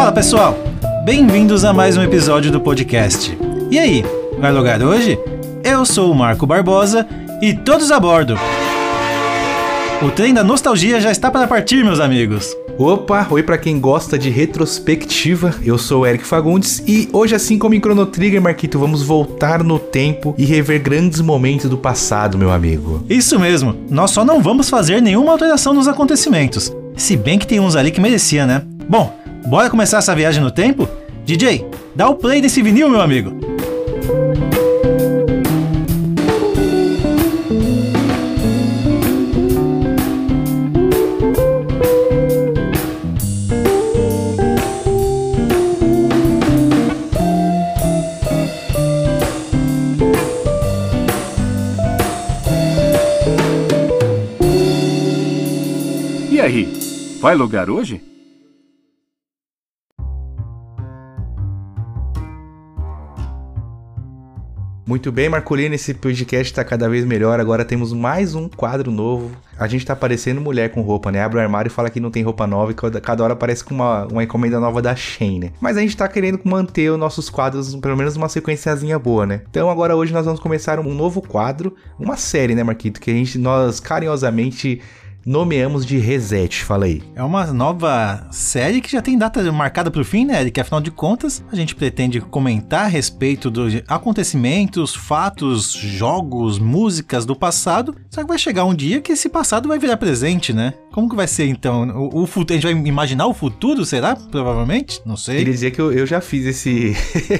Fala pessoal, bem-vindos a mais um episódio do podcast. E aí, vai logar hoje? Eu sou o Marco Barbosa e todos a bordo. O trem da nostalgia já está para partir, meus amigos. Opa, oi para quem gosta de retrospectiva. Eu sou o Eric Fagundes e hoje, assim como em Chrono Trigger, Marquito, vamos voltar no tempo e rever grandes momentos do passado, meu amigo. Isso mesmo. Nós só não vamos fazer nenhuma alteração nos acontecimentos. Se bem que tem uns ali que merecia, né? Bom, bora começar essa viagem no tempo? DJ, dá o play desse vinil, meu amigo. Vai logar hoje? Muito bem, Marcolino, esse podcast está cada vez melhor. Agora temos mais um quadro novo. A gente tá parecendo mulher com roupa, né? Abre o armário e fala que não tem roupa nova e cada hora parece com uma, uma encomenda nova da Shein, né? Mas a gente tá querendo manter os nossos quadros, pelo menos uma sequenciazinha boa, né? Então agora hoje nós vamos começar um novo quadro, uma série, né, Marquito? Que a gente, nós carinhosamente nomeamos de Reset, fala aí. É uma nova série que já tem data marcada para o fim, né, Que afinal de contas, a gente pretende comentar a respeito dos acontecimentos, fatos, jogos, músicas do passado. Só que vai chegar um dia que esse passado vai virar presente, né? Como que vai ser então? O, o futuro, a gente vai imaginar o futuro, será? Provavelmente? Não sei. Queria dizer que eu, eu já fiz esse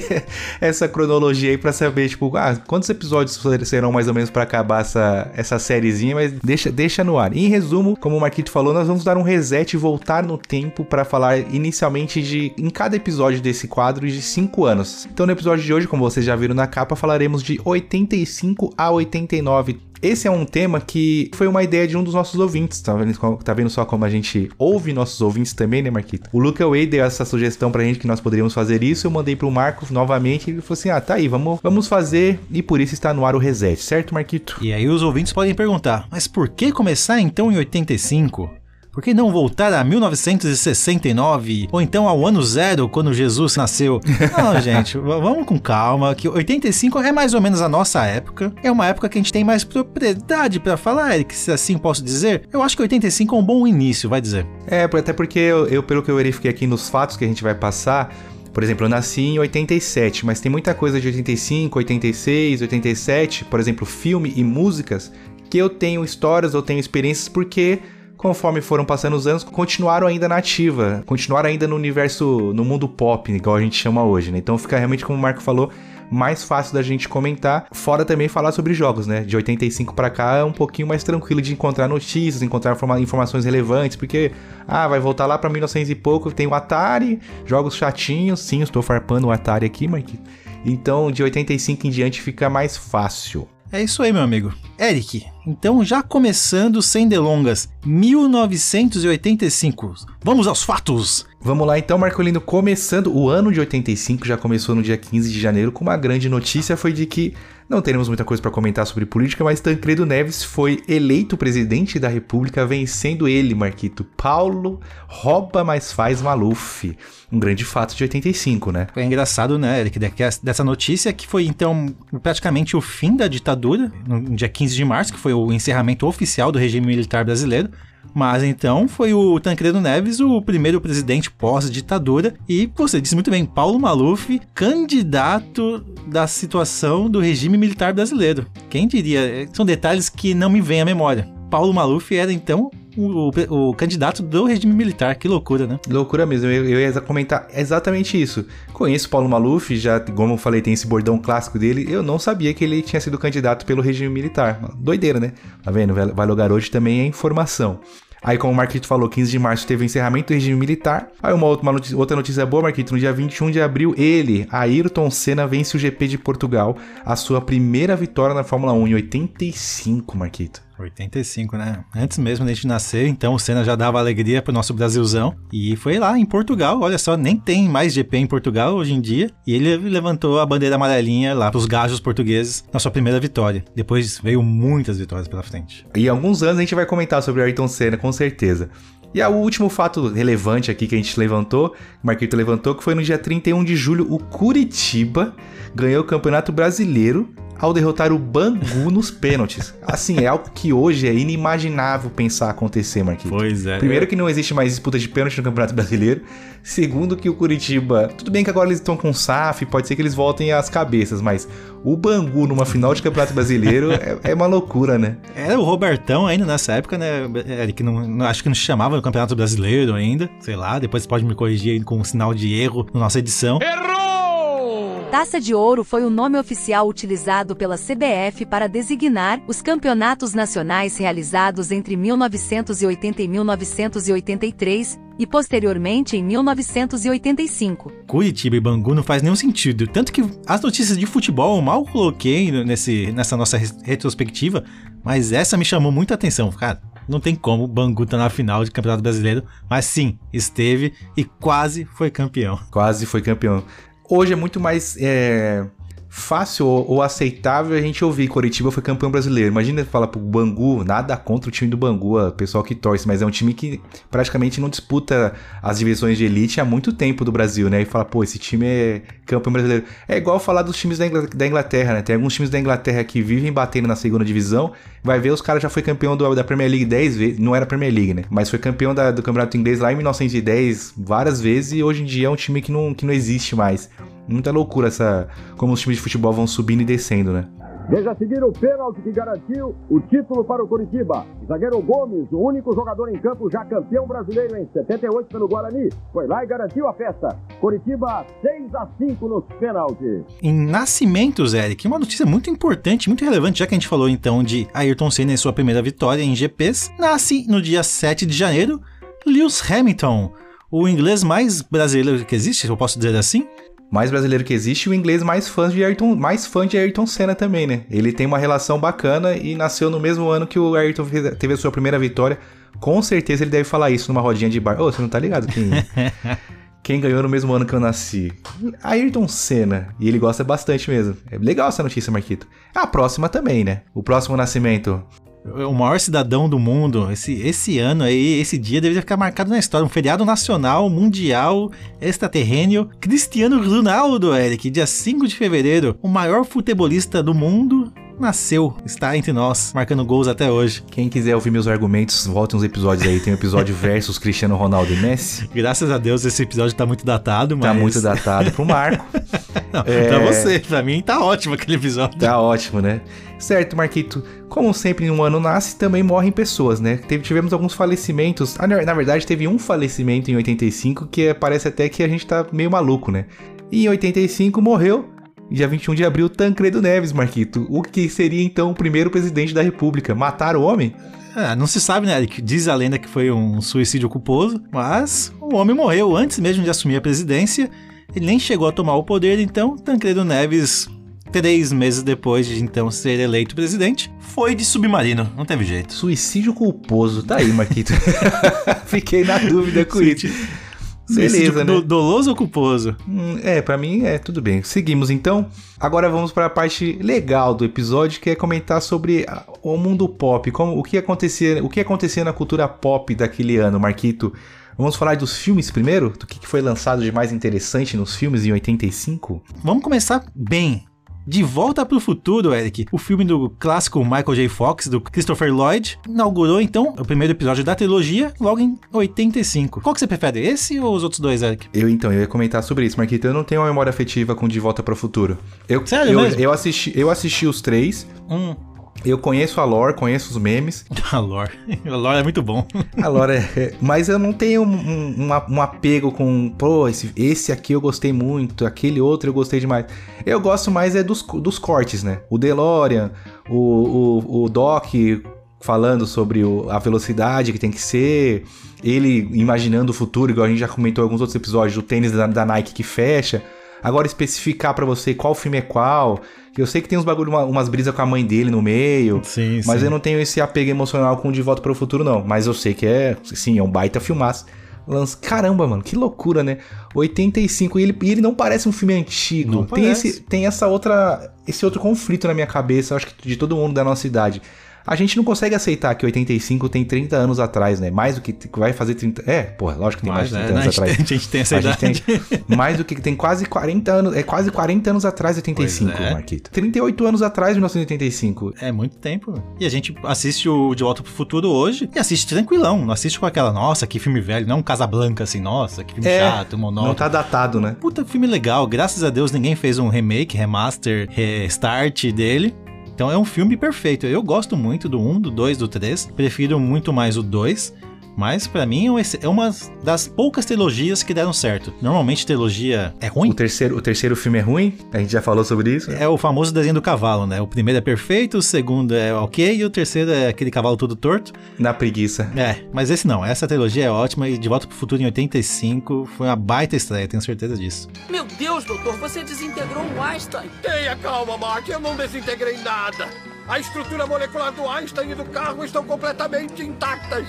essa cronologia aí para saber, tipo, ah, quantos episódios serão mais ou menos para acabar essa, essa sériezinha, mas deixa, deixa no ar. Em resumo, como o Marquito falou, nós vamos dar um reset e voltar no tempo para falar inicialmente de, em cada episódio desse quadro, de 5 anos. Então no episódio de hoje, como vocês já viram na capa, falaremos de 85 a 89 esse é um tema que foi uma ideia de um dos nossos ouvintes, tá vendo, tá vendo só como a gente ouve nossos ouvintes também, né, Marquito? O Luca Way deu essa sugestão pra gente que nós poderíamos fazer isso, eu mandei pro Marco novamente e ele falou assim, ah, tá aí, vamos, vamos fazer e por isso está no ar o reset, certo, Marquito? E aí os ouvintes podem perguntar, mas por que começar então em 85? Por que não voltar a 1969 ou então ao ano zero quando Jesus nasceu? Não, gente, vamos com calma, que 85 é mais ou menos a nossa época. É uma época que a gente tem mais propriedade para falar, Eric, se assim posso dizer. Eu acho que 85 é um bom início, vai dizer. É, até porque eu, eu pelo que eu verifiquei aqui nos fatos que a gente vai passar, por exemplo, eu nasci em 87, mas tem muita coisa de 85, 86, 87, por exemplo, filme e músicas, que eu tenho histórias, eu tenho experiências porque conforme foram passando os anos, continuaram ainda na ativa, continuaram ainda no universo, no mundo pop, igual a gente chama hoje, né? Então fica realmente, como o Marco falou, mais fácil da gente comentar, fora também falar sobre jogos, né? De 85 para cá é um pouquinho mais tranquilo de encontrar notícias, encontrar informações relevantes, porque ah, vai voltar lá para 1900 e pouco, tem o Atari, jogos chatinhos, sim, estou farpando o Atari aqui, Mike. Então, de 85 em diante fica mais fácil. É isso aí, meu amigo. Eric, então já começando sem delongas, 1985. Vamos aos fatos! Vamos lá então, Marcolino, começando o ano de 85, já começou no dia 15 de janeiro, com uma grande notícia foi de que não teremos muita coisa para comentar sobre política, mas Tancredo Neves foi eleito presidente da República, vencendo ele, Marquito. Paulo rouba, mas faz Maluf. Um grande fato de 85, né? É engraçado, né, Eric, dessa notícia que foi então praticamente o fim da ditadura, no dia 15 de março, que foi o encerramento oficial do regime militar brasileiro. Mas então foi o Tancredo Neves o primeiro presidente pós-ditadura e você disse muito bem, Paulo Maluf, candidato da situação do regime militar brasileiro. Quem diria? São detalhes que não me vêm à memória. Paulo Maluf era então o, o, o, candidato do regime militar. Que loucura, né? Loucura mesmo. Eu, eu ia comentar exatamente isso. Conheço Paulo Maluf, já, como eu falei, tem esse bordão clássico dele. Eu não sabia que ele tinha sido candidato pelo regime militar. Doideira, né? Tá vendo? Vale o hoje também é informação. Aí, como o Marquito falou, 15 de março teve o encerramento do regime militar. Aí, uma outra, uma notícia, outra notícia boa, Marquito, no dia 21 de abril, ele, Ayrton Senna, vence o GP de Portugal, a sua primeira vitória na Fórmula 1 em 85, Marquito. 85, né? Antes mesmo da gente nascer, então o Senna já dava alegria pro nosso Brasilzão. E foi lá em Portugal, olha só, nem tem mais GP em Portugal hoje em dia. E ele levantou a bandeira amarelinha lá pros gajos portugueses na sua primeira vitória. Depois veio muitas vitórias pela frente. E alguns anos a gente vai comentar sobre Ayrton Senna, com certeza. E o último fato relevante aqui que a gente levantou, o Marquito levantou, que foi no dia 31 de julho, o Curitiba ganhou o Campeonato Brasileiro ao derrotar o Bangu nos pênaltis. Assim, é algo que hoje é inimaginável pensar acontecer, Marquinhos. Pois é. Primeiro que não existe mais disputa de pênalti no Campeonato Brasileiro. Segundo que o Curitiba... Tudo bem que agora eles estão com SAF, pode ser que eles voltem às cabeças, mas o Bangu numa final de Campeonato Brasileiro é, é, uma loucura, né? Era o Robertão ainda nessa época, né? Que não, não, acho que não chamava no Campeonato Brasileiro ainda, sei lá. Depois você pode me corrigir com um sinal de erro na nossa edição. Errou! Taça de Ouro foi o nome oficial utilizado pela CBF para designar os campeonatos nacionais realizados entre 1980 e 1983 e posteriormente em 1985. Curitiba e Bangu não faz nenhum sentido, tanto que as notícias de futebol eu mal coloquei nesse, nessa nossa retrospectiva, mas essa me chamou muita atenção, cara. Não tem como o Bangu tá na final de Campeonato Brasileiro, mas sim, esteve e quase foi campeão. Quase foi campeão hoje é muito mais é, fácil ou, aceitável a gente ouvir Coritiba foi campeão brasileiro. Imagina falar pro Bangu, nada contra o time do Bangu, o pessoal que torce, mas é um time que praticamente não disputa as divisões de elite há muito tempo do Brasil, né? E fala, pô, esse time é campeão brasileiro. É igual falar dos times da Inglaterra, né? Tem alguns times da Inglaterra que vivem batendo na segunda divisão, vai ver os caras já foi campeão do, da Premier League 10 vezes, não era Premier League, né? Mas foi campeão da, do Campeonato Inglês lá em 1910 várias vezes e hoje em dia é um time que não, que não existe mais. Muita loucura essa como os times de futebol vão subindo e descendo, né? Veja a seguir o pênalti que garantiu o título para o Curitiba. Zagueiro Gomes, o único jogador em campo já campeão brasileiro em 78 pelo Guarani, foi lá e garantiu a festa. Curitiba 6 a 5 nos pênaltis. Em nascimentos, Eric, uma notícia muito importante, muito relevante, já que a gente falou então de Ayrton Senna em sua primeira vitória em GPs, nasce no dia 7 de janeiro Lewis Hamilton, o inglês mais brasileiro que existe, eu posso dizer assim? Mais brasileiro que existe e o inglês mais fã de Ayrton, mais fã de Ayrton Senna também, né? Ele tem uma relação bacana e nasceu no mesmo ano que o Ayrton teve a sua primeira vitória. Com certeza ele deve falar isso numa rodinha de bar. Ô, oh, você não tá ligado quem, quem ganhou no mesmo ano que eu nasci? Ayrton Senna. E ele gosta bastante mesmo. É legal essa notícia, Marquito. A próxima também, né? O próximo nascimento o maior cidadão do mundo. Esse, esse ano aí, esse dia deveria ficar marcado na história. Um feriado nacional, mundial, extraterrâneo. Cristiano Ronaldo, Eric, dia 5 de fevereiro. O maior futebolista do mundo nasceu, está entre nós, marcando gols até hoje. Quem quiser ouvir meus argumentos, volte uns episódios aí. Tem o um episódio versus Cristiano Ronaldo e Messi. Graças a Deus esse episódio tá muito datado, tá mas... Tá muito datado pro Marco. Não, é... Pra você, pra mim tá ótimo aquele episódio. Tá ótimo, né? Certo, Marquito. Como sempre, em um ano nasce, também morrem pessoas, né? Teve, tivemos alguns falecimentos. Ah, na verdade, teve um falecimento em 85 que parece até que a gente tá meio maluco, né? E em 85 morreu, dia 21 de abril, Tancredo Neves, Marquito. O que seria então o primeiro presidente da República? Matar o homem? Ah, não se sabe, né? Diz a lenda que foi um suicídio culposo, mas o homem morreu antes mesmo de assumir a presidência. Ele nem chegou a tomar o poder, então Tancredo Neves três meses depois de então ser eleito presidente, foi de submarino. Não teve jeito. Suicídio culposo. Tá aí, Marquito. Fiquei na dúvida com isso. Beleza, né? doloso ou culposo? Hum, é, para mim é tudo bem. Seguimos então. Agora vamos para a parte legal do episódio, que é comentar sobre o mundo pop, como o que acontecia, o que acontecia na cultura pop daquele ano, Marquito. Vamos falar dos filmes primeiro? Do que foi lançado de mais interessante nos filmes em 85? Vamos começar bem. De Volta para o Futuro, Eric, o filme do clássico Michael J. Fox, do Christopher Lloyd, inaugurou então o primeiro episódio da trilogia logo em 85. Qual que você prefere, esse ou os outros dois, Eric? Eu então, eu ia comentar sobre isso, Marquito. Eu não tenho uma memória afetiva com De Volta para o Futuro. Eu, Sério eu, mesmo? Eu assisti, eu assisti os três. Hum. Eu conheço a lore, conheço os memes. A lore. A lore é muito bom. A lore é. é mas eu não tenho um, um, um, apego com. Pô, esse, esse aqui eu gostei muito, aquele outro eu gostei demais. Eu gosto mais é dos, dos cortes, né? O DeLorean, o, o, o Doc falando sobre o, a velocidade que tem que ser, ele imaginando o futuro, igual a gente já comentou em alguns outros episódios, o tênis da, da Nike que fecha. Agora especificar para você qual filme é qual. Eu sei que tem uns bagulho, uma- umas brisas com a mãe dele no meio. Sim, Mas sim. eu não tenho esse apego emocional com De Volta para o Futuro, não. Mas eu sei que é, sim, é um baita filmaço. Lança... Caramba, mano, que loucura, né? 85, e ele, e ele não parece um filme antigo. Não tem, parece. esse, tem essa outra, esse outro conflito na minha cabeça, acho que de todo mundo da nossa idade. A gente não consegue aceitar que 85 tem 30 anos atrás, né? Mais do que vai fazer 30. É, porra, lógico que tem mais, Mas, de é, 30 né, a, anos gente atrás. a gente tem essa A idade. tem mais do que tem quase 40 anos, é quase 40 anos atrás 85, Pois é. Marquito. 38 anos atrás 1985. É muito tempo. E a gente assiste o De Volta pro Futuro hoje e assiste tranquilão. Não assiste com aquela, nossa, que filme velho. Não um Casablanca assim, nossa, que filme É, chato, monótono. Não tá datado, né? Puta filme legal. Graças a Deus ninguém fez um remake, remaster, restart dele. Então é um filme perfeito. Eu gosto muito do 1, do 2, do 3. Prefiro muito mais o 2. Mas pra mim é é uma das poucas trilogias que deram certo. Normalmente trilogia é O ruim. terceiro, o terceiro filme é ruim, a gente já falou sobre isso. É o famoso desenho do cavalo, né? O primeiro é perfeito, o segundo é ok e o terceiro é aquele cavalo todo torto. Na preguiça. É, mas esse não. Essa trilogia é ótima e De Volta pro Futuro em 85 foi uma baita estreia, tenho certeza disso. Meu Deus, doutor, você desintegrou um Einstein. Tenha calma, Mark, eu não desintegrei nada. A estrutura molecular do Einstein e do carro estão completamente intactas.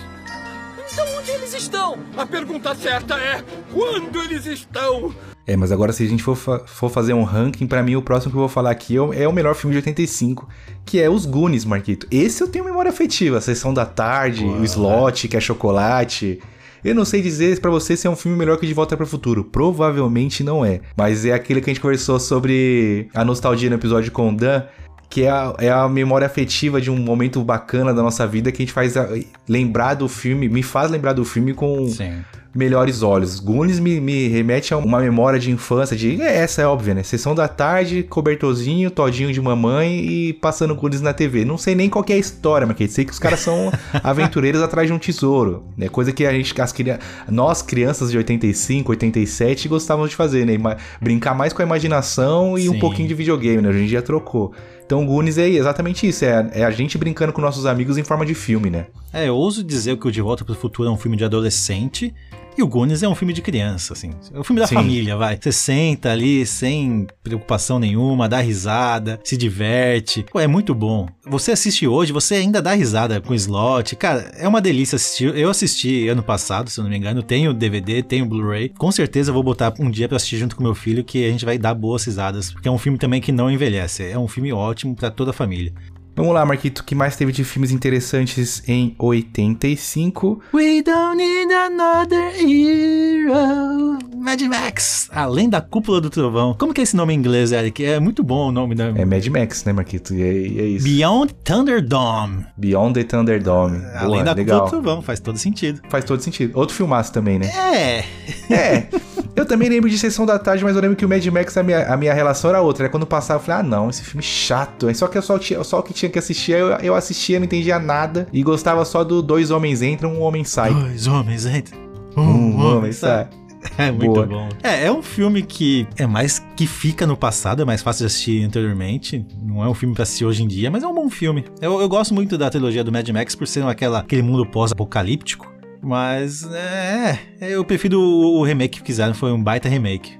Então onde eles estão? A pergunta certa é: quando eles estão? É, mas agora se a gente for, fa- for fazer um ranking, pra mim o próximo que eu vou falar aqui é o, é o melhor filme de 85, que é Os Goonies, Marquito. Esse eu tenho memória afetiva, a Sessão da Tarde, o Slot, que é chocolate. Eu não sei dizer pra você se é um filme melhor que De Volta para o Futuro. Provavelmente não é. Mas é aquele que a gente conversou sobre a nostalgia no episódio com o Dan, que é a, é a memória afetiva de um momento bacana da nossa vida que a gente faz a- lembrar do filme, me faz lembrar do filme com Sim. Melhores olhos. Goonies me, me remete a uma memória de infância, de é, essa é óbvia, né? Sessão da tarde, cobertorzinho, todinho de mamãe e passando Goonies na TV. Não sei nem qual que é a história, mas sei que os caras são aventureiros atrás de um tesouro, né? Coisa que a gente, as nós crianças de 85, 87 gostávamos de fazer, né? Brincar mais com a imaginação e um Sim. pouquinho de videogame, né? Hoje em dia trocou. Então Goonies é exatamente isso, é, é a gente brincando com nossos amigos em forma de filme, né? É, eu ouso dizer que o De Volta pro Futuro é um filme de adolescente e o Goonies é um filme de criança, assim. É um filme da Sim. família, vai. Você senta ali sem preocupação nenhuma, dá risada, se diverte. Pô, é muito bom. Você assiste hoje, você ainda dá risada com o slot. Cara, é uma delícia assistir. Eu assisti ano passado, se eu não me engano. Tenho DVD, tenho Blu-ray. Com certeza eu vou botar um dia pra assistir junto com meu filho, que a gente vai dar boas risadas. Porque é um filme também que não envelhece. É um filme ótimo pra toda a família. Vamos lá, Marquito, o que mais teve de filmes interessantes em 85? We don't need another hero. Mad Max. Além da cúpula do trovão. Como que é esse nome em inglês, Eric? É muito bom o nome da. É Mad Max, né, Marquito? E é, e é isso. Beyond Thunderdome. Beyond the Thunderdome. Boa, Além da legal. cúpula do trovão. Faz todo sentido. Faz todo sentido. Outro filmaço também, né? É. É. Eu também lembro de Sessão da Tarde, mas eu lembro que o Mad Max, a minha, a minha relação era outra. Né? Quando passava, eu falei, ah, não, esse filme chato. Aí Só que eu só, só o que tinha que assistir, eu, eu assistia, não entendia nada. E gostava só do Dois Homens Entram, Um Homem Sai. Dois homens, gente. Um homem sai. É muito Boa. bom. É, é um filme que é mais que fica no passado, é mais fácil de assistir anteriormente. Não é um filme pra assistir hoje em dia, mas é um bom filme. Eu, eu gosto muito da trilogia do Mad Max por ser aquela, aquele mundo pós-apocalíptico. Mas é, eu prefiro o, o remake que fizeram, foi um baita remake.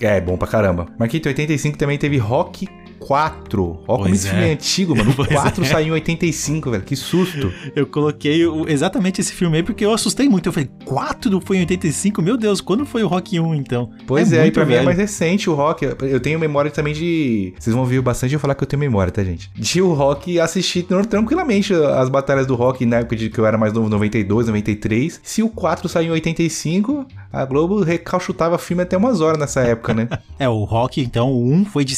É, bom pra caramba. Marquito, 85 também teve Rock 4. Ó, como esse é. filme é antigo, mano. O Pois 4 é. saiu em 85, velho. Que susto. Eu coloquei o- exatamente esse filme aí porque eu assustei muito. Eu falei, 4 foi em 85? Meu Deus, quando foi o Rock 1 então? Pois é, e muito pra mim é velho. mais recente o rock. Eu- tenho memória também de. Vocês vão ouvir bastante eu falar que eu tenho memória, tá, gente? De o rock assistir tran- tranquilamente as batalhas do rock na época de que eu era mais novo, 92, 93. Se o 4 saiu em 85, a Globo recalchutava filme até umas horas nessa época, né? É, o Rock, então, o 1 foi de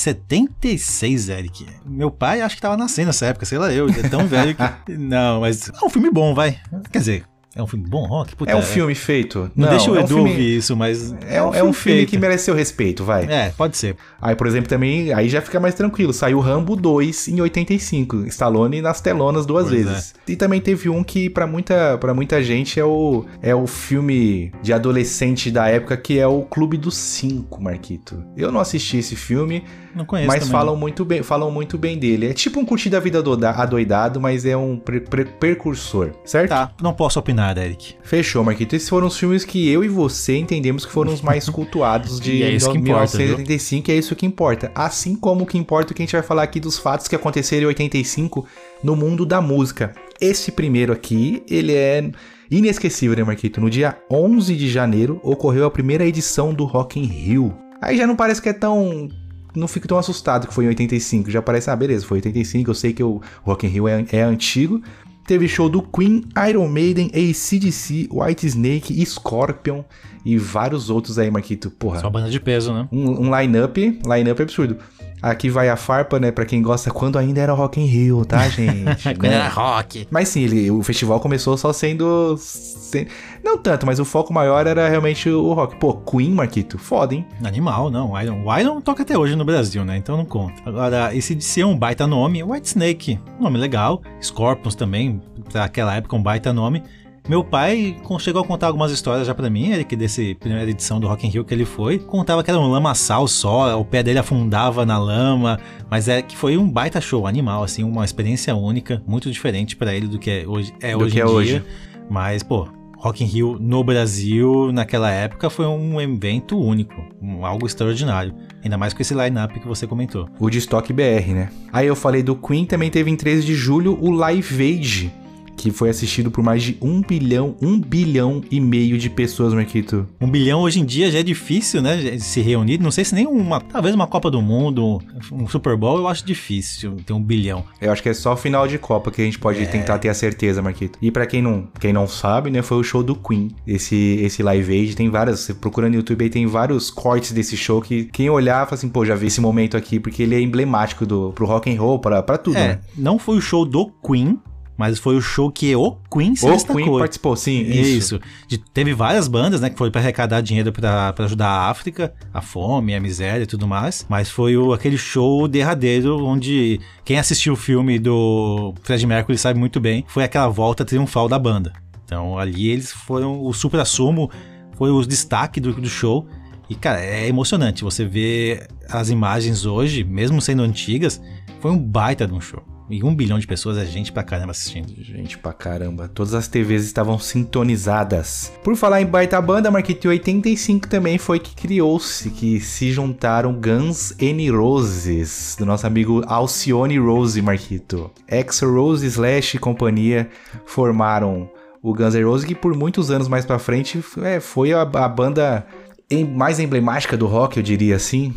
76, Eric. Meu pai acho que tava nascendo nessa época, sei lá eu, ele é tão velho que... Não, mas é um filme bom, vai. Quer dizer, é um filme bom, Rock? Puta, É um filme feito. Não, deixa o é um Edu filme- ouvir isso, mas... É, um, é um filme que merece seu respeito, vai. É, pode ser. Aí, por exemplo, também, aí já fica mais tranquilo. Saiu Rambo 2 em 85. Stallone nas telonas duas Pois vezes. E também teve um que pra muita, pra muita gente é o, é o filme de adolescente da época, que é o Clube dos Cinco, Marquito. Eu não assisti esse filme, Não conheço mas também, falam não. muito, bem, falam muito bem dele. É tipo um Curtir da Vida Adoida- Adoidado, mas é um pre- pre- precursor, certo? Tá, não posso opinar terminar, Eric. Fechou, Marquito. Esses foram os filmes que eu e você entendemos que foram os mais cultuados de é isso que importa, 1985, e é isso que importa. Assim como o que importa é que a gente vai falar aqui dos fatos que aconteceram em 85 no mundo da música. Esse primeiro aqui, ele é inesquecível, né, Marquito? No dia 11 de janeiro ocorreu a primeira edição do Rock in Rio. Aí já não parece que é tão não fico tão assustado que foi em 85. Já parece, ah, beleza, foi 85, eu sei que o Rock in Rio é, é antigo. Teve show do Queen, Iron Maiden, ACDC, White Snake, Scorpion e vários outros aí, Marquito. Porra, Só banda de peso, né? um, um line-up, line-up absurdo. Aqui vai a farpa, né, pra quem gosta, quando ainda era Rock in Rio, tá, gente? Quando Né? era rock. Mas sim, ele- o festival começou só sendo, se- Não tanto, mas o foco maior era realmente o rock. Pô, Queen, Marquito, foda, hein? Animal, não. O Iron, o Iron toca até hoje no Brasil, né? Então não conta. Agora, esse de ser um baita nome, White Snake, nome legal. Scorpions também, pra aquela época, um baita nome. Meu pai chegou a contar algumas histórias já pra mim, ele que desse primeira edição do Rock in Rio que ele foi, contava que era um lamaçal só, o pé dele afundava na lama, mas é que foi um baita show animal, assim, uma experiência única, muito diferente pra ele do que é hoje, é Do hoje que em é dia. hoje. Mas, pô, Rock in Rio no Brasil, naquela época, foi um evento único, um- algo extraordinário. Ainda mais com esse line-up que você comentou. O de estoque BR, né? Aí eu falei do Queen, também teve em 13 de julho o Live Aid, que foi assistido por mais de um bilhão, um bilhão e meio de pessoas, Marquito. Um bilhão hoje em dia já é difícil, né? Se reunir. Não sei se nem uma. Talvez uma Copa do Mundo, um Super Bowl, eu acho difícil ter um bilhão. Eu acho que é só o final de Copa que a gente pode tentar ter a certeza, Marquito. E pra quem não, quem não sabe, né, foi o show do Queen. Esse esse Live Aid tem várias, você procura no YouTube aí tem vários cortes desse show que quem olhar fala assim, pô, já vi esse momento aqui porque ele é emblemático do pro rock and roll, para para tudo, É, né? não foi o show do Queen, mas foi o show que o Queen se O destacou. Queen participou, sim, isso. Isso. De- teve várias bandas, né, que foram pra arrecadar dinheiro pra ajudar a África, a fome, a miséria e tudo mais. Mas foi o, aquele show derradeiro onde quem assistiu o filme do Fred Mercury sabe muito bem, foi aquela volta triunfal da banda. Então ali eles foram o supra-sumo, foi o destaque do, do show. E, cara, é emocionante. Você vê as imagens hoje, mesmo sendo antigas, foi um baita de um show. E um bilhão de pessoas é gente pra caramba assistindo. Gente pra caramba, todas as TVs estavam sintonizadas. Por falar em baita banda, Marquito, em 85 também foi que criou-se, que se juntaram Guns N' Roses, do nosso amigo Alcione Rose, Marquito. Ex-Rose Slash e companhia formaram o Guns N' Roses, que por muitos anos mais pra frente é, foi a, a banda em- mais emblemática do rock, eu diria assim.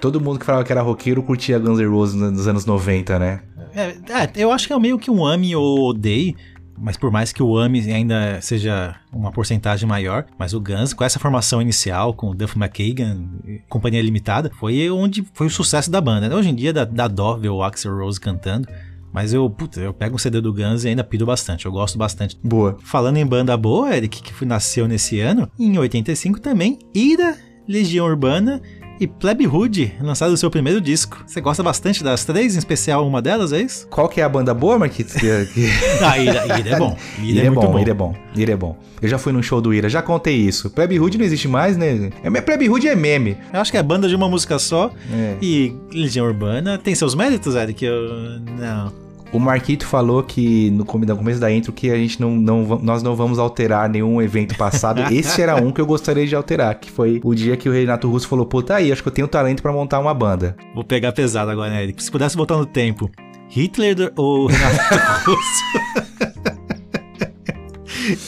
Todo mundo que falava que era roqueiro curtia Guns N' Roses nos anos 90, né? É, é, eu acho que é meio que um ame ou odeie, mas por mais que o ame ainda seja uma porcentagem maior, mas o Guns, com essa formação inicial, com o Duff McKagan, e companhia limitada, foi onde foi o sucesso da banda. Hoje em dia dá, dá dó ver o Axel Rose cantando, mas eu, puta, eu pego um CD do Guns e ainda pido bastante, eu gosto bastante. Boa. Falando em banda boa, Eric, que nasceu nesse ano, em 85 também, Ira, Legião Urbana e Plebe Hood lançaram o seu primeiro disco. Você gosta bastante das três, em especial uma delas, é isso? Qual que é a banda boa, Marquitos? Que- Ah, Ira, Ira é bom. Ira, Ira é, muito bom, Ira é bom, Ira é bom. Eu já fui num show do Ira, já contei isso. Plebe Hood não existe mais, né? É, Plebe Hood é meme. Eu acho que é banda de uma música só. É. E Legião Urbana tem seus méritos, Eric? Eu... Não. O Marquito falou que no, come- no começo da intro que a gente não, não nós não vamos alterar nenhum evento passado. Esse era um que eu gostaria de alterar, que foi o dia que o Renato Russo falou: Pô, tá aí, acho que eu tenho talento pra montar uma banda. Vou pegar pesado agora, né, Eric? Se pudesse voltar no tempo, Hitler ou Renato Russo?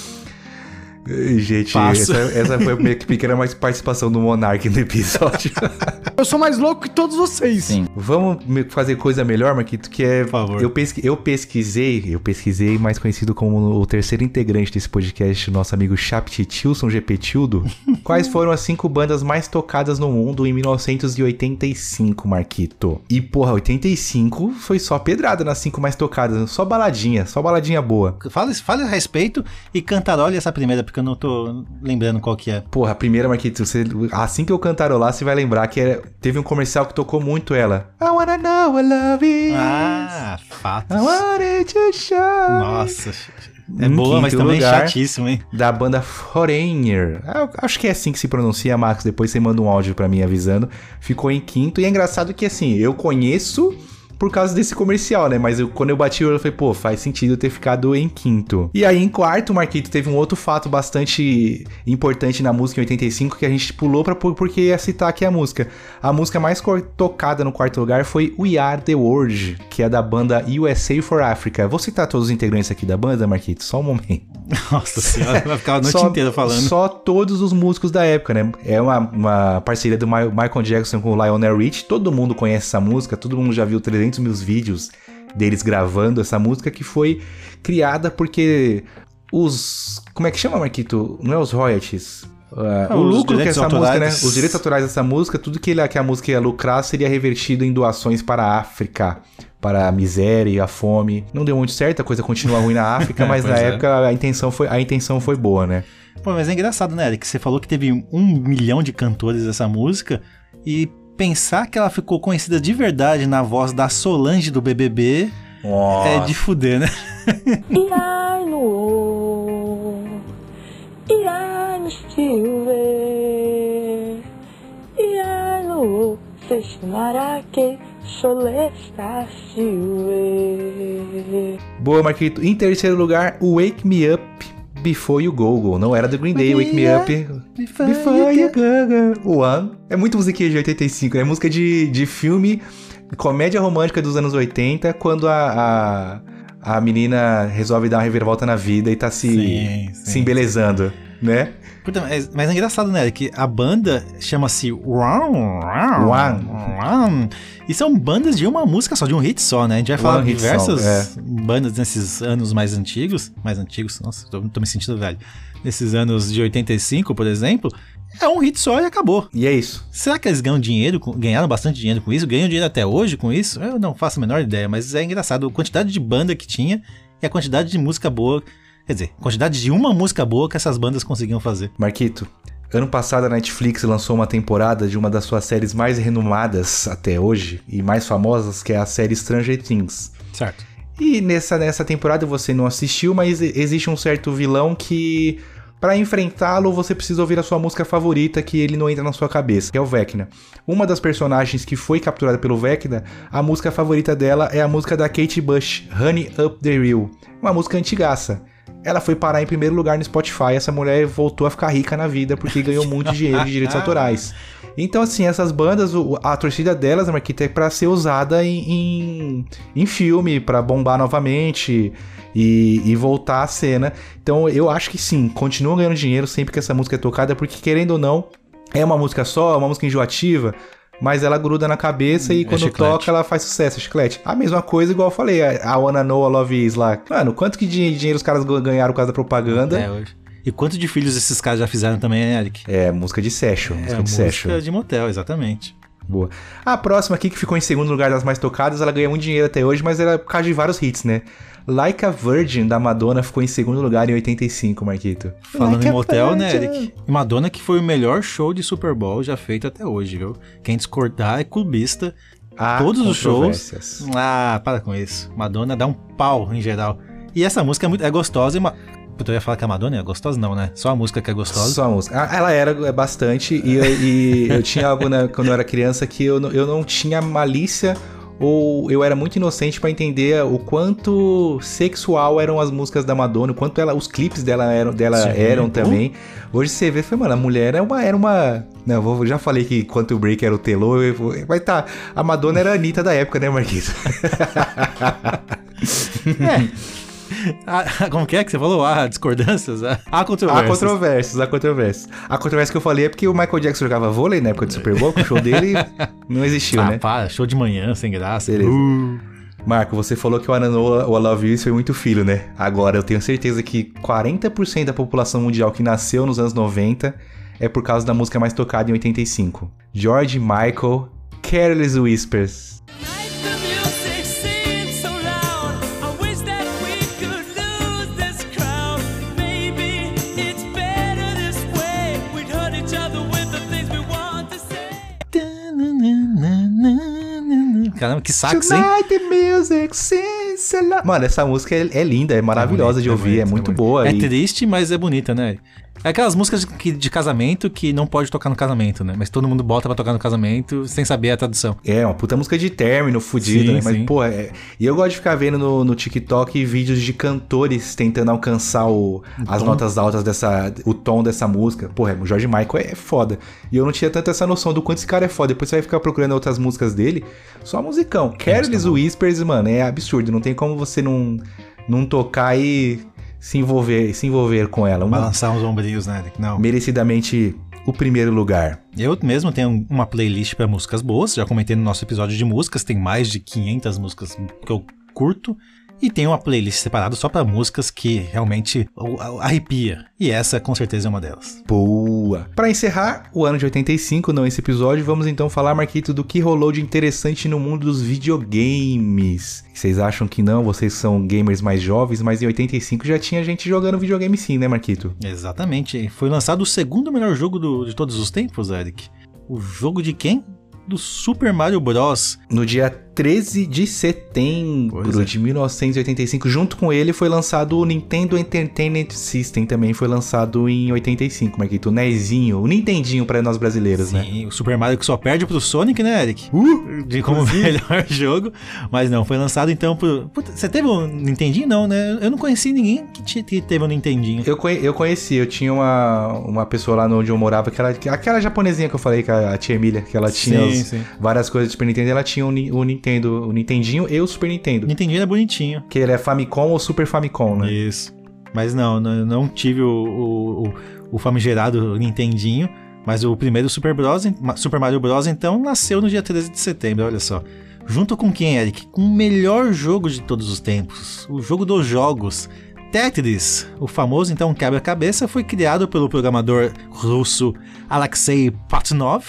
Gente, essa, essa foi a minha pequena mais participação do Monark no episódio. Eu sou mais louco que todos vocês. Sim. Vamos fazer coisa melhor, Marquito, que é. Por favor. Eu, pesqui- eu pesquisei, eu pesquisei, mais conhecido como o terceiro integrante desse podcast, nosso amigo Chaptitilson Gepetildo. quais foram as cinco bandas mais tocadas no mundo em 1985, Marquito? E, porra, 85 foi só pedrada nas cinco mais tocadas, só baladinha, só baladinha boa. fale, fale a respeito e cantarole essa primeira, porque eu não tô lembrando qual que é. Porra, a primeira, Marquito, você, assim que eu cantarolar, você vai lembrar que era- teve um comercial que tocou muito ela. I wanna know I love it. Ah, fatos. I wanted to show. Nossa. É Em boa, mas também lugar. chatíssimo, hein? da banda Foreigner. Eu acho que é assim que se pronuncia, Max. Depois você manda um áudio pra mim avisando. Ficou em quinto. E é engraçado que, assim, eu conheço por causa desse comercial, né? Mas eu, quando eu bati o olho, eu falei, pô, faz sentido ter ficado em quinto. E aí, em quarto, Marquito, teve um outro fato bastante importante na música em 85 que a gente pulou pra, porque ia citar aqui a música. A música mais tocada no quarto lugar foi We Are The World, que é da banda USA for Africa. Vou citar todos os integrantes aqui da banda, Marquito, só um momento. Nossa senhora, vai ficar a noite só, inteira falando. Só todos os músicos da época, né? É uma, uma parceria do Michael Jackson com o Lionel Rich. Todo mundo conhece essa música, todo mundo já viu 300 mil vídeos deles gravando essa música que foi criada porque os. Como é que chama, Marquito? Não é os royalties? Uh, Ah, o lucro que essa música, né? autorais. Os direitos autorais dessa música, tudo que, ele, que a música ia lucrar seria revertido em doações para a África, para a miséria e a fome. Não deu muito certo, a coisa continua ruim na África, mas na é. época a intenção, foi, a intenção foi boa, né? Pô, mas é engraçado, né, Eric? Você falou que teve um milhão de cantores dessa música e pensar que ela ficou conhecida de verdade na voz da Solange do BBB é de fuder, né? Boa, Marquito. Em terceiro lugar, Wake Me Up Before You Go Go. Não era do Green Day, Wake Me Up Before You Go Go. One. É muito musiquinha de 85, é música de, de filme, comédia romântica dos anos 80, quando a, a, a menina resolve dar uma reviravolta na vida e tá se, Sim, sim, se embelezando, né? Puta, mas, mas é engraçado, né, Eric? A banda chama-se One. E são bandas de uma música só, de um hit só, né? A gente vai falar de diversas song, bandas nesses anos mais antigos. Mais antigos, nossa, tô, tô me sentindo velho. Nesses anos de 85, por exemplo. É um hit só e acabou. E é isso. Será que eles ganham dinheiro, ganharam bastante dinheiro com isso? Ganham dinheiro até hoje com isso? Eu não faço a menor ideia, mas é engraçado a quantidade de banda que tinha e a quantidade de música boa. Quer dizer, quantidade de uma música boa que essas bandas conseguiam fazer. Marquito, ano passado a Netflix lançou uma temporada de uma das suas séries mais renomadas até hoje e mais famosas, que é a série Stranger Things. Certo. E nessa, nessa temporada você não assistiu, mas existe um certo vilão que, Pra enfrentá-lo, você precisa ouvir a sua música favorita que ele não entra na sua cabeça, que é o Vecna. Uma das personagens que foi capturada pelo Vecna, a música favorita dela é a música da Kate Bush, Honey Up the Hill. Uma música antigaça. Ela foi parar em primeiro lugar no Spotify. Essa mulher voltou a ficar rica na vida porque ganhou muito dinheiro de direitos autorais. Então, assim, essas bandas, a torcida delas, Marquita, é pra ser usada em, em, em filme, pra bombar novamente e, e voltar à cena. Então, eu acho que sim, continuam ganhando dinheiro sempre que essa música é tocada, porque querendo ou não, é uma música só, é uma música enjoativa. Mas ela gruda na cabeça e quando chiclete. toca ela faz sucesso, é chiclete. A mesma coisa, igual eu falei, a Wanna Know, a Love Is lá. Mano, quanto que dinheiro os caras ganharam por causa da propaganda? É, hoje. E quanto de filhos esses caras já fizaram também, né, Eric? É, música de session, música É, de música de motel, exatamente. Boa. A próxima aqui, que ficou em segundo lugar das mais tocadas, ela ganhou muito dinheiro até hoje, mas era por causa de vários hits, né? Like a Virgin, da Madonna, ficou em segundo lugar em 85, Marquito. Falando Like em motel, né. Eric? Madonna que foi o melhor show de Super Bowl já feito até hoje, viu? Quem discordar é clubista. Há Todos os shows. Ah, para com isso. Madonna dá um pau em geral. E essa música é, muito, é gostosa e. Ma... Puta, eu ia falar que a Madonna é gostosa, não, né? Só a música que é gostosa. Só a música. Ah, Ela era é, bastante, e, eu- e eu tinha algo né, quando eu era criança que eu, eu não tinha malícia ou eu era muito inocente pra entender o quanto sexual eram as músicas da Madonna, o quanto ela, os clipes dela eram, dela Sim. eram também. Hoje você vê, foi, mano, a mulher era uma. Era uma não, vou- já falei que Quanto Break era o Telô, vou- mas tá. A Madonna era a Anitta da época, né, Marquinhos? É. Ah, como que é que você falou? Ah, discordâncias? Ah, há Há controvérsias. controvérsias, há controvérsias. A controvérsia que eu falei é porque o Michael Jackson jogava vôlei na época do Super Bowl, que o show dele não existiu, Ah, né? para, show de manhã, sem graça. Beleza. Uh. Marco, você falou que o Ananoa, o I Love You, foi muito filho, né? Agora, eu tenho certeza que 40% da população mundial que nasceu nos anos 90 é por causa da música mais tocada em 85. George Michael, Careless Whispers. Caramba, que sax, hein? Music. Mano, essa música é, é linda, é maravilhosa de bonita, ouvir, é, bonita, muito bonita. boa. É e- triste, mas é bonita, né? É aquelas músicas de, de casamento que não pode tocar no casamento, né? Mas todo mundo bota pra tocar no casamento sem saber a tradução. É, uma puta música de término, fudida, Sim, né? Mas, sim. pô, é... e eu gosto de ficar vendo no, no TikTok vídeos de cantores tentando alcançar o, as tom. notas altas dessa. o tom dessa música. Porra, o George Michael é foda. E eu não tinha tanto essa noção do quanto esse cara é foda. Depois você vai ficar procurando outras músicas dele, só musicão. Careless Whispers, mano, é absurdo. Não tem como você não, não tocar e se envolver, se envolver com ela. Uma, Balançar os ombrinhos, né? Não. merecidamente o primeiro lugar. Eu mesmo tenho uma playlist pra músicas boas, já comentei no nosso episódio de músicas, tem mais de 500 músicas que eu curto. E tem uma playlist separada só pra músicas que realmente arrepia. E essa com certeza é uma delas. Boa! Pra encerrar o ano de 85, não esse episódio, vamos então falar, Marquito, do que rolou de interessante no mundo dos videogames. Vocês acham que não? Vocês são gamers mais jovens, mas em 85 já tinha gente jogando videogame sim, né, Marquito? Exatamente. Foi lançado o segundo melhor jogo do- de todos os tempos, Eric. O jogo de quem? Do Super Mario Bros. No dia 13 de setembro é. de 1985, junto com ele foi lançado o Nintendo Entertainment System, também foi lançado em 85, Marquito. O NESinho, o Nintendinho pra nós brasileiros, né? Sim, o Super Mario que só perde pro Sonic, né, Eric? de como melhor jogo. Mas não, foi lançado então pro. Puta, você teve um Nintendinho? Não, né? Eu não conheci ninguém que, que teve um Nintendinho. Eu, conhe- eu conheci, eu tinha uma, uma pessoa lá onde eu morava, que ela, aquela japonesinha que eu falei, que a, a tia Emília, que ela tinha Sim, os- sim. várias coisas de Super Nintendo, ela tinha o, Ni- o Nintendo, o Nintendinho e o Super Nintendo. O Nintendinho era bonitinho. Que ele é Famicom ou Super Famicom, né? Isso. Mas não, não, não tive o, o, o, famigerado Nintendinho. Mas o primeiro Super Bros, Super Mario Bros, então, nasceu no dia 13 de setembro, olha só. Junto com quem, Eric? Com o melhor jogo de todos os tempos. O jogo dos jogos. Tetris, o famoso então quebra-cabeça, foi criado pelo programador russo Alexei Patnov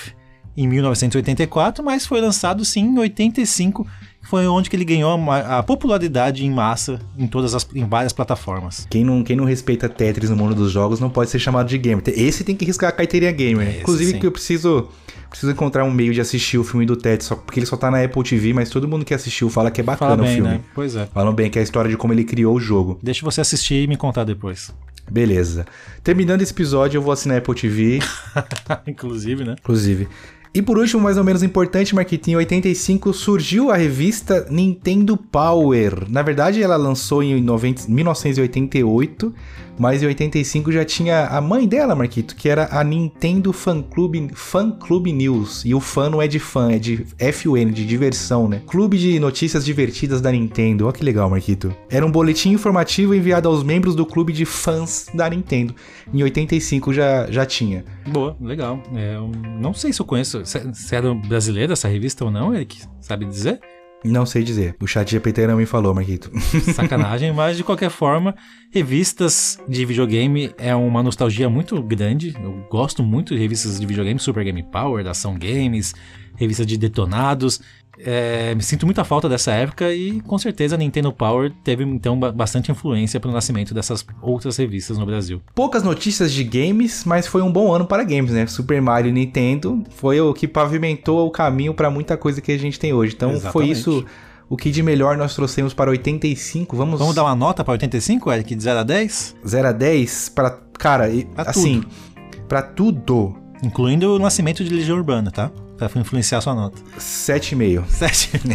em 1984, mas foi lançado sim em 85, que foi onde que ele ganhou a popularidade em massa em todas as em várias plataformas. Quem não, quem não respeita Tetris no mundo dos jogos não pode ser chamado de gamer. Esse tem que riscar a carteirinha gamer. Esse Inclusive sim. que eu preciso preciso encontrar um meio de assistir o filme do Tetris, só porque ele só tá na Apple TV, mas todo mundo que assistiu fala que é bacana Fala o bem, filme. né? Pois é. Falam bem que é a história de como ele criou o jogo. Deixa você assistir e me contar depois. Beleza. Terminando esse episódio, eu vou assinar a Apple TV. Inclusive, né? inclusive. E por último, mais ou menos importante, Marquitinho, em 85 surgiu a revista Nintendo Power. Na verdade, ela lançou em 90 1988, mas em 85 já tinha a mãe dela, Marquito, que era a Nintendo Fan Club, Fan Club News. E o fã não é de fã, é de FUN, de diversão, né? Clube de notícias divertidas da Nintendo. Olha que legal, Marquito. Era um boletim informativo enviado aos membros do clube de fãs da Nintendo. Em 85 já, já tinha. Boa, legal. É, não sei se eu conheço. Se, se era brasileira essa revista ou não, Eric? Sabe dizer? Não sei dizer. O chat GPT não me falou, Marquito. Sacanagem, mas de qualquer forma, revistas de videogame é uma nostalgia muito grande. Eu gosto muito de revistas de videogame, Super Game Power, da Ação Games, revistas de detonados. É, me sinto muita falta dessa época e com certeza a Nintendo Power teve então ba- bastante influência para o nascimento dessas outras revistas no Brasil. Poucas notícias de games, mas foi um bom ano para games, né? Super Mario e Nintendo foi o que pavimentou o caminho para muita coisa que a gente tem hoje. Então foi Exatamente. isso o que de melhor nós trouxemos para 85. Vamos, Vamos dar uma nota para 85, Eric, de 0 a 10? 0 a 10 para cara, Pra assim, para tudo. Incluindo o nascimento de Legião Urbana, tá? Pra influenciar a sua nota. 7,5. 7.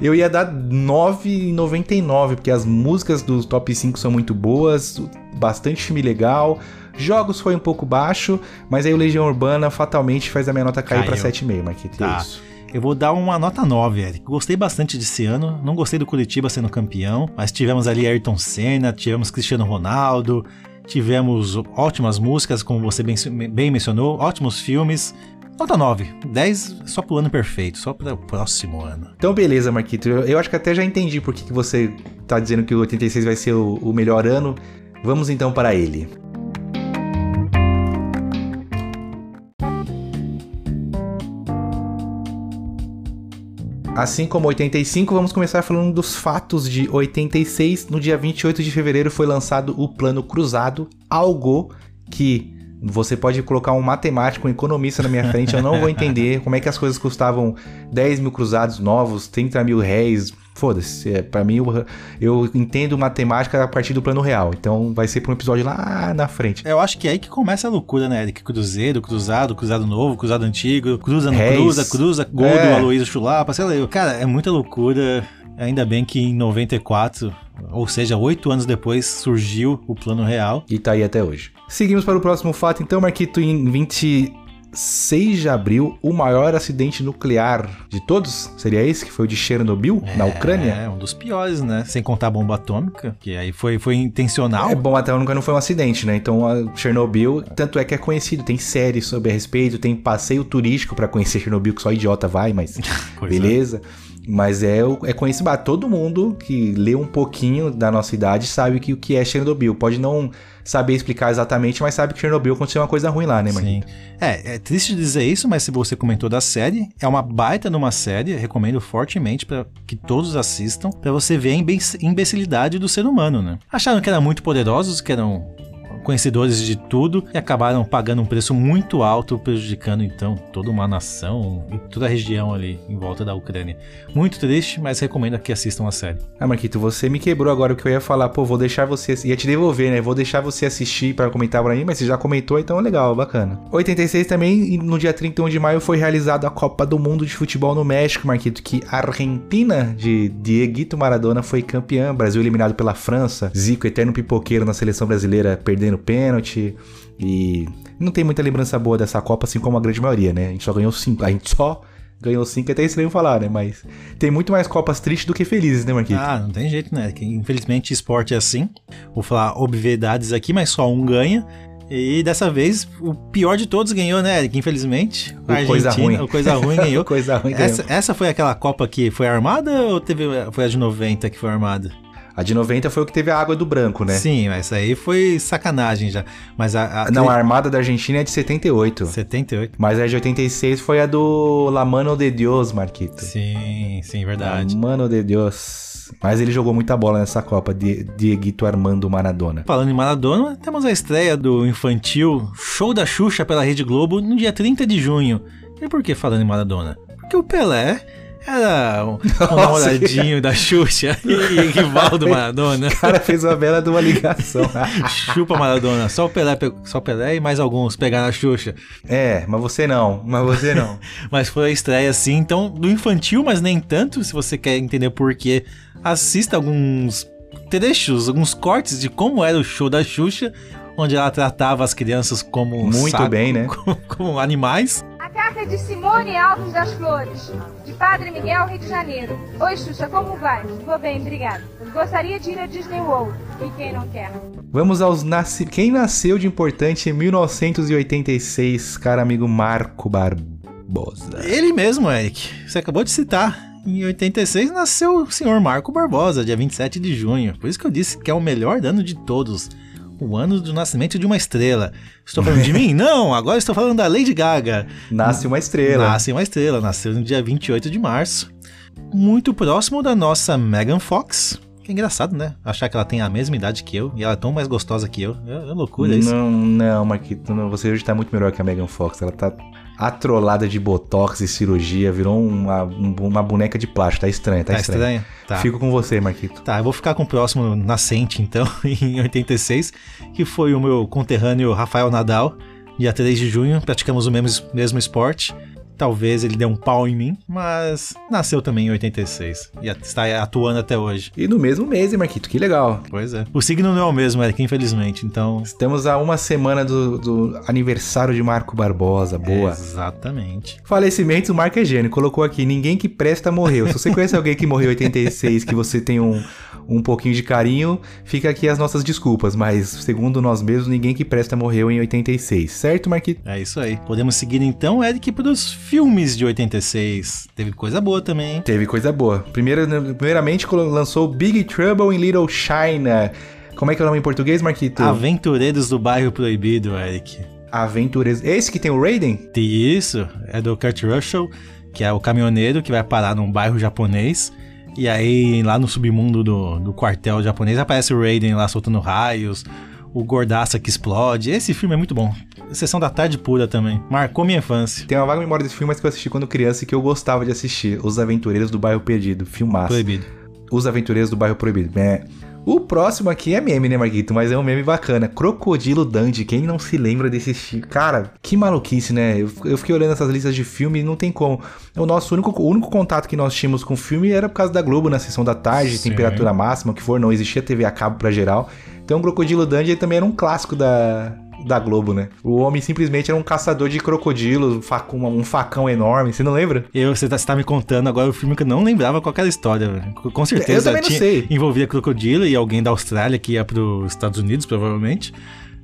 Eu ia dar 9,99, porque as músicas do top 5 são muito boas, bastante filme legal. Jogos foi um pouco baixo, mas aí o Legião Urbana fatalmente faz a minha nota cair pra 7,5, Marquinhos. Tá. É isso. Eu vou dar uma nota 9, Eric. Gostei bastante desse ano. Não gostei do Curitiba sendo campeão, mas tivemos ali Ayrton Senna, tivemos Cristiano Ronaldo, tivemos ótimas músicas, como você bem, bem mencionou, ótimos filmes. Nota 9. 10 só pro ano perfeito, só para o próximo ano. Então, beleza, Marquito. Eu, eu acho que até já entendi por que que você tá dizendo que o 86 vai ser o, o melhor ano. Vamos então para ele. Assim como 85, vamos começar falando dos fatos de 86. No dia 28 de fevereiro foi lançado o Plano Cruzado, algo que você pode colocar um matemático, um economista na minha frente, eu não vou entender como é que as coisas custavam 10 mil cruzados novos, 30 mil réis, Foda-se. É, pra mim, eu, eu entendo matemática a partir do plano real. Então vai ser pra um episódio lá na frente. Eu acho que é aí que começa a loucura, né, Eric? Cruzeiro, cruzado, cruzado novo, cruzado antigo, cruza, não Réis. cruza, cruza, gol É. do Aloysio Chulapa, sei lá. Cara, é muita loucura. Ainda bem que em 94, ou seja, oito anos depois, surgiu o plano real. E tá aí até hoje. Seguimos para o próximo fato, então, Marquito, em 26 de abril, o maior acidente nuclear de todos seria esse, que foi o de Chernobyl, na Ucrânia? É, um dos piores, né? Sem contar a bomba atômica, que aí foi, foi intencional. É bom, até nunca não foi um acidente, né? Então, a Chernobyl, tanto é que é conhecido, tem série sobre a respeito, tem passeio turístico pra conhecer Chernobyl, que só idiota vai, mas Pois é. Mas é, é conhecido, ah, todo mundo que lê um pouquinho da nossa idade sabe que o que é Chernobyl. Pode não saber explicar exatamente, mas sabe que Chernobyl aconteceu uma coisa ruim lá, né, Marquinhos? Sim. É, é triste dizer isso, mas se você comentou da série, é uma baita numa série, recomendo fortemente para que todos assistam, pra você ver a imbe- imbecilidade do ser humano, né? Acharam que eram muito poderosos, que eram conhecedores de tudo e acabaram pagando um preço muito alto, prejudicando então toda uma nação e toda a região ali em volta da Ucrânia. Muito triste, mas recomendo que assistam a série. Ah, Marquito, você me quebrou agora o que eu ia falar. Pô, vou deixar você. Ia te devolver, né? Vou deixar você assistir pra comentar pra mim, mas você já comentou, então legal, bacana. 86 também, no dia 31 de maio, foi realizada a Copa do Mundo de Futebol no México, Marquito, que a Argentina de Dieguito Maradona foi campeã. Brasil eliminado pela França. Zico, eterno pipoqueiro na seleção brasileira, perdendo pênalti. E não tem muita lembrança boa dessa Copa, assim como a grande maioria, né? A gente só ganhou cinco. A gente só ganhou cinco, é até estranho falar, né? Mas tem muito mais Copas tristes do que felizes, né, Marquito? Ah, não tem jeito, né? Que, infelizmente esporte é assim. Vou falar obviedades aqui, mas só um ganha. E dessa vez, o pior de todos ganhou, né, Eric? Infelizmente. O coisa ruim. O coisa ruim ganhou. Coisa ruim ganhou. essa, essa foi aquela Copa que foi armada ou teve, foi a de 90 que foi armada? A de 90 foi o que teve a água do branco, né? Sim, mas aí foi sacanagem já. Mas a. a Não, a armada da Argentina é de 78. 78. Mas a de 86 foi a do La Mano de Dios, Marquito. Sim, sim, verdade. La Mano de Dios. Mas ele jogou muita bola nessa Copa, de Dieguito Armando Maradona. Falando em Maradona, temos a estreia do infantil Show da Xuxa pela Rede Globo no dia 30 de junho. E por que falando em Maradona? Porque o Pelé era um, um namoradinho da Xuxa e rival do Maradona. O cara fez uma bela de uma ligação. Chupa Maradona. Só o Pelé, pe- só o Pelé e mais alguns pegaram a Xuxa. é, mas você não, mas você não. Mas foi a estreia assim, então, do infantil, mas nem tanto. Se você quer entender por quê, assista alguns trechos, alguns cortes de como era o show da Xuxa, onde ela tratava as crianças como Muito saco, bem, né? como, como animais. Carta é de Simone Alves das Flores, de Padre Miguel, Rio de Janeiro. Oi, Xuxa, como vai? Vou bem, obrigada. Gostaria de ir a Disney World. E quem não quer? Vamos aos nasci... Quem nasceu de importante em 1986, cara amigo Marco Barbosa. Ele mesmo, Eric. Você acabou de citar. Em 86 nasceu o senhor Marco Barbosa, dia 27 de junho. Por isso que eu disse que é o melhor ano de todos. O ano do nascimento de uma estrela. Estou falando de mim? Não, agora estou falando da Lady Gaga. Nasce uma estrela. Nasce uma estrela, nasceu no dia 28 de março. Muito próximo da nossa Megan Fox. Que é engraçado, né? Achar que ela tem a mesma idade que eu e ela é tão mais gostosa que eu. É, é loucura isso. Não, não, Marquito, não, você hoje tá muito melhor que a Megan Fox. Ela tá atrolada de botox e cirurgia, virou uma, um- uma boneca de plástico. Tá estranha, tá, Tá? Tá. Fico com você, Marquito. Tá, eu vou ficar com o próximo nascente, então, em 86, que foi o meu conterrâneo Rafael Nadal. Dia 3 de junho, praticamos o mesmo, mesmo esporte. Talvez ele dê um pau em mim, mas nasceu também em 86 e está atuando até hoje. E no mesmo mês, hein, Marquito? Que legal. Pois é. O signo não é o mesmo, Eric, infelizmente, então. Estamos a uma semana do, do aniversário de Marco Barbosa. Boa. Exatamente. Falecimentos, o Marco é gênio. Colocou aqui, ninguém que presta morreu. Se você conhece alguém que morreu em 86, que você tem um, um pouquinho de carinho, fica aqui as nossas desculpas. Mas, segundo nós mesmos, ninguém que presta morreu em 86. Certo, Marquito? É isso aí. Podemos seguir então, Eric, para os filmes de 86. Teve coisa boa também, hein? Teve coisa boa. Primeiro, primeiramente, colo- lançou Big Trouble in Little China. Como é que é o nome em português, Marquito? Aventureiros do Bairro Proibido, Eric. Aventureiros. Esse que tem o Raiden? Isso, é do Kurt Russell, que é o caminhoneiro que vai parar num bairro japonês. E aí, lá no submundo do, do quartel japonês, aparece o Raiden lá soltando raios, o gordaça que explode. Esse filme é muito bom. Sessão da tarde pura também. Marcou minha infância. Tem uma vaga memória desse filme, mas que eu assisti quando criança e que eu gostava de assistir. Os Aventureiros do Bairro Perdido. Filmaço. Proibido. Os Aventureiros do Bairro Proibido. É. O próximo aqui é meme, né, Marguito? Mas é um meme bacana. Crocodilo Dundee. Quem não se lembra desse filme? Cara, que maluquice, né? Eu, eu fiquei olhando essas listas de filme e não tem como. O nosso único, o único contato que nós tínhamos com o filme era por causa da Globo na sessão da tarde, Sim. temperatura máxima, o que for, não existia TV a cabo pra geral. Então, o Crocodilo Dundee também era um clássico da, da Globo, né? O homem simplesmente era um caçador de crocodilos, um facão, um facão enorme. Você não lembra? Eu, você, tá, você tá me contando agora o filme que eu não lembrava qual era a história. velho. Com- certeza também não tinha- sei. envolvia crocodilo e alguém da Austrália que ia pros Estados Unidos, provavelmente.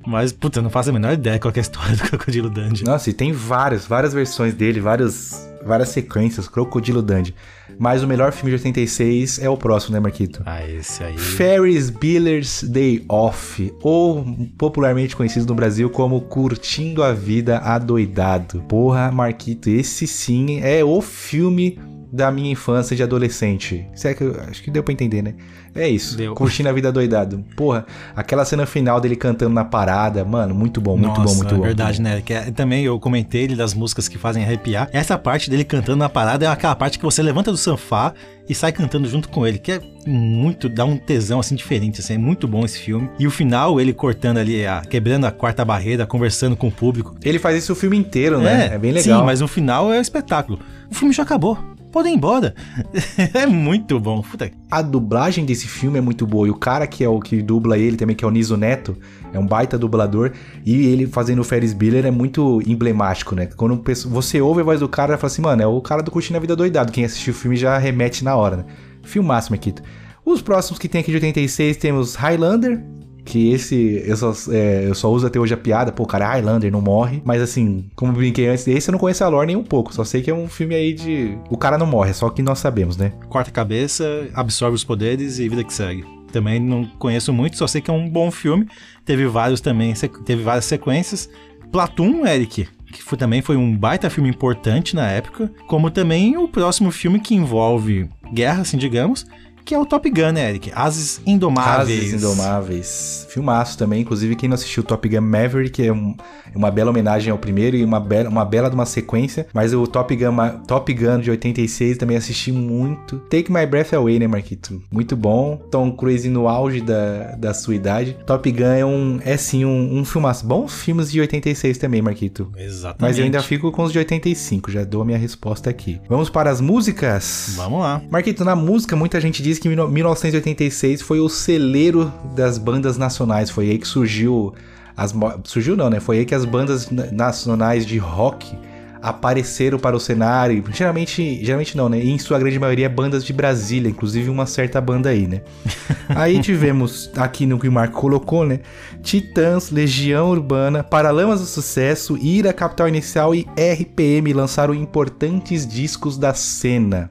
Mas, puta, eu não faço a menor ideia qual é a história do Crocodilo Dundee. Nossa, e tem várias, várias versões dele, várias, várias sequências, Crocodilo Dundee. Mas o melhor filme de 86 é o próximo, né, Marquito? Ah, esse aí. Ferris Bueller's Day Off, ou popularmente conhecido no Brasil como Curtindo a Vida Adoidado. Porra, Marquito, esse sim é o filme da minha infância de adolescente. Isso é que eu acho que deu pra entender, né? É isso, Deu. Curtindo a Vida Adoidado. Porra, aquela cena final dele cantando na parada, mano, muito bom, muito Nossa, bom, muito é bom. verdade, né? Que é- também eu comentei ele das músicas que fazem arrepiar. Essa parte dele cantando na parada é aquela parte que você levanta do sofá e sai cantando junto com ele, que é muito, dá um tesão assim diferente, assim, é muito bom esse filme. E o final, ele cortando ali, a- quebrando a quarta barreira, conversando com o público. Ele faz isso o filme inteiro, né? É, bem Sim, legal. mas no final é um espetáculo. O filme já acabou. Podem ir embora. é muito bom. Puta. A dublagem desse filme é muito boa. E o cara que é o que dubla ele também, que é o Niso Neto, é um baita dublador. E ele fazendo o Ferris Bueller é muito emblemático, né? Quando você ouve a voz do cara, fala assim, mano, é o cara do Curtindo a Vida Doidado. Quem assistiu o filme já remete na hora, né? Filmaço, Marquito. Os próximos que tem aqui de 86 temos Highlander, que esse eu só, é, eu só uso até hoje a piada, pô, cara é Highlander, não morre. Mas assim, como brinquei antes desse, eu não conheço a lore nem um pouco. Só sei que é um filme aí de. O cara não morre, é só o que nós sabemos, né? Corta a cabeça, absorve os poderes e vida que segue. Também não conheço muito, só sei que é um bom filme. Teve vários também, teve várias sequências. Platum, Eric, que foi, também foi um baita filme importante na época. Como também o próximo filme que envolve guerra, assim, digamos, que é o Top Gun, né, Eric? Ases Indomáveis. Ases Indomáveis. Filmaço também. Inclusive, quem não assistiu Top Gun Maverick é um- é uma bela homenagem ao primeiro e uma bela, uma bela de uma sequência. Mas o Top Gun, Top Gun de 86 também assisti muito. Take My Breath Away, né, Marquito? Muito bom. Tom Cruise no auge da, da sua idade. Top Gun é um, é sim um, um filmaço. Bons filmes de 86 também, Marquito. Exatamente. Mas eu ainda fico com os de 85, já dou a minha resposta aqui. Vamos para as músicas? Vamos lá. Marquito, na música, muita gente diz que em 1986 foi o celeiro das bandas nacionais. Foi aí que surgiu. As, surgiu não, né? Foi aí que as bandas na- nacionais de rock apareceram para o cenário. Geralmente, geralmente não, né? Em sua grande maioria, bandas de Brasília, inclusive uma certa banda aí, né? Aí tivemos aqui no que o Marco colocou, né? Titãs, Legião Urbana, Paralamas do Sucesso, Ira, Capital Inicial e RPM lançaram importantes discos da cena.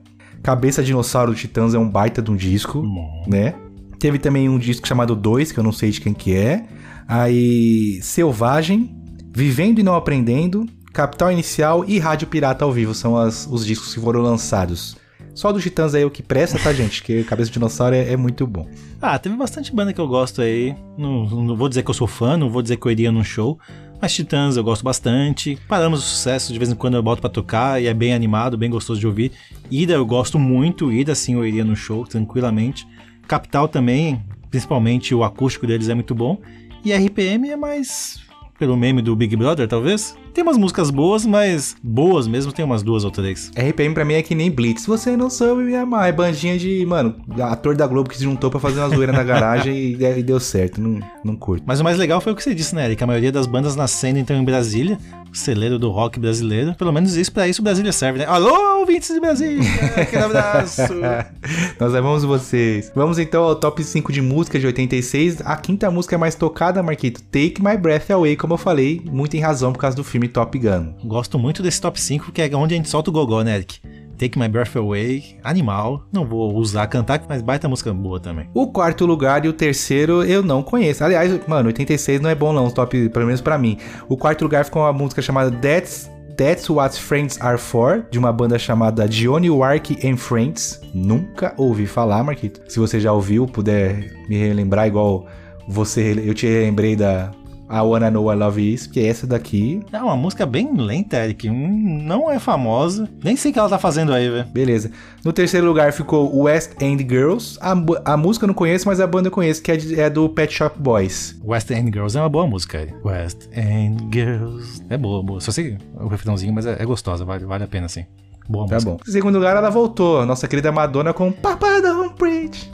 Cabeça Dinossauro Titãs é um baita de um disco, né? Teve também um disco chamado 2, que eu não sei de quem que é. Aí, Selvagem, Vivendo e Não Aprendendo, Capital Inicial e Rádio Pirata ao Vivo são as- os discos que foram lançados. Só do Titãs aí é o que presta, tá, gente? Que Cabeça de Dinossauro é, é muito bom. Ah, teve bastante banda que eu gosto aí. Não, não vou dizer que eu sou fã, não vou dizer que eu iria num show. Mas Titãs eu gosto bastante. Paramos o sucesso, de vez em quando eu boto pra tocar e é bem animado, bem gostoso de ouvir. Ida eu gosto muito, Ida sim eu iria no show tranquilamente. Capital também, principalmente o acústico deles é muito bom. E RPM é mais pelo meme do Big Brother, talvez. Tem umas músicas boas, mas boas mesmo tem umas duas ou três. RPM pra mim é que nem Blitz. Você não soube me amar. É bandinha de, mano, ator da Globo que se juntou pra fazer uma zoeira na garagem e, e deu certo. Não, não curto. Mas o mais legal foi o que você disse, né, Eric? A maioria das bandas nascendo então em Brasília, celeiro do rock brasileiro. Pelo menos isso, pra isso Brasília serve, né? Alô, ouvintes de Brasília! Aquele abraço! Nós amamos vocês. Vamos então ao top 5 de música de 86. A quinta música mais tocada, Marquito, Take My Breath Away, como eu falei, muito em razão por causa do filme Top Gun. Gosto muito desse top 5, que é onde a gente solta o gogó, né, Eric? Take My Breath Away, animal. Não vou usar cantar, mas baita música boa também. O quarto lugar e o terceiro eu não conheço. Aliás, mano, 86 não é bom não, top, pelo menos pra mim. O quarto lugar ficou uma música chamada That's That's What Friends Are For, de uma banda chamada Johnny Wark and Friends. Nunca ouvi falar, Marquito. Se você já ouviu, puder me relembrar igual você, eu te relembrei da a Wanna Know I Love Is, porque essa daqui. É uma música bem lenta, Eric. Hum, Não é famosa. Nem sei o que ela tá fazendo aí, velho. Beleza. No terceiro lugar ficou West End Girls. A, a música eu não conheço, mas a banda eu conheço, que é, de- é do Pet Shop Boys. West End Girls é uma boa música, Eric. West End Girls. É boa, boa. Só sei o refrãozinho, mas é, é gostosa. Vale, vale a pena, sim. Boa Tá música. bom. Em segundo lugar, ela voltou. Nossa querida Madonna com Papa Don't Preach.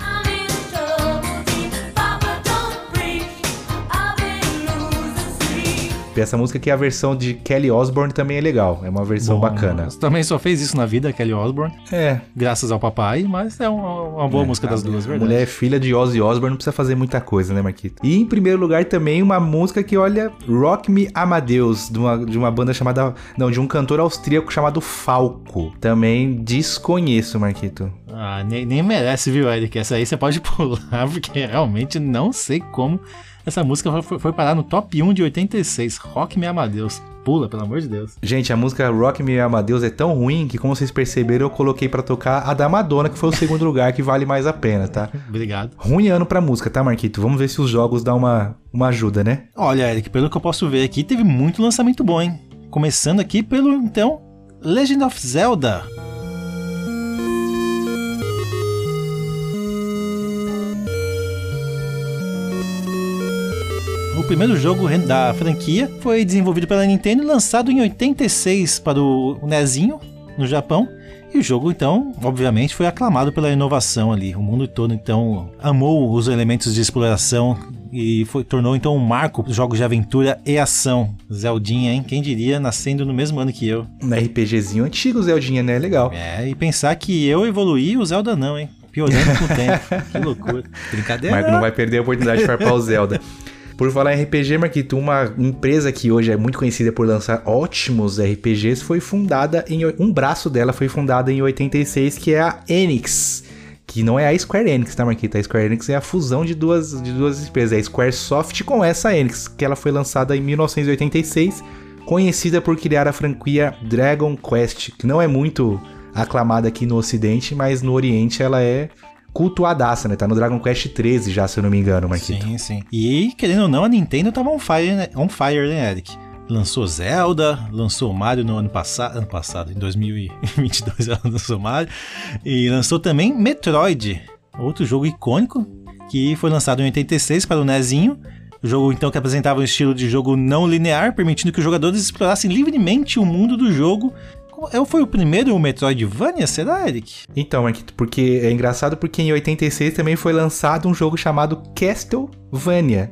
E essa música aqui, a versão de Kelly Osbourne também é legal. É uma versão Bom, bacana. Também só fez isso na vida, Kelly Osbourne. É. Graças ao papai, mas é uma, uma boa música das duas, verdade. mulher é filha de Ozzy Osbourne, não precisa fazer muita coisa, né, Marquito? E em primeiro lugar também uma música que, olha, Rock Me Amadeus, de uma, de uma banda chamada... Não, de um cantor austríaco chamado Falco. Também desconheço, Marquito. Ah, nem, nem merece, viu, Eric? Essa aí você pode pular, porque realmente não sei como essa música foi, foi parar no top 1 de 86. Rock Me Amadeus. Pula, pelo amor de Deus. Gente, a música Rock Me Amadeus é tão ruim que, como vocês perceberam, eu coloquei pra tocar a da Madonna, que foi o segundo lugar, que vale mais a pena, tá? Obrigado. Ruim ano pra música, tá, Marquito? Vamos ver se os jogos dão uma, uma ajuda, né? Olha, Eric, pelo que eu posso ver aqui, teve muito lançamento bom, hein? Começando aqui pelo, então, Legend of Zelda. Primeiro jogo da franquia foi desenvolvido pela Nintendo e lançado em 86 para o Nezinho, no Japão. E o jogo, então, obviamente, foi aclamado pela inovação ali. O mundo todo, então, amou os elementos de exploração e foi, tornou, então, um marco para os jogos de aventura e ação. Zeldinha, hein? Quem diria, nascendo no mesmo ano que eu. Um RPGzinho antigo, Zeldinha, né? Legal. É, e pensar que eu evoluí, o Zelda não, hein? Piorando com o tempo. Que loucura. Brincadeira. Marco não vai perder a oportunidade de farpar o Zelda. Por falar em RPG, Marquito, uma empresa que hoje é muito conhecida por lançar ótimos RPGs foi fundada em. Um braço dela foi fundada em 86, que é a Enix. Que não é a Square Enix, tá, Marquito? A Square Enix é a fusão de duas, de duas empresas. É a Squaresoft com essa Enix, que ela foi lançada em 1986, conhecida por criar a franquia Dragon Quest, que não é muito aclamada aqui no Ocidente, mas no Oriente ela é cultuadaça, né? Tá no Dragon Quest 13 já, se eu não me engano, Marquito. Sim, sim. E, querendo ou não, a Nintendo tava on fire, né, on fire, né, Eric? Lançou Zelda, lançou Mario no ano passado, ano passado, em 2022 ela lançou Mario, e lançou também Metroid, outro jogo icônico, que foi lançado em 86 para o Nezinho, o jogo então que apresentava um estilo de jogo não linear, permitindo que os jogadores explorassem livremente o mundo do jogo. É, Foi o primeiro Metroidvania, será, Eric? Então, Marquito, porque é engraçado porque em 86 também foi lançado um jogo chamado Castlevania.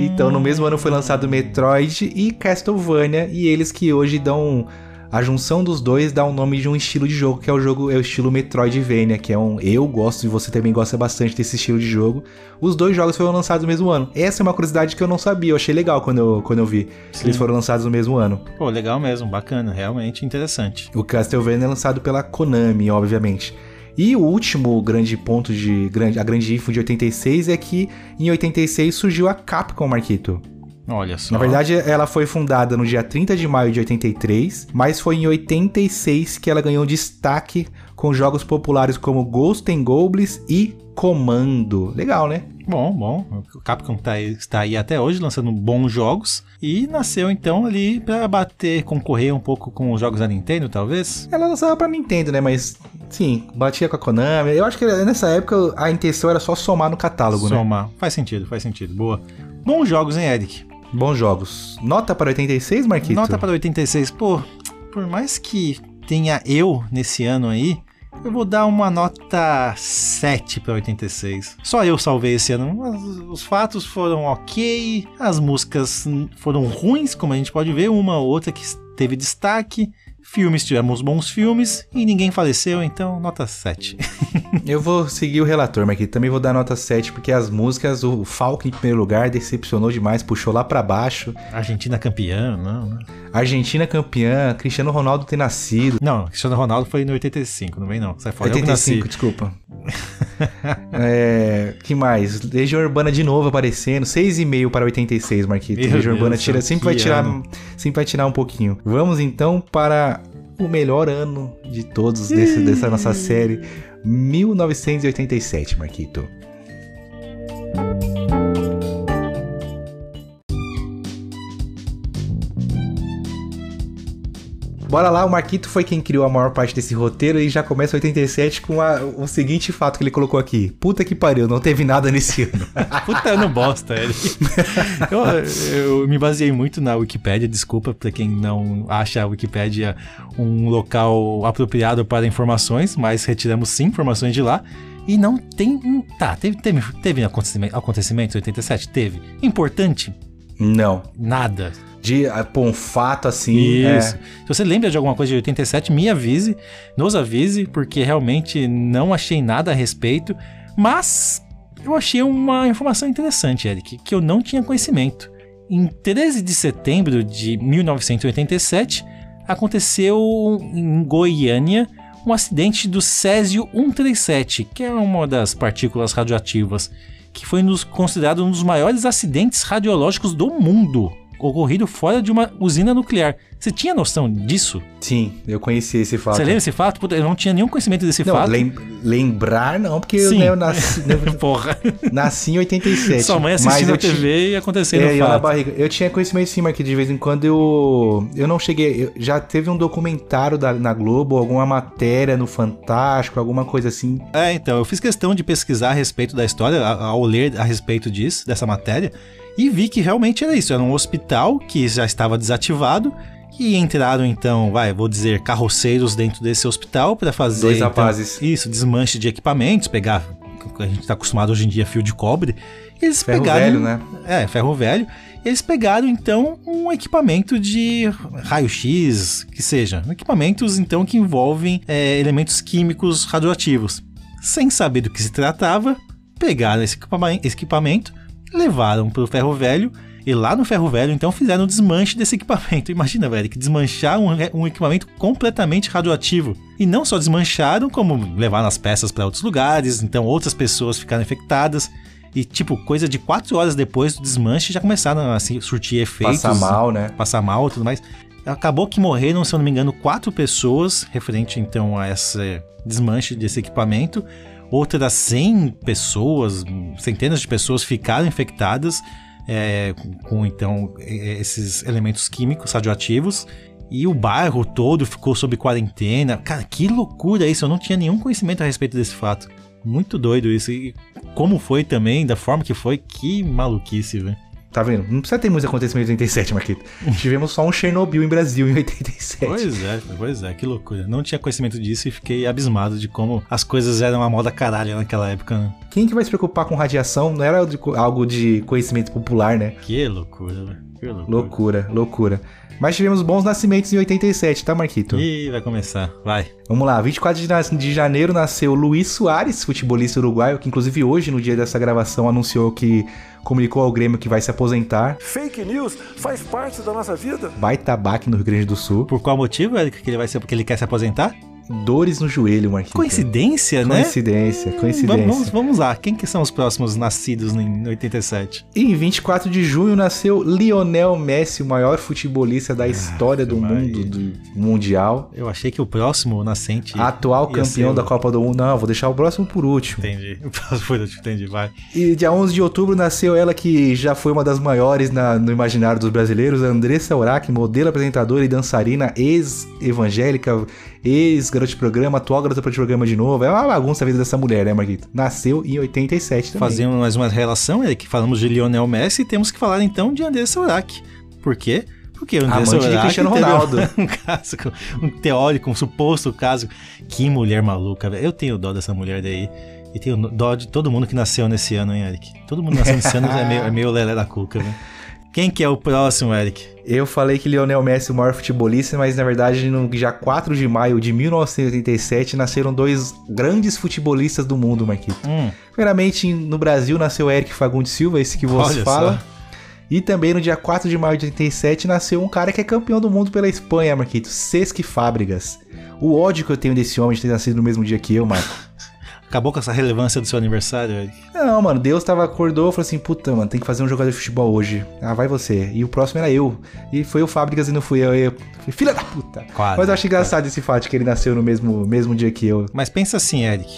Então, no mesmo ano foi lançado Metroid e Castlevania, e eles que hoje dão a junção dos dois dá o nome de um estilo de jogo, que é o jogo é o estilo Metroidvania, que é um eu gosto e você também gosta bastante desse estilo de jogo. Os dois jogos foram lançados no mesmo ano. Essa é uma curiosidade que eu não sabia, eu achei legal quando eu, quando eu vi. Sim. Eles foram lançados no mesmo ano. Pô, legal mesmo, bacana, realmente interessante. O Castlevania é lançado pela Konami, obviamente. E o último grande ponto de grande, a grande info de 86 é que em 86 surgiu a Capcom, Marquito. Olha só. Na verdade, ela foi fundada no dia 30 de maio de 83, mas foi em 86 que ela ganhou destaque com jogos populares como Ghost and Goblins e Comando. Legal, né? Bom, bom. O Capcom tá aí- está aí até hoje lançando bons jogos e nasceu então ali pra bater, concorrer um pouco com os jogos da Nintendo, talvez. Ela lançava pra Nintendo, né? Mas, sim, batia com a Konami. Eu acho que nessa época a intenção era só somar no catálogo, né? Somar. Faz sentido, faz sentido. Boa. Bons jogos, hein, Eric? Bons jogos. Nota para 86, Marquito? Nota para 86. Pô, por mais que tenha eu nesse ano aí, eu vou dar uma nota 7 para 86. Só eu salvei esse ano. Os fatos foram ok, as músicas foram ruins, como a gente pode ver, uma ou outra que teve destaque. Filmes, tivemos bons filmes e ninguém faleceu, então nota 7. Eu vou seguir o relator, Marquito. Também vou dar nota 7, porque as músicas, o Falco em primeiro lugar, decepcionou demais, puxou lá pra baixo. Argentina campeã, não, não. Argentina campeã, Cristiano Ronaldo ter nascido. Não, Cristiano Ronaldo foi no 85, não vem não. Sai fora, eu que 85, nasci. desculpa. é, que mais? Legião Urbana de novo aparecendo, 6,5 para 86, Marquito. Meu Legião Deus Urbana tira, sempre vai tirar, ano. sempre vai tirar um pouquinho. Vamos então para o melhor ano de todos desse, dessa nossa série, 1987, Marquito. Bora lá, o Marquito foi quem criou a maior parte desse roteiro e já começa 87 com a- o seguinte fato que ele colocou aqui. Puta que pariu, não teve nada nesse ano. Puta, não bosta ele. eu, eu me baseei muito na Wikipédia, desculpa pra quem não acha a Wikipédia um local apropriado para informações, mas retiramos sim informações de lá. E não tem. um- Tá, teve, teve, teve acontecimento, acontecimentos em 87? Teve. Importante? Não. Nada. De, ah, pô, um fato assim. Isso. é. Se você lembra de alguma coisa de 87, me avise, nos avise, porque realmente não achei nada a respeito, mas eu achei uma informação interessante, Eric, que eu não tinha conhecimento. Em 13 de setembro de 1987, aconteceu em Goiânia um acidente do Césio 137, que é uma das partículas radioativas, que foi nos- considerado um dos maiores acidentes radiológicos do mundo, ocorrido fora de uma usina nuclear. Você tinha noção disso? Sim, eu conheci esse fato. Você lembra esse fato? Puta, eu não tinha nenhum conhecimento desse Não, fato. lem- lembrar não, porque eu, Sim. né, eu nasci, eu Porra. nasci em 87. Sua mãe assistindo eu a TV e acontecendo É, o eu na fato. barriga. Eu tinha conhecimento sim, que de vez em quando eu. Eu não cheguei. eu- já teve um documentário da, na Globo, alguma matéria no Fantástico, alguma coisa assim. É, então, eu fiz questão de pesquisar a respeito da história, ao ler a respeito disso, dessa matéria, e vi que realmente era isso. Era um hospital que já estava desativado. E entraram, então, vai, vou dizer, carroceiros dentro desse hospital para fazer. Dois então, rapazes. Isso, desmanche de equipamentos, pegar. A gente está acostumado hoje em dia fio de cobre. Eles Ferro pegaram. velho, né? É, ferro velho. Eles pegaram, então, um equipamento de raio-x, que seja. Equipamentos, então, que envolvem é, elementos químicos radioativos. Sem saber do que se tratava, pegaram esse equipamento, levaram para o ferro velho. E lá no ferro velho, então, fizeram o desmanche desse equipamento. Imagina, velho, que desmanchar um, re- um equipamento completamente radioativo. E não só desmancharam, como levaram as peças para outros lugares, então outras pessoas ficaram infectadas. E, tipo, coisa de quatro horas depois do desmanche já começaram a assim, surtir efeitos. Passar mal, né? Passar mal e tudo mais. Acabou que morreram, se eu não me engano, quatro pessoas, referente então a esse desmanche desse equipamento. Outras 100 pessoas, centenas de pessoas ficaram infectadas é, com, então é, esses elementos químicos radioativos. E o bairro todo ficou sob quarentena. Cara, que loucura isso! Eu não tinha nenhum conhecimento a respeito desse fato. Muito doido isso. E como foi também, da forma que foi, que maluquice, velho. Tá vendo? Não precisa ter muitos acontecimentos em 87, Marquito. Tivemos só um Chernobyl em Brasil em 87. Pois é, pois é, que loucura. Não tinha conhecimento disso e fiquei abismado de como as coisas eram uma moda caralho naquela época, né? Quem que vai se preocupar com radiação? Não era algo de conhecimento popular, né? Que loucura, velho. Loucura. Loucura, loucura. Mas tivemos bons nascimentos em 87, tá, Marquito? Ih, vai começar. Vai. Vamos lá, 24 de, janeiro nasceu Luiz Soares, futebolista uruguaio, que inclusive hoje, no dia dessa gravação, anunciou que comunicou ao Grêmio que vai se aposentar. Fake news faz parte da nossa vida. Baita baque no Rio Grande do Sul. Por qual motivo, Eric, que ele vai ser porque ele quer se aposentar? Dores no joelho, Marquinhos. Coincidência, né? Coincidência, coincidência. Vamos, vamos lá, quem que são os próximos nascidos em 87? E em 24 de junho nasceu Lionel Messi, o maior futebolista da história do mundo, do mundial. Eu achei que o próximo nascente. Atual campeão o- da Copa do Mundo. Não, vou deixar o próximo por último. Entendi. O próximo foi, entendi, vai. E dia 11 de outubro nasceu ela que já foi uma das maiores na- no imaginário dos brasileiros, Andressa Urach, modelo, apresentadora e dançarina, ex-evangélica, ex-garota de programa, atual garota de programa de novo. É uma bagunça a vida dessa mulher, né, Marquito? Nasceu em 87 também. Fazendo mais uma relação, Eric, falamos de Lionel Messi, temos que falar então de Andressa Urach. Por quê? Porque o Andressa Amante de Cristiano Ronaldo. Um, caso, um teórico, um suposto caso. Que mulher maluca, velho. Eu tenho dó dessa mulher daí. E tenho dó de todo mundo que nasceu nesse ano, hein, Eric? Todo mundo nasceu nesse ano é meio, é meio lelé da cuca, velho. Quem que é o próximo, Eric? Eu falei que Lionel Messi é o maior futebolista, mas na verdade no dia 4 de maio de 1987 nasceram dois grandes futebolistas do mundo, Marquito. Hum, Primeiramente, no Brasil nasceu Eric Fagundes Silva, esse que você Olha fala. só. E também no dia 4 de maio de 87 nasceu um cara que é campeão do mundo pela Espanha, Marquito, Cesc Fábricas. O ódio que eu tenho desse homem de ter nascido no mesmo dia que eu, Marco. acabou com essa relevância do seu aniversário, Eric? Não, mano, Deus tava acordou e falou assim: puta, mano, tem que fazer um jogador de futebol hoje. Ah, vai você. E o próximo era eu. E foi o Fábricas e não fui eu. E eu falei, filha da puta. Quase, Mas eu acho engraçado esse fato que ele nasceu no mesmo, mesmo dia que eu. Mas pensa assim, Eric.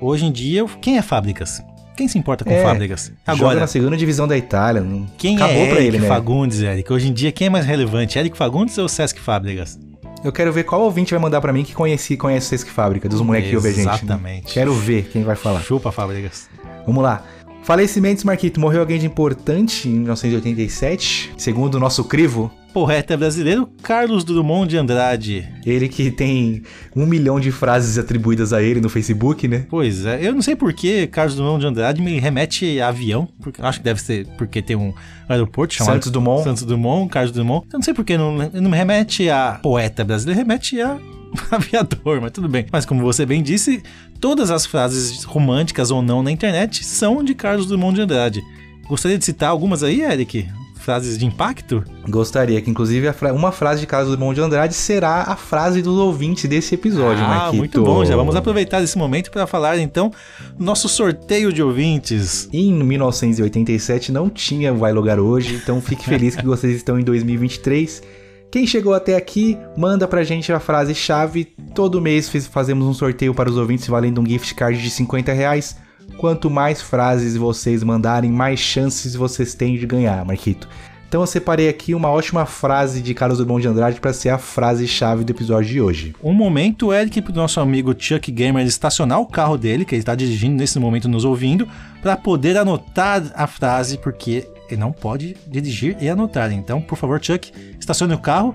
Hoje em dia, quem é Fábricas? Quem se importa com É, Fábricas? Joga Agora, na segunda divisão da Itália. Quem Acabou é pra Eric ele, né? Fagundes, Eric? Hoje em dia, quem é mais relevante? Eric Fagundes ou Sesc Fábricas? Eu quero ver qual ouvinte vai mandar pra mim que conheci, conhece o Sesc Fábrica, dos moleques que ouvem a gente. né? Exatamente. Quero ver quem vai falar. Chupa, Fábricas. Vamos lá. Falecimentos, Marquito. Morreu alguém de importante em 1987, segundo o nosso crivo. Poeta brasileiro Carlos Drummond de Andrade. Ele que tem um milhão de frases atribuídas a ele no Facebook, né? Pois é, eu não sei por que Carlos Drummond de Andrade me remete a avião. Porque, acho que deve ser porque tem um aeroporto chamado Santos Dumont. Santos Dumont, Carlos Drummond. Eu não sei por que não, não me remete a poeta brasileiro, remete a aviador, mas tudo bem. Mas como você bem disse, todas as frases românticas ou não na internet são de Carlos Drummond de Andrade. Gostaria de citar algumas aí, Eric? Frases de impacto? Gostaria que, inclusive, fra- uma frase de Carlos Drummond de Andrade será a frase dos ouvintes desse episódio, ah, Marquito. muito bom. Já vamos aproveitar esse momento para falar, então, do nosso sorteio de ouvintes. Em 1987 não tinha Vai Logar Hoje, então fique feliz que vocês estão em 2023. Quem chegou até aqui, manda pra gente a frase-chave. Todo mês fazemos um sorteio para os ouvintes valendo um gift card de 50 reais. Quanto mais frases vocês mandarem, mais chances vocês têm de ganhar, Marquito. Então eu separei aqui uma ótima frase de Carlos Drummond de Andrade para ser a frase-chave do episódio de hoje. Um momento, Eric, pro nosso amigo Chuck Gamer estacionar o carro dele, que ele está dirigindo nesse momento nos ouvindo, para poder anotar a frase, porque ele não pode dirigir e anotar. Então, por favor, Chuck, estacione o carro.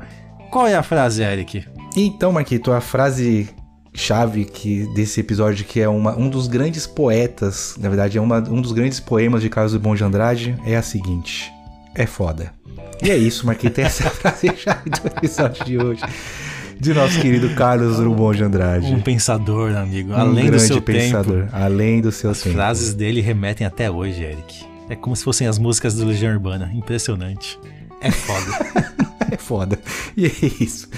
Qual é a frase, Eric? Então, Marquito, a frase chave que desse episódio que é uma, um dos grandes poetas, na verdade é uma, um dos grandes poemas de Carlos Drummond de Andrade é a seguinte: é foda. E é isso, Marquito, essa frase chave do episódio de hoje. De nosso querido Carlos Drummond de Andrade. Um pensador, amigo. Um além do grande seu pensador, tempo. além do seu As tempo. frases dele remetem até hoje, Eric. É como se fossem as músicas do Legião Urbana. Impressionante. É foda. é foda. E é isso.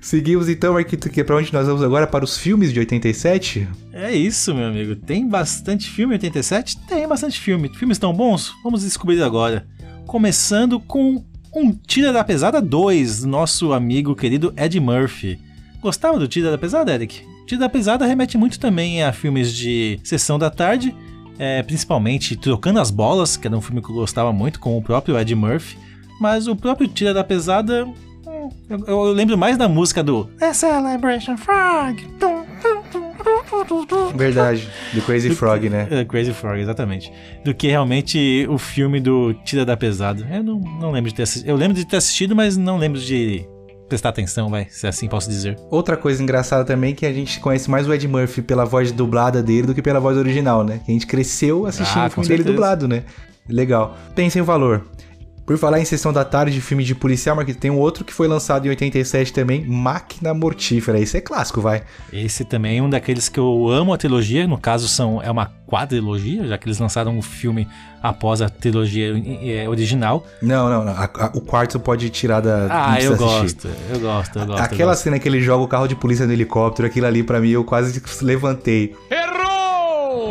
Seguimos então, Marquito, que é pra onde nós vamos agora? Para os filmes de 87? É isso, meu amigo. Tem bastante filme em 87? Tem bastante filme. Filmes tão bons? Vamos descobrir agora. Começando com um Tira da Pesada 2, do nosso amigo querido Ed Murphy. Gostava do Tira da Pesada, Eric? Tira da Pesada remete muito também a filmes de Sessão da Tarde, é, principalmente Trocando as Bolas, que era um filme que eu gostava muito, com o próprio Ed Murphy. Mas o próprio Tira da Pesada. Eu, eu lembro mais da música do The Celebration Frog. Tum, tum, tum. Verdade. Do Crazy Frog, né? É, Crazy Frog, exatamente. Do que realmente o filme do Tira da Pesada. Eu não, não lembro de ter assistido. Eu lembro de ter assistido, mas não lembro de prestar atenção, vai, se assim posso dizer. Outra coisa engraçada também é que a gente conhece mais o Ed Murphy pela voz dublada dele do que pela voz original, né? Que a gente cresceu assistindo Ah, o filme dele certeza. dublado, né? Legal. Pensem o valor. Por falar em Sessão da Tarde de filme de policial, Marquinhos, tem um outro que foi lançado em 87 também, Máquina Mortífera. Esse é clássico, vai. Esse também é um daqueles que eu amo a trilogia, no caso são é uma quadrilogia, já que eles lançaram um filme após a trilogia eh, original. Não, não, não. A- a- o quarto pode tirar da. Ah, eu gosto, eu gosto, eu gosto. eu Aquela gosto. cena que ele joga o carro de polícia no helicóptero, aquilo ali pra mim eu quase levantei.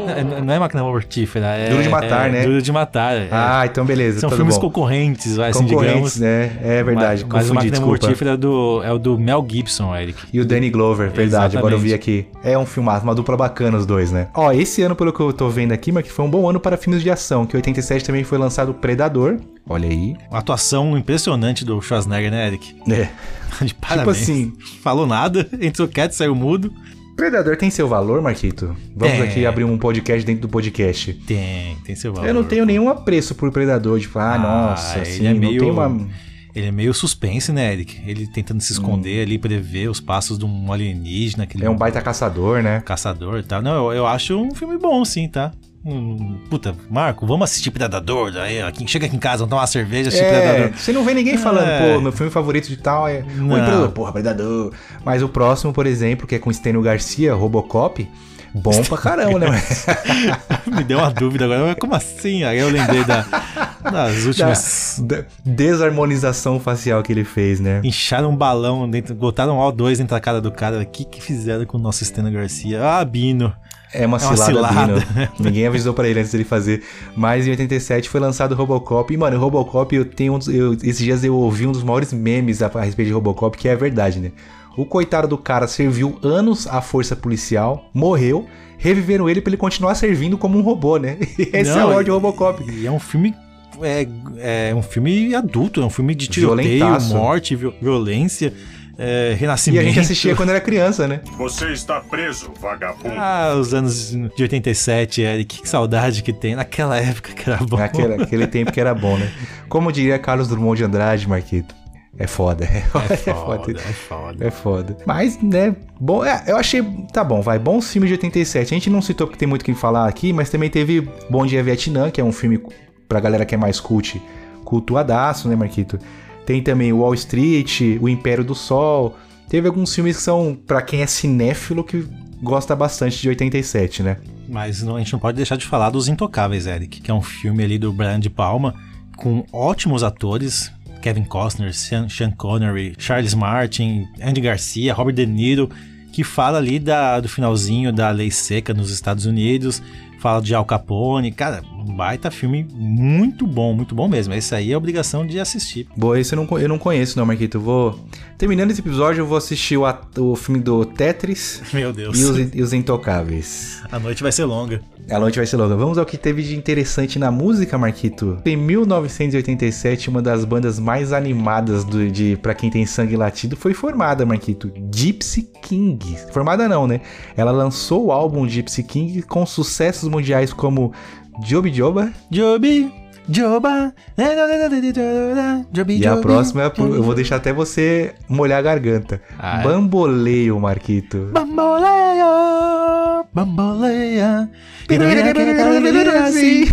Não, não é máquina mortífera, é. Duro de Matar, é né? Duro de matar. é. Ah, então beleza. São filmes bom. concorrentes, vai, assim, Concorrentes, digamos. né? É verdade. Mas, mas o Máquina desculpa. Mortífera é, do, é o do Mel Gibson, Eric. E o Danny Glover, verdade, agora eu vi aqui. É um filmaço, uma dupla bacana os dois, né? Ó, esse ano, pelo que eu tô vendo aqui, mas que foi um bom ano para filmes de ação, que em 87 também foi lançado Predador. Olha aí. Uma atuação impressionante do Schwarzenegger, né, Eric? É. De parabéns. assim- Falou nada, entrou quieto, saiu mudo. Predador tem seu valor, Marquito? Vamos Tem. aqui abrir um podcast dentro do podcast. Tem, tem seu valor. Eu não tenho nenhum apreço por Predador, tipo, ah, nossa, ele assim, é meio- uma... Ele é meio suspense, né, Eric? Ele tentando se esconder ali, prever os passos de um alienígena. Aquele É um baita caçador, né? caçador e tal. Não, eu, eu acho um filme bom, sim, tá? Hum, puta, Marco, vamos assistir Predador. Aí, chega aqui em casa, vamos tomar uma cerveja, assistir É, Predador. você não vê ninguém falando, É. pô, meu filme favorito de tal é Não. Predador, porra, Predador. Mas o próximo, por exemplo, que é com Stênio Garcia, Robocop, bom pra caramba, né? Me deu uma dúvida agora, como assim? Aí eu lembrei da, das últimas. Da, da desarmonização facial que ele fez, né? Incharam um balão, dentro, botaram um O2 dentro da cara do cara. O que, que fizeram com o nosso Steno Garcia? Ah, Bino. É uma É uma cilada, cilada. Ninguém avisou pra ele antes dele fazer. Mas em 87 foi lançado o Robocop. E, mano, o Robocop, eu tenho um dos, eu- esses dias eu ouvi um dos maiores memes a, a respeito de Robocop, que é a verdade, né? O coitado do cara serviu anos à força policial, morreu, reviveram ele pra ele continuar servindo como um robô, né? Esse é Não, o Lord e- Robocop. E é um filme. É, é um filme adulto, é um filme de tiroteio, Violentaço. morte, vi- violência. É, E Renascimento. a gente assistia quando era criança, né? Você está preso, vagabundo. Ah, os anos de 87, Eric, que saudade que tem. Naquela época que era bom. Naquele, aquele tempo que era bom, né? Como diria Carlos Drummond de Andrade, Marquito. É foda. É foda. É foda, é foda. É foda. Mas, né, bom, é, eu achei, tá bom, vai, bons filmes de 87. A gente não citou porque tem muito o que falar aqui, mas também teve Bom Dia Vietnã, que é um filme pra galera que é mais cult, cultuadaço, né, Marquito? Tem também Wall Street, O Império do Sol. Teve alguns filmes que são pra quem é cinéfilo que gosta bastante de 87, né? Mas não- a gente não pode deixar de falar dos Intocáveis, Eric, que é um filme ali do Brian De Palma, com ótimos atores. Kevin Costner, Sean, Sean Connery, Charles Martin, Andy Garcia, Robert De Niro, que fala ali da, do finalzinho da lei seca nos Estados Unidos, fala de Al Capone. Cara, um baita filme muito bom, muito bom mesmo. Esse aí é a obrigação de assistir. Boa, esse eu não, eu não conheço, não, Marquito. Eu vou. Terminando esse episódio, eu vou assistir o, o filme do Tetris Meu Deus. e os, e os Intocáveis. A noite vai ser longa. A noite vai ser longa. Vamos ao que teve de interessante na música, Marquito. Em 1987, uma das bandas mais animadas do, de para quem tem sangue latido foi formada, Marquito. Gypsy King. Formada não, né? Ela lançou o álbum Gypsy King com sucessos mundiais como Joby Joba. Joby, Joba, Joby, E a próxima, eu vou deixar até você molhar a garganta. Ah, é? Bamboleio, Marquito. Bamboleia, bamboleia. Sim.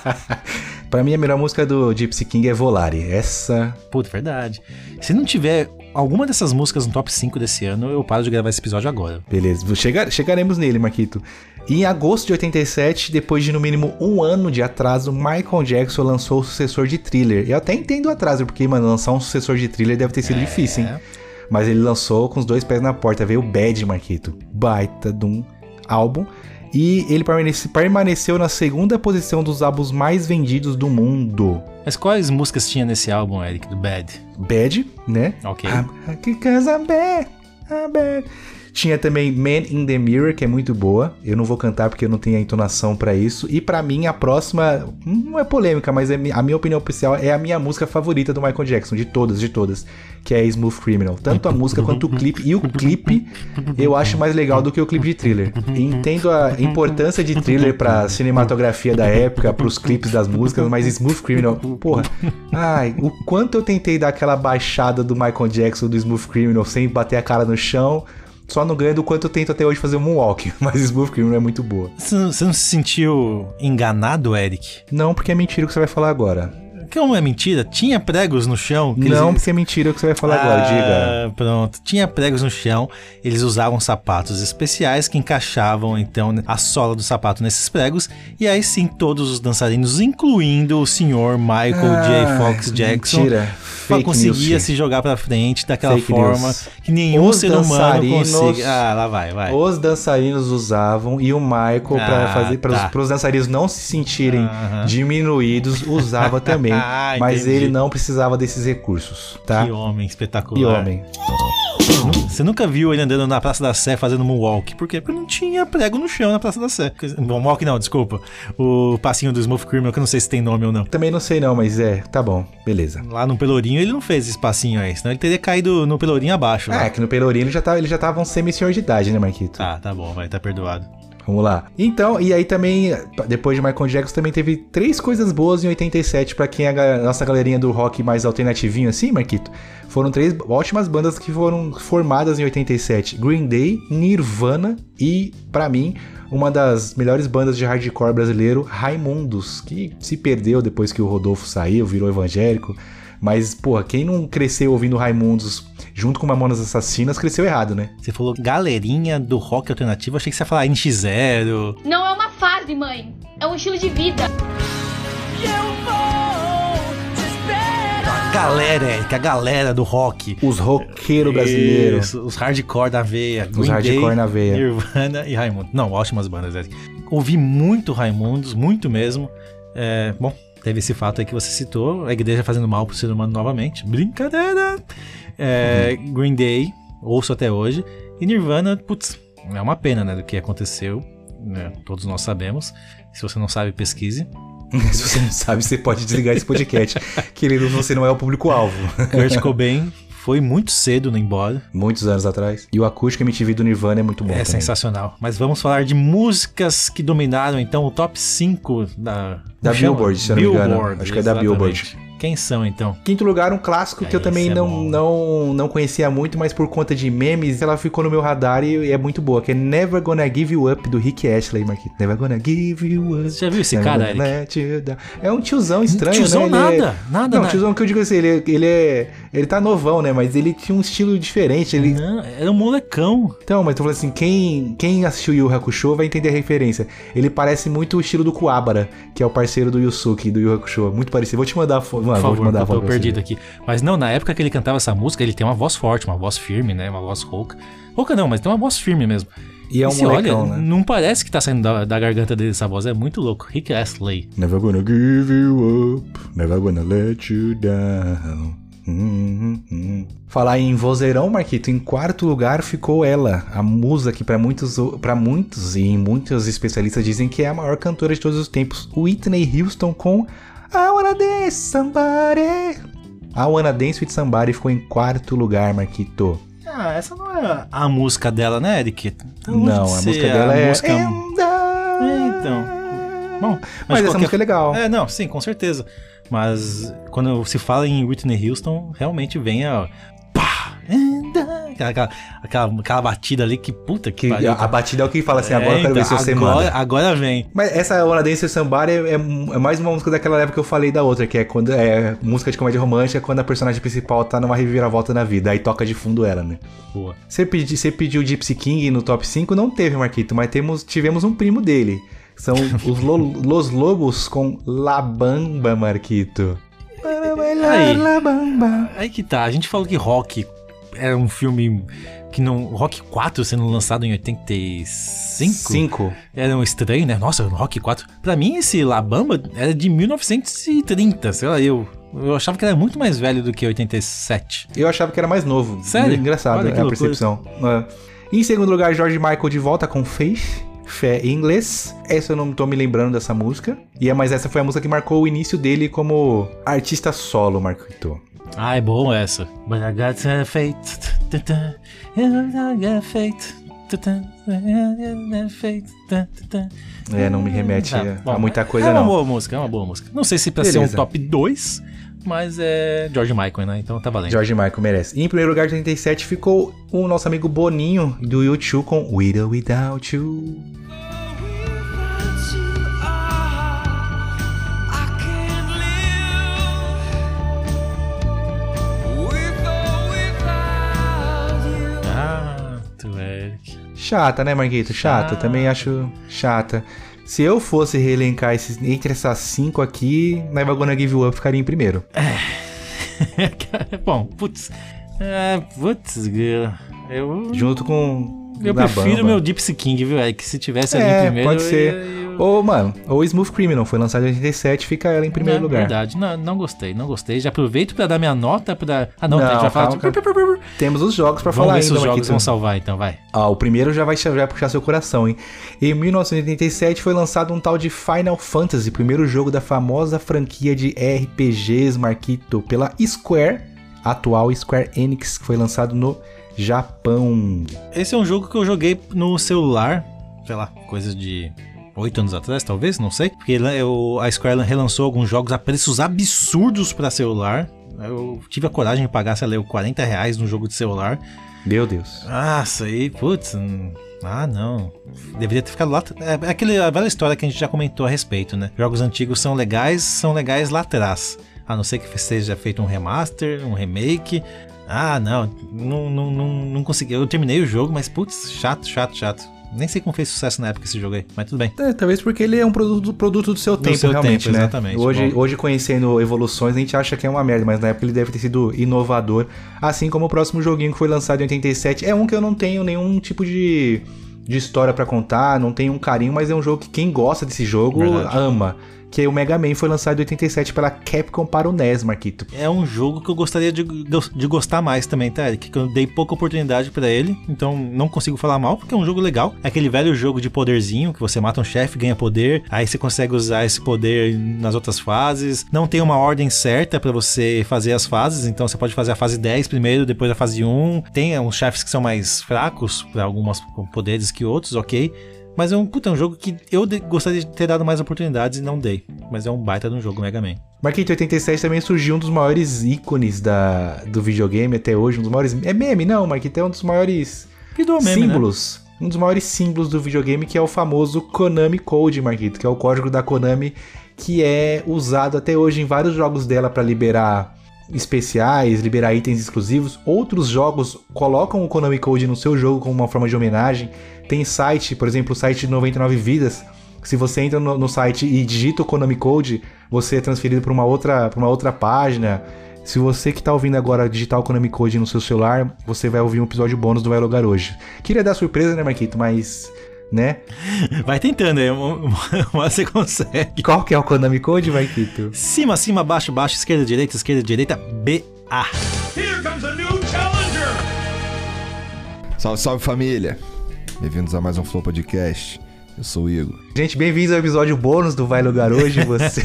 pra mim, a melhor música do Gypsy King é Volare. Essa Puta, verdade. Se não tiver alguma dessas músicas no top 5 desse ano, eu paro de gravar esse episódio agora. Beleza, Chega- chegaremos nele, Marquito. E em agosto de 87, depois de no mínimo um ano de atraso, Michael Jackson lançou o sucessor de Thriller. Eu até entendo o atraso, porque, mano, lançar um sucessor de Thriller deve ter sido difícil, hein? Mas ele lançou com os dois pés na porta, veio o Bad, Marquito. Baita de um álbum. E ele permanece- permaneceu na segunda posição dos álbuns mais vendidos do mundo. Mas quais músicas tinha nesse álbum, Eric, do Bad? Bad, né? Ok. I'm- Because I'm bad, I'm bad. Tinha também Man in the Mirror, que é muito boa. Eu não vou cantar porque eu não tenho a entonação pra isso. E pra mim, a próxima, não é polêmica, mas é a minha opinião oficial é a minha música favorita do Michael Jackson, de todas, de todas, que é Smooth Criminal. Tanto a música quanto o clipe. E o clipe eu acho mais legal do que o clipe de thriller. Entendo a importância de thriller pra cinematografia da época, pros clipes das músicas, mas Smooth Criminal, porra. Ai, o quanto eu tentei dar aquela baixada do Michael Jackson do Smooth Criminal sem bater a cara no chão. Só não ganho do quanto eu tento até hoje fazer um moonwalk, mas Smooth Criminal é muito boa. Você não, você não se sentiu enganado, Eric? Não, porque é mentira o que você vai falar agora. Que não é mentira? Tinha pregos no chão? Não, eles- porque é mentira o que você vai falar agora, diga. Ah, Pronto. Tinha pregos no chão, eles usavam sapatos especiais que encaixavam então a sola do sapato nesses pregos, e aí sim todos os dançarinos, incluindo o senhor Michael Ah, J. Fox Jackson, mentira. fa- Fake conseguia news, se jogar pra frente daquela Fake forma news. que nenhum Os ser humano consegue. Ah, lá vai, vai. Os dançarinos usavam e o Michael, pra Ah, fazer para tá. os dançarinos não se sentirem diminuídos, usava também. Ah, mas entendi. ele não precisava desses recursos, tá? Que homem espetacular. Que homem. Você nunca viu ele andando na Praça da Sé fazendo moonwalk. Por quê? Porque não tinha prego no chão na Praça da Sé. Moonwalk não, desculpa. O passinho do Smooth Criminal, que eu não sei se tem nome ou não. Também não sei não, mas é, tá bom, beleza. Lá no Pelourinho ele não fez esse passinho aí, senão ele teria caído no Pelourinho abaixo. Ah, lá. é que no Pelourinho ele já tava, ele já tava um semi-senhor de idade, né, Marquito? Tá, tá bom, vai, tá perdoado. Vamos lá. Então, e aí também, depois de Michael Jackson, também teve três coisas boas em 87 pra quem é a nossa galerinha do rock mais alternativinho assim, Marquito. Foram três ótimas bandas que foram formadas em 87. Green Day, Nirvana e, pra mim, uma das melhores bandas de hardcore brasileiro, Raimundos, que se perdeu depois que o Rodolfo saiu, virou evangélico. Mas, porra, quem não cresceu ouvindo Raimundos junto com Mamonas Assassinas, cresceu errado, né? Você falou galerinha do rock alternativo, achei que você ia falar NX0. Não é uma fase, mãe. É um estilo de vida. A galera, Eric, a galera do rock. Os roqueiros brasileiros. Os hardcore da veia. Os hardcore Day, na veia. Nirvana e Raimundo. Não, ótimas bandas, Eric. Ouvi muito Raimundos, muito mesmo. É, bom, teve esse fato aí que você citou, a igreja fazendo mal pro ser humano novamente. Brincadeira! É, Uhum. Green Day, ouço até hoje. E Nirvana, putz, é uma pena, né, do que aconteceu. né, todos nós sabemos. Se você não sabe, pesquise. Se você não sabe, você pode desligar esse podcast. Querido, você não é o público-alvo. Kurt Cobain foi muito cedo no embora. Muitos anos atrás. E o acústico MTV do Nirvana é muito bom. É também. sensacional. Mas vamos falar de músicas que dominaram então o top 5 da Da como chama? Billboard, se eu não me engano. Billboard, Acho que é da exatamente. Billboard. Quem são então? Quinto lugar, um clássico que eu também é não, bom. não, não conhecia muito, mas por conta de memes, ela ficou no meu radar e é muito boa, que é Never Gonna Give You Up, do Rick Ashley, Marquito. Never Gonna Give You Up. Você já viu esse cara, Eric? É um tiozão estranho, Tiozão né? Ele é- nada, nada, Não, nada. tiozão que eu digo assim, ele, é- ele é... Ele tá novão, né? Mas ele tinha um estilo diferente, ele... Não, era um molecão. Então, mas tô falando assim, quem, quem assistiu Yu Hakusho vai entender a referência. Ele parece muito o estilo do Kuwabara, que é o parceiro do Yusuke, do Yu Hakusho. Muito parecido. Vou te mandar a foto. Por Mano, vou favor, mandar eu tô perdido aqui. Mas não, na época que ele cantava essa música, ele tem uma voz forte, uma voz firme, né? Uma voz rouca. Rouca não, mas tem uma voz firme mesmo. E é um se molecão, olha, né? não parece que tá saindo da, da garganta dele essa voz, é muito louco. Rick Astley. Never gonna give you up, never gonna let you down. Hum, hum, hum. Falar em vozeirão, Marquito, em quarto lugar ficou ela, a musa que pra muitos, para muitos e muitos especialistas dizem que é a maior cantora de todos os tempos, Whitney Houston com I Wanna Dance Somebody. I Wanna Dance with Somebody ficou em quarto lugar, Marquito. Ah, essa não é a música dela, né, Eric? Então, Não, a música dela é música- É, então. Bom, Mas, essa qualquer- música é legal. É, não, sim, com certeza. Mas quando se fala em Whitney Houston, realmente vem a. Aquela, aquela, aquela, aquela batida ali que puta que, Que a, a batida é o que fala assim, agora eu quero então, ver se você agora, vem. Mas essa Dance with Somebody é, é- é mais uma música daquela época que eu falei da outra, que é quando é música de comédia romântica, quando a personagem principal tá numa reviravolta na vida, aí toca de fundo ela, né? Boa. Você, pedi, você pediu Gypsy King no top 5, não teve, Marquito, mas temos, tivemos um primo dele. São os Lo- Los Lobos com La Bamba, Marquito. Aí, aí que tá, a gente falou que Rock era um filme que não. Rock 4 sendo lançado em 85. 5. Era um estranho, né? Nossa, Rock 4. Pra mim, esse La Bamba era de 1930, sei lá, eu. Eu achava que era muito mais velho do que 87. Eu achava que era mais novo. Sério? Engraçado Olha é a loucura. percepção. É. Em segundo lugar, George Michael de volta com Faith. Fé em inglês. Essa eu não tô me lembrando dessa música. E é, mas essa foi a música que marcou o início dele como artista solo, Marquito. Ah, é bom essa. But I got a fate. ta, ta, I got ta. É, não me remete Ah, a, bom, a muita é coisa, uma não. boa música, é uma boa música. Não sei se pra ser um Beleza. top 2, mas é George Michael, né? Então tá valendo. George Michael merece. E em primeiro lugar, de 87, ficou o nosso amigo Boninho do YouTube com With or Without You. Chata, né, Marquito? Chata. Também acho chata. Se eu fosse reelencar esses, entre essas cinco aqui, Never Gonna Give You Up ficaria em primeiro. Bom, putz. É, putz, eu. Junto com. Eu prefiro Bamba. meu Gypsy King, viu? É que se tivesse ali É, primeiro. pode eu ser. ia- eu- Ou, mano, ou Smooth Criminal, foi lançado em 87, fica ela em primeiro É lugar. Verdade, não, não gostei, não gostei. Já aproveito pra dar minha nota pra. Ah, não, Não, a gente vai falar calma, de. Temos os jogos pra Vamos falar ver se ainda, os jogos Marquito. vão salvar, então, vai. Ah, o primeiro já vai, já vai puxar seu coração, hein? Em 1987 foi lançado um tal de Final Fantasy, primeiro jogo da famosa franquia de RPGs, Marquito, pela Square, atual Square Enix, que foi lançado no Japão. Esse é um jogo que eu joguei no celular, sei lá, coisa de oito anos atrás, talvez, não sei. Porque a Square relançou alguns jogos a preços absurdos pra celular. Eu tive a coragem de pagar, sei lá, 40 reais num jogo de celular. Meu Deus. Nossa, aí, putz. hum, Ah, não. Deveria ter ficado lá. É, é aquele, a velha história que a gente já comentou a respeito, né? Jogos antigos são legais, são legais lá atrás. A não ser que seja feito um remaster, um remake. Ah, não. Não, não, não, não consegui. Eu terminei o jogo, mas putz, chato, chato, chato. Nem sei como fez sucesso na época esse jogo aí, mas tudo bem. É, talvez porque ele é um produto, produto do seu Do tempo, seu realmente, tempo, né? exatamente. Hoje, Bom. hoje, conhecendo evoluções, a gente acha que é uma merda, mas na época ele deve ter sido inovador. Assim como o próximo joguinho que foi lançado em 87. É um que eu não tenho nenhum tipo de, de história pra contar, não tenho um carinho, mas é um jogo que quem gosta desse jogo Verdade. ama. Que o Mega Man foi lançado em 87 pela Capcom para o NES, Marquito. É um jogo que eu gostaria de, de gostar mais também, tá, Eric? Que eu dei pouca oportunidade pra ele, então não consigo falar mal, porque é um jogo legal. É aquele velho jogo de poderzinho, que você mata um chefe, ganha poder, aí você consegue usar esse poder nas outras fases. Não tem uma ordem certa pra você fazer as fases, então você pode fazer a fase 10 primeiro, depois a fase 1. Tem uns chefes que são mais fracos, pra alguns poderes que outros, ok. Mas é um, puta, é um jogo que eu de- gostaria de ter dado mais oportunidades e não dei. Mas é um baita de um jogo Mega Man. Marquito, em 87 também surgiu um dos maiores ícones da, do videogame até hoje, um dos maiores... É meme, não, Marquito, é um dos maiores meme, né? símbolos. Um dos maiores símbolos do videogame, que é o famoso Konami Code, Marquito, que é o código da Konami que é usado até hoje em vários jogos dela para liberar especiais, liberar itens exclusivos. Outros jogos colocam o Konami Code no seu jogo como uma forma de homenagem. Tem site, por exemplo, o site de 99 Vidas. Se você entra no, no site e digita o Konami Code, você é transferido para uma outra, uma outra página. Se você que tá ouvindo agora digitar o Konami Code no seu celular, você vai ouvir um episódio bônus do Vai Logar hoje. Queria dar surpresa, né, Marquito? Mas, né? Vai tentando aí, uma, você consegue. Qual que é o Konami Code, Marquito? Cima, cima, baixo, baixo, esquerda, direita, esquerda, direita, BA. Here comes a new challenger. Salve, salve família! Bem-vindos a mais um Flow Podcast. Eu sou o Igor. Gente, bem-vindos ao episódio bônus do Vai Lugar hoje. Você,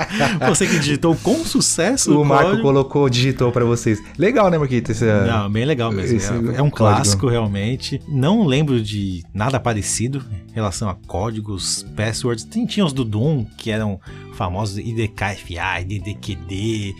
Você que digitou com sucesso o Marco código. colocou, digitou pra vocês. Legal, né, Marquito? Esse, Não, bem legal mesmo. esse É, é um código. clássico, realmente. Não lembro de nada parecido em relação a códigos, passwords. Tem, tinha os do Doom, que eram famosos IDKFA, IDDQD.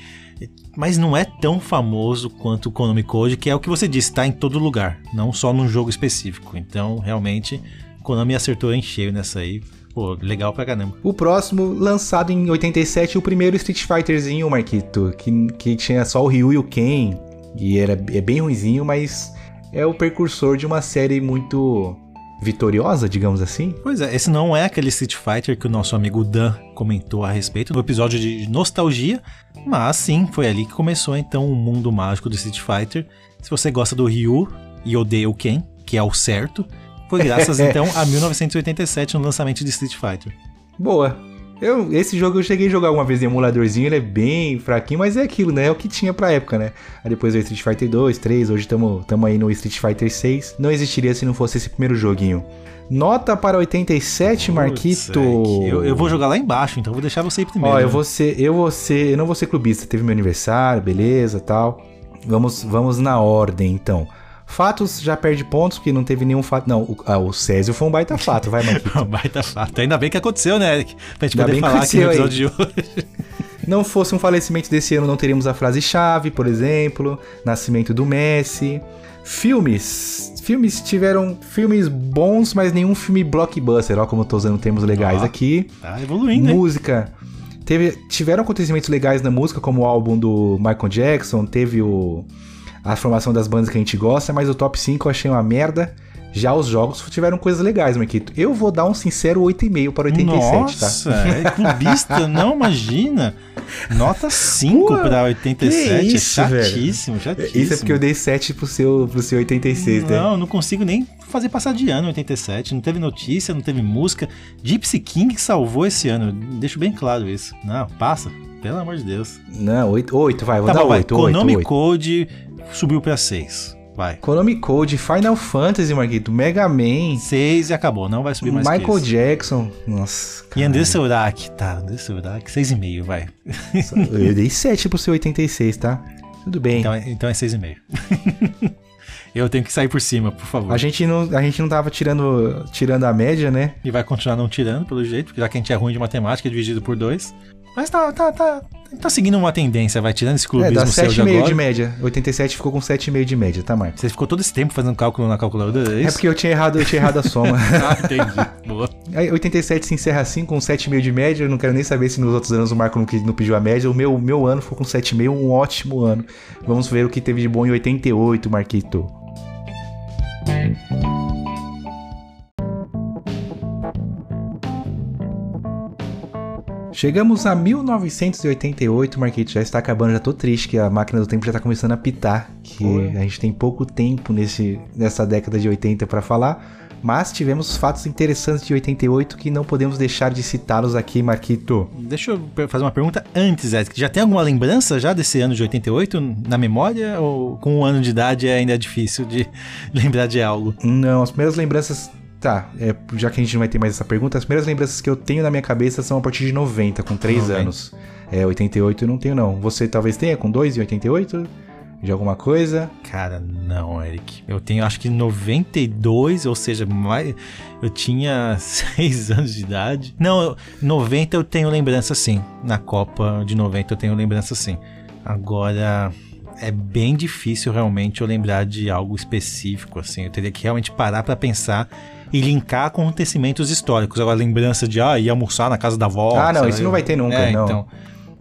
Mas não é tão famoso quanto o Konami Code, que é o que você disse, tá em todo lugar, não só num jogo específico. Então, realmente, Konami acertou em cheio nessa aí. Pô, legal pra caramba. O próximo, lançado em 87, o primeiro Street Fighterzinho, Marquito, que, que tinha só o Ryu e o Ken, e era, é bem ruinzinho, mas é o precursor de uma série muito vitoriosa, digamos assim. Pois é, esse não é aquele Street Fighter que o nosso amigo Dan comentou a respeito no episódio de nostalgia, mas sim, foi ali que começou então o mundo mágico do Street Fighter. Se você gosta do Ryu e odeia o Ken, que é o certo, foi graças então a 1987 no lançamento de Street Fighter. Boa. Eu, esse jogo eu cheguei a jogar uma vez em emuladorzinho, ele é bem fraquinho, mas é aquilo, né? É o que tinha pra época, né? Aí depois veio Street Fighter 2, 3, hoje estamos aí no Street Fighter 6. Não existiria se não fosse esse primeiro joguinho. Nota para 87, Marquito. Putz, é Eu, eu vou jogar lá embaixo, então vou deixar você ir primeiro. Ó, eu né? vou ser, eu vou ser, eu não vou ser clubista. Teve meu aniversário, beleza, tal. Vamos, vamos na ordem, então. Fatos já perde pontos, porque não teve nenhum fato. Não, o, ah, o Césio foi um baita fato, vai, Marquito. Baita fato. Ainda bem que aconteceu, né, Eric? Pra gente Ainda poder falar aqui no episódio de hoje. Não fosse um falecimento desse ano, não teríamos a frase-chave, por exemplo, nascimento do Messi. Filmes. Filmes tiveram filmes bons, mas nenhum filme blockbuster. Ó, como eu tô usando termos legais aqui. Tá evoluindo, hein? Música. Teve, tiveram acontecimentos legais na música, como o álbum do Michael Jackson, teve o, a formação das bandas que a gente gosta, mas o top 5 eu achei uma merda. Já os jogos tiveram coisas legais, Marquito. Eu vou dar um sincero 8,5 para 87, Nossa, tá? é clubista, não imagina. Nota 5 Pô, pra 87, que isso, é velho? chatíssimo, chatíssimo. Isso é porque eu dei 7 pro seu, pro seu 86, né? Não, não consigo nem fazer passar de ano 87. Não teve notícia, não teve música. Gypsy King salvou esse ano. Deixo bem claro isso. Não, passa. Pelo amor de Deus. Não, 8, 8 vai, vou tá dar bom, vai. 8, 8, Konami 8. Code subiu pra 6. Vai. Konami Code, Final Fantasy, Marquito, Mega Man, 6 e acabou. Não vai subir mais que Michael isso. Jackson. Nossa, E André Seurak. Tá, André Seurak, 6,5, vai. eu dei 7 pro seu 86, tá? Tudo bem. Então, é- então é 6,5. Eu tenho que sair por cima, por favor. A gente não, a gente não tava tirando, tirando a média, né? E vai continuar não tirando, pelo jeito, porque já que a gente é ruim de matemática, é dividido por dois. Mas tá, tá, tá, tá seguindo uma tendência, vai tirando esse É, clubismo dá seu de 7,5 agora. de média. 87 ficou com 7,5 de média, tá, Marcos? Você ficou todo esse tempo fazendo cálculo na calculadora, é É isso? porque eu tinha errado, eu tinha errado a soma. ah, entendi. Boa. Aí 87 se encerra assim com 7,5 de média. Eu não quero nem saber se nos outros anos o Marco não, não pediu a média. O meu, meu ano foi com 7,5, um ótimo ano. Vamos ver o que teve de bom em 88, Marquito. Chegamos a 1988, Marquito. Já está acabando, já tô triste que a máquina do tempo já tá começando a pitar. Que a gente tem pouco tempo nesse, nessa década de 80 para falar. Mas tivemos fatos interessantes de 88 que não podemos deixar de citá-los aqui, Marquito. Deixa eu fazer uma pergunta antes, Ed. Já tem alguma lembrança já desse ano de 88 na memória? Ou com um ano de idade é ainda difícil de lembrar de algo? Não, as primeiras lembranças. Tá, é, já que a gente não vai ter mais essa pergunta, as primeiras lembranças que eu tenho na minha cabeça são a partir de 90, com 3 90. anos. É, 88 eu não tenho, não. Você talvez tenha com 2 e 88? De alguma coisa? Cara, não, Eric. Eu tenho acho que 92, ou seja, mais, eu tinha 6 anos de idade. Não, eu- 90 eu tenho lembrança sim. Na Copa de 90 eu tenho lembrança sim. Agora é bem difícil realmente eu lembrar de algo específico assim. Eu teria que realmente parar pra pensar e linkar acontecimentos históricos. Agora lembrança de ah, ir almoçar na casa da avó. Ah, não, isso não vai ter nunca, É, não. então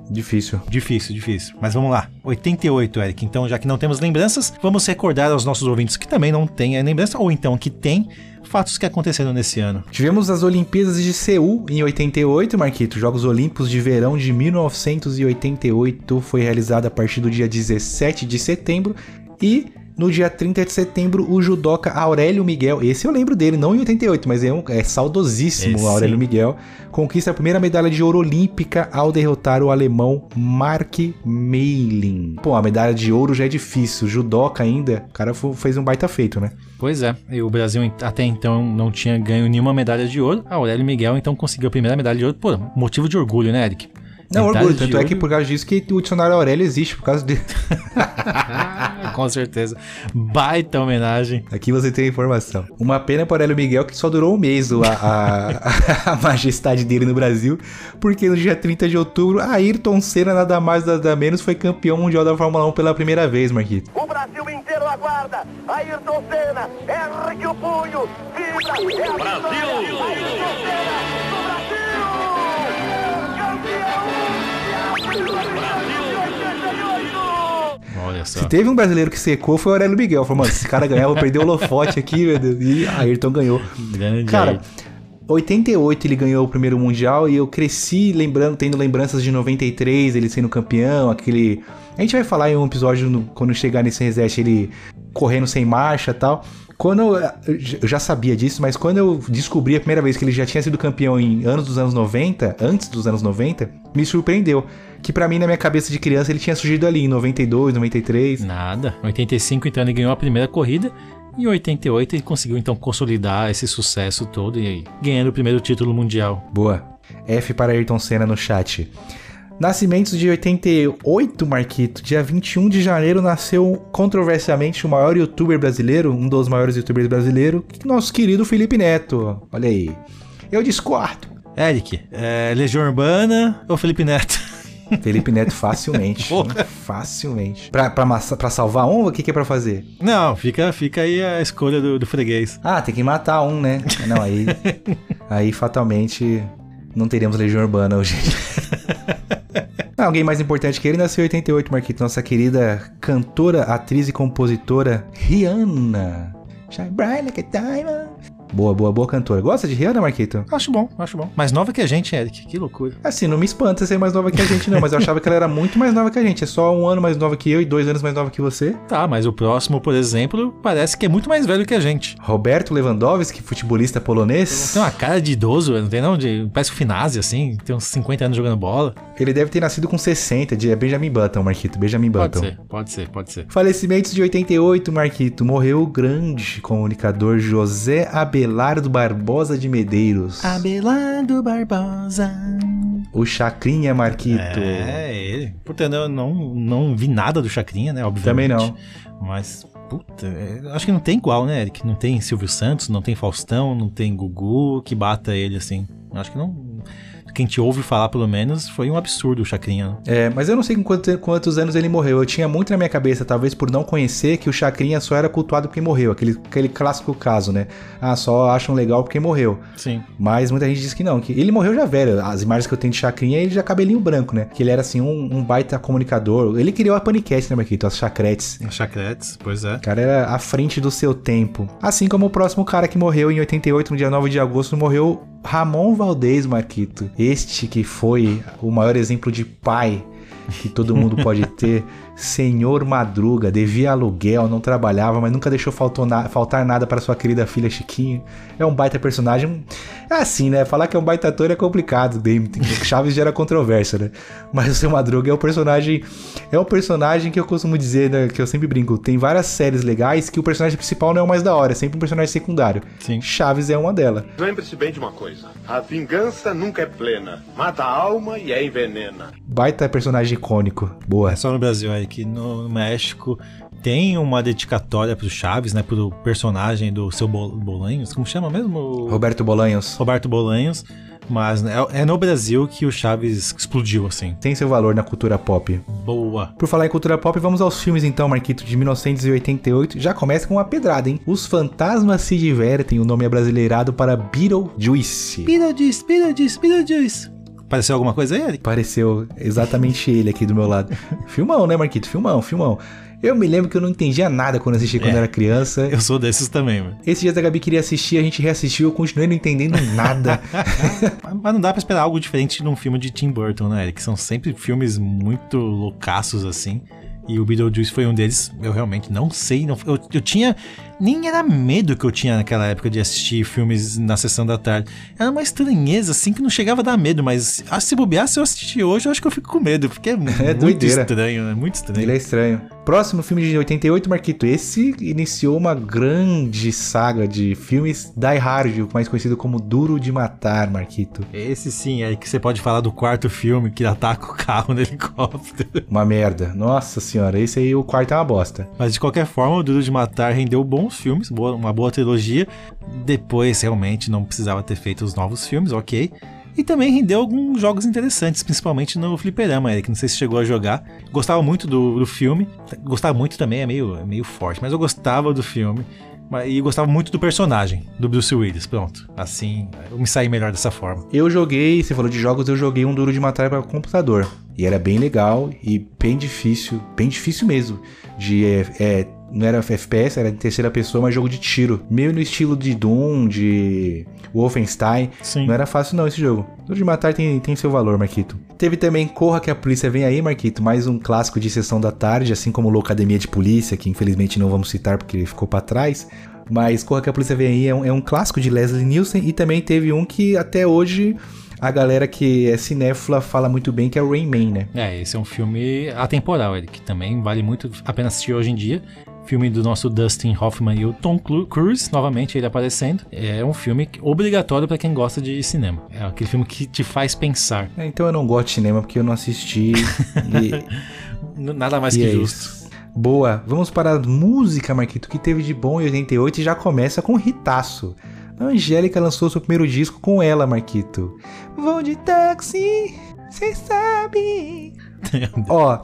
Difícil. Difícil, difícil. Mas vamos lá. 88, Eric. Então, já que não temos lembranças, vamos recordar aos nossos ouvintes que também não têm a lembrança, ou então que tem fatos que aconteceram nesse ano. Tivemos as Olimpíadas de Seul em 88, Marquito. Jogos Olímpicos de Verão de 1988 foi realizado a partir do dia 17 de setembro e no dia 30 de setembro o judoca Aurélio Miguel, esse eu lembro dele, não em 88, mas é, um, é saudosíssimo Esse Aurélio. Miguel, conquista a primeira medalha de ouro olímpica ao derrotar o alemão Mark Meilin. Pô, a medalha de ouro já é difícil, judoca ainda, o cara fez um baita feito, né? Pois é, e o Brasil até então não tinha ganho nenhuma medalha de ouro. A Aurélio Miguel então conseguiu a primeira medalha de ouro. Pô, motivo de orgulho, né, Eric? Não, orgulho, tanto é que por causa disso que o dicionário Aurélio existe, por causa de... Com certeza. Baita homenagem. Aqui você tem a informação. Uma pena para Aurélio Miguel que só durou um mês a, a, a majestade dele no Brasil, porque no dia 30 de outubro, Ayrton Senna, nada mais nada menos, foi campeão mundial da Fórmula 1 pela primeira vez, Marquito. O Brasil inteiro aguarda. Ayrton Senna, ergue o punho, vibra, é a Brasil! vitória. Ayrton Senna! Olha só. Se teve um brasileiro que secou, foi o Aurélio Miguel. Falou, mano, esse cara ganhar, eu vou perder o holofote aqui, meu Deus. E Ayrton ganhou. Grande Cara, Ayrton. 88 ele ganhou o primeiro mundial e eu cresci lembrando, tendo lembranças de 93, ele sendo campeão, aquele. A gente vai falar em um episódio no- quando chegar nesse reset, ele correndo sem marcha e tal. Quando eu, eu já sabia disso, mas quando eu descobri a primeira vez que ele já tinha sido campeão em anos dos anos 90, antes dos anos 90, me surpreendeu. Que pra mim, na minha cabeça de criança, ele tinha surgido ali em 92, 93. Nada. 85 então ele ganhou a primeira corrida. E em 88 ele conseguiu então consolidar esse sucesso todo e aí, ganhando o primeiro título mundial. Boa. F para Ayrton Senna no chat. Nascimentos de 88, Marquito. Dia 21 de janeiro nasceu controversialmente o maior youtuber brasileiro, um dos maiores youtubers brasileiros, nosso querido Felipe Neto. Olha aí. Eu discordo. Eric, é, Legião Urbana ou Felipe Neto? Felipe Neto facilmente. Facilmente. Pra, pra, pra salvar um, o que, que é pra fazer? Não, fica, fica aí a escolha do, do freguês. Ah, tem que matar um, né? Não, aí. aí fatalmente não teremos Legião Urbana hoje. Ah, Alguém mais importante que ele nasceu em 88, Marquito. Nossa querida cantora, atriz e compositora Rihanna. Shine bright like a diamond. Boa, boa, boa cantora. Gosta de Rihanna, Marquito? Acho bom, acho bom. Mais nova que a gente, Eric. Que loucura. Assim, não me espanta ser mais nova que a gente, não. Mas eu achava que ela era muito mais nova que a gente. É só um ano mais nova que eu e dois anos mais nova que você. Tá, mas o próximo, por exemplo, parece que é muito mais velho que a gente. Roberto Lewandowski, futebolista polonês. Tem uma cara de idoso, não tem não? De, parece o Finazzi, assim. Tem uns 50 anos jogando bola. Ele deve ter nascido com 60, de é Benjamin Button, Marquito. Benjamin Pode Button. ser, pode ser, pode ser. Falecimentos de 88, Marquito. Morreu o grande comunicador José Abelardo Barbosa de Medeiros. Abelardo Barbosa. O Chacrinha, Marquito. É, ele. Puta, eu não, não vi nada do Chacrinha, né? Também Obviamente. não. Mas, puta, é, acho que não tem igual, né, Eric? Não tem Silvio Santos, não tem Faustão, não tem Gugu que bata ele assim. Acho que não. Quem te ouve falar, pelo menos, foi um absurdo o Chacrinha. É, mas eu não sei com quanto- quantos anos ele morreu. Eu tinha muito na minha cabeça, talvez por não conhecer, que o Chacrinha só era cultuado porque morreu. Aquele, aquele clássico caso, né? Ah, só acham legal porque morreu. Sim. Mas muita gente diz que não, que ele morreu já velho. As imagens que eu tenho de Chacrinha, ele já cabelinho branco, né? Que ele era assim, um, um baita comunicador. Ele criou a Panicat, né, Marquito? As chacretes. Chacretes, pois é. O cara era à frente do seu tempo. Assim como o próximo cara que morreu em 88, no dia 9 de agosto, morreu Ramon Valdez, Marquito. Este que foi o maior exemplo de pai que todo mundo pode ter. Senhor Madruga, devia aluguel, não trabalhava, mas nunca deixou na- faltar nada para sua querida filha Chiquinha. É um baita personagem. É assim, né? Falar que é um baita ator é complicado. Chaves gera controvérsia, né? Mas o Seu Madruga é um personagem. É um personagem que eu costumo dizer, né? Que eu sempre brinco. Tem várias séries legais que o personagem principal não é o mais da hora, é sempre um personagem secundário. Sim. Chaves é uma delas. Lembre-se bem de uma coisa: a vingança nunca é plena. Mata a alma e a envenena. Baita personagem icônico. Boa. É só no Brasil, Eric. No México tem uma dedicatória pro Chaves, né? Pro personagem do seu Bol- Bolanhos. Como chama mesmo? Roberto Bolanhos. Roberto Bolanhos. Mas né, é é no Brasil que o Chaves explodiu, assim. Tem seu valor na cultura pop. Boa. Por falar em cultura pop, vamos aos filmes então, Marquito, de 1988. Já começa com uma pedrada, hein? Os Fantasmas se Divertem, o nome é brasileirado para Beetlejuice. Beetlejuice, Beetlejuice, Beetlejuice. Pareceu alguma coisa aí, Eric? Pareceu exatamente ele aqui do meu lado. Filmão, né, Marquito? Filmão, filmão. Eu me lembro que eu não entendia nada quando assisti quando É. era criança. Eu sou desses também, mano. Esse dia a Gabi queria assistir, a gente reassistiu, eu continuei não entendendo nada. Mas não dá pra esperar algo diferente de um filme de Tim Burton, né, Eric? São sempre filmes muito loucaços, assim. E o Beetlejuice foi um deles. Eu realmente não sei. Não, eu, eu tinha. Nem era medo que eu tinha naquela época de assistir filmes na sessão da tarde. Era uma estranheza, assim, que não chegava a dar medo. Mas ah, se bobear, se eu assistir hoje, eu acho que eu fico com medo. Porque é, muito doideira. estranho, né? Muito estranho. Ele é estranho. Próximo filme de 88, Marquito. Esse iniciou uma grande saga de filmes Die Hard, mais conhecido como Duro de Matar, Marquito. Esse sim, é que você pode falar do quarto filme que ataca o carro no helicóptero. Uma merda. Nossa senhora, esse aí o quarto é uma bosta. Mas de qualquer forma, o Duro de Matar rendeu bons filmes, boa- uma boa trilogia. Depois, realmente, não precisava ter feito os novos filmes, ok. E também rendeu alguns jogos interessantes, principalmente no Fliperama, Eric. Não sei se chegou a jogar. Gostava muito do, do filme. Gostava muito também, é meio, é meio forte, mas eu gostava do filme. E gostava muito do personagem, do Bruce Willis. Pronto. Assim, eu me saí melhor dessa forma. Eu joguei, você falou de jogos, eu joguei um Duro de Matar para computador. E era bem legal e bem difícil, bem difícil mesmo. De é, é, não era FPS, era em terceira pessoa, mas jogo de tiro. Meio no estilo de Doom, de Wolfenstein. Sim. Não era fácil não esse jogo. Duro de Matar tem, tem seu valor, Marquito. Teve também Corra que a Polícia Vem Aí, Marquito. Mais um clássico de sessão da tarde, assim como Loucademia de Polícia, que infelizmente não vamos citar porque ele ficou para trás. Mas Corra que a Polícia Vem Aí é um, é um clássico de Leslie Nielsen e também teve um que até hoje a galera que é cinéfila fala muito bem, que é o Rain Man, né? É, esse é um filme atemporal, Eric, que também vale muito a pena assistir hoje em dia. Filme do nosso Dustin Hoffman e o Tom Cru- Cruise, novamente ele aparecendo. É um filme obrigatório pra quem gosta de cinema. É aquele filme que te faz pensar. É, Então eu não gosto de cinema porque eu não assisti. e, Nada mais e que é justo. isso. Boa, vamos para a música, Marquito, que teve de bom em 88 e já começa com um hitaço. A Angélica lançou seu primeiro disco com ela, Marquito. Vou de táxi, cê sabe. Ó,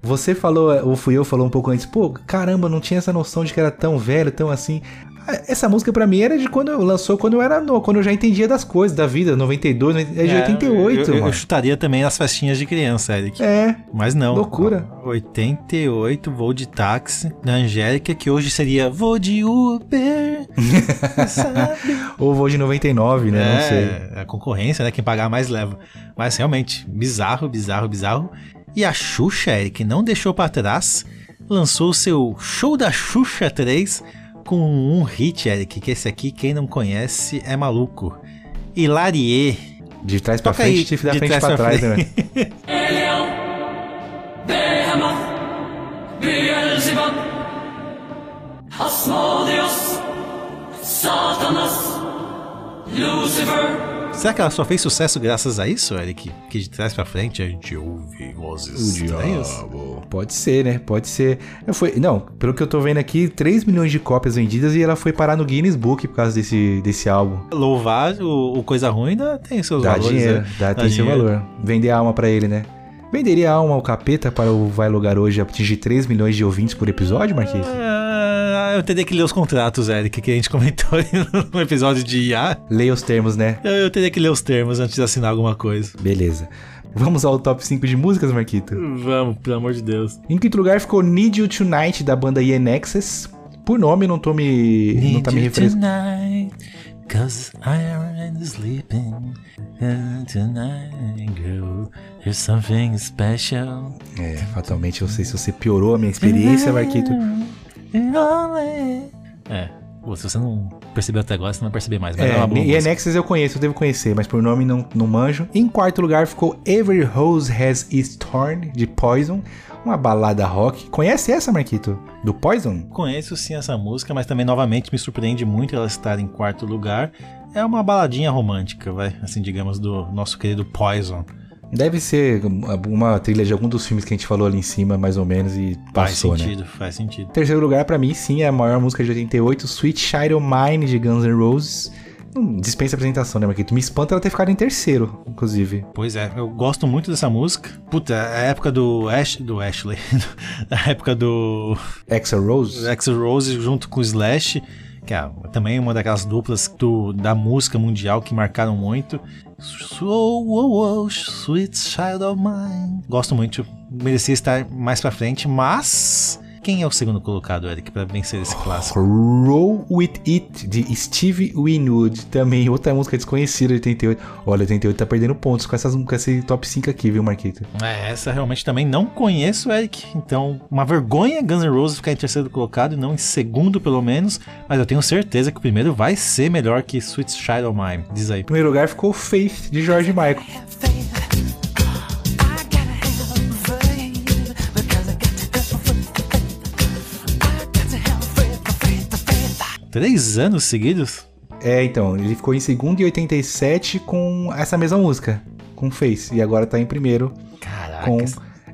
você falou, ou fui eu, falou um pouco antes, pô, caramba, não tinha essa noção de que era tão velho, tão assim. Ah, Essa música pra mim era de quando eu lançou, quando eu era no, quando eu já entendia das coisas, da vida, 92, é de 88, eu, eu, mano. eu chutaria também as festinhas de criança, Eric. É, Mas não. Loucura. 88, vou de táxi, da Angélica, que hoje seria vou de Uber. ou vou de 99, né? Não sei. É, a concorrência, né? Quem pagar mais leva. Mas realmente, bizarro, bizarro, bizarro. E a Xuxa, Eric, não deixou pra trás, lançou o seu Show da Xuxa 3 com um hit, Eric, que esse aqui, quem não conhece, é maluco. Hilarie. De trás pra Toca frente aí, e da de frente trás pra pra trás, né? frente. Beelzebub, Asmodeus, Satanas, Lucifer. Será que ela só fez sucesso graças a isso, Eric? Que de trás pra frente a gente ouve vozes estranhas? Pode ser, né? Pode ser. Foi, não, pelo que eu tô vendo aqui, 3 milhões de cópias vendidas e ela foi parar no Guinness Book por causa desse, desse álbum. Louvar o, o Coisa Ruim ainda tem seus Dá valores. dinheiro, né? dá, tem seu dinheiro. valor. Vender a alma pra ele, né? Venderia a alma ao capeta para o Vai Lugar hoje atingir 3 milhões de ouvintes por episódio, Marquinhos? Ah, eu teria que ler os contratos, Eric, que a gente comentou no episódio de IA. Leia os termos, né? Eu, eu teria que ler os termos antes de assinar alguma coisa. Beleza. Vamos ao top 5 de músicas, Marquito? Vamos, pelo amor de Deus. Em quinto lugar ficou Need You Tonight, da banda INXS. Por nome, não tô me. não tá me refrescando. Tonight, Cause I'm sleeping and tonight, girl. There's something special. É, fatalmente eu sei se você piorou a minha experiência, Marquito. É. Se você não percebeu até agora, você não vai perceber mais. Mas é, É, uma boa e. Nexus eu conheço, eu devo conhecer, mas por nome não, não manjo. Em quarto lugar ficou Every Rose Has Its Thorn, de Poison. Uma balada rock. Conhece essa, Marquito? Do Poison? Conheço sim essa música, mas também novamente me surpreende muito ela estar em quarto lugar. É uma baladinha romântica, vai, assim digamos, do nosso querido Poison. Deve ser uma trilha de algum dos filmes que a gente falou ali em cima, mais ou menos, e Faz passou, né? sentido, faz sentido. Terceiro lugar, pra mim, sim, é a maior música de 88, Sweet O' Mine, de Guns N' Roses. Dispensa apresentação, né, Marquito? Me espanta ela ter ficado em terceiro, inclusive. Pois é, eu gosto muito dessa música. Puta, é a época do Ash, do Ashley, a época do Axl Rose? Axl Rose junto com o Slash, que é também uma daquelas duplas do, da música mundial que marcaram muito. Oh, oh, sweet child of mine. Gosto muito, merecia estar mais pra frente, mas quem é o segundo colocado, Eric, pra vencer esse clássico? Roll With It, de Steve Winwood. Também outra música desconhecida, 88. Olha, 88 tá perdendo pontos com, essas, com esse top 5 aqui, viu, Marquito? É, essa realmente também não conheço, Eric. Então, uma vergonha Guns N' Roses ficar em terceiro colocado e não em segundo, pelo menos. Mas eu tenho certeza que o primeiro vai ser melhor que Sweet Child of Mine. Diz aí. Em primeiro lugar ficou Faith, de George Michael. Três anos seguidos? É, então, ele ficou em segundo em 87 com essa mesma música, com Face. E agora tá em primeiro Caraca. com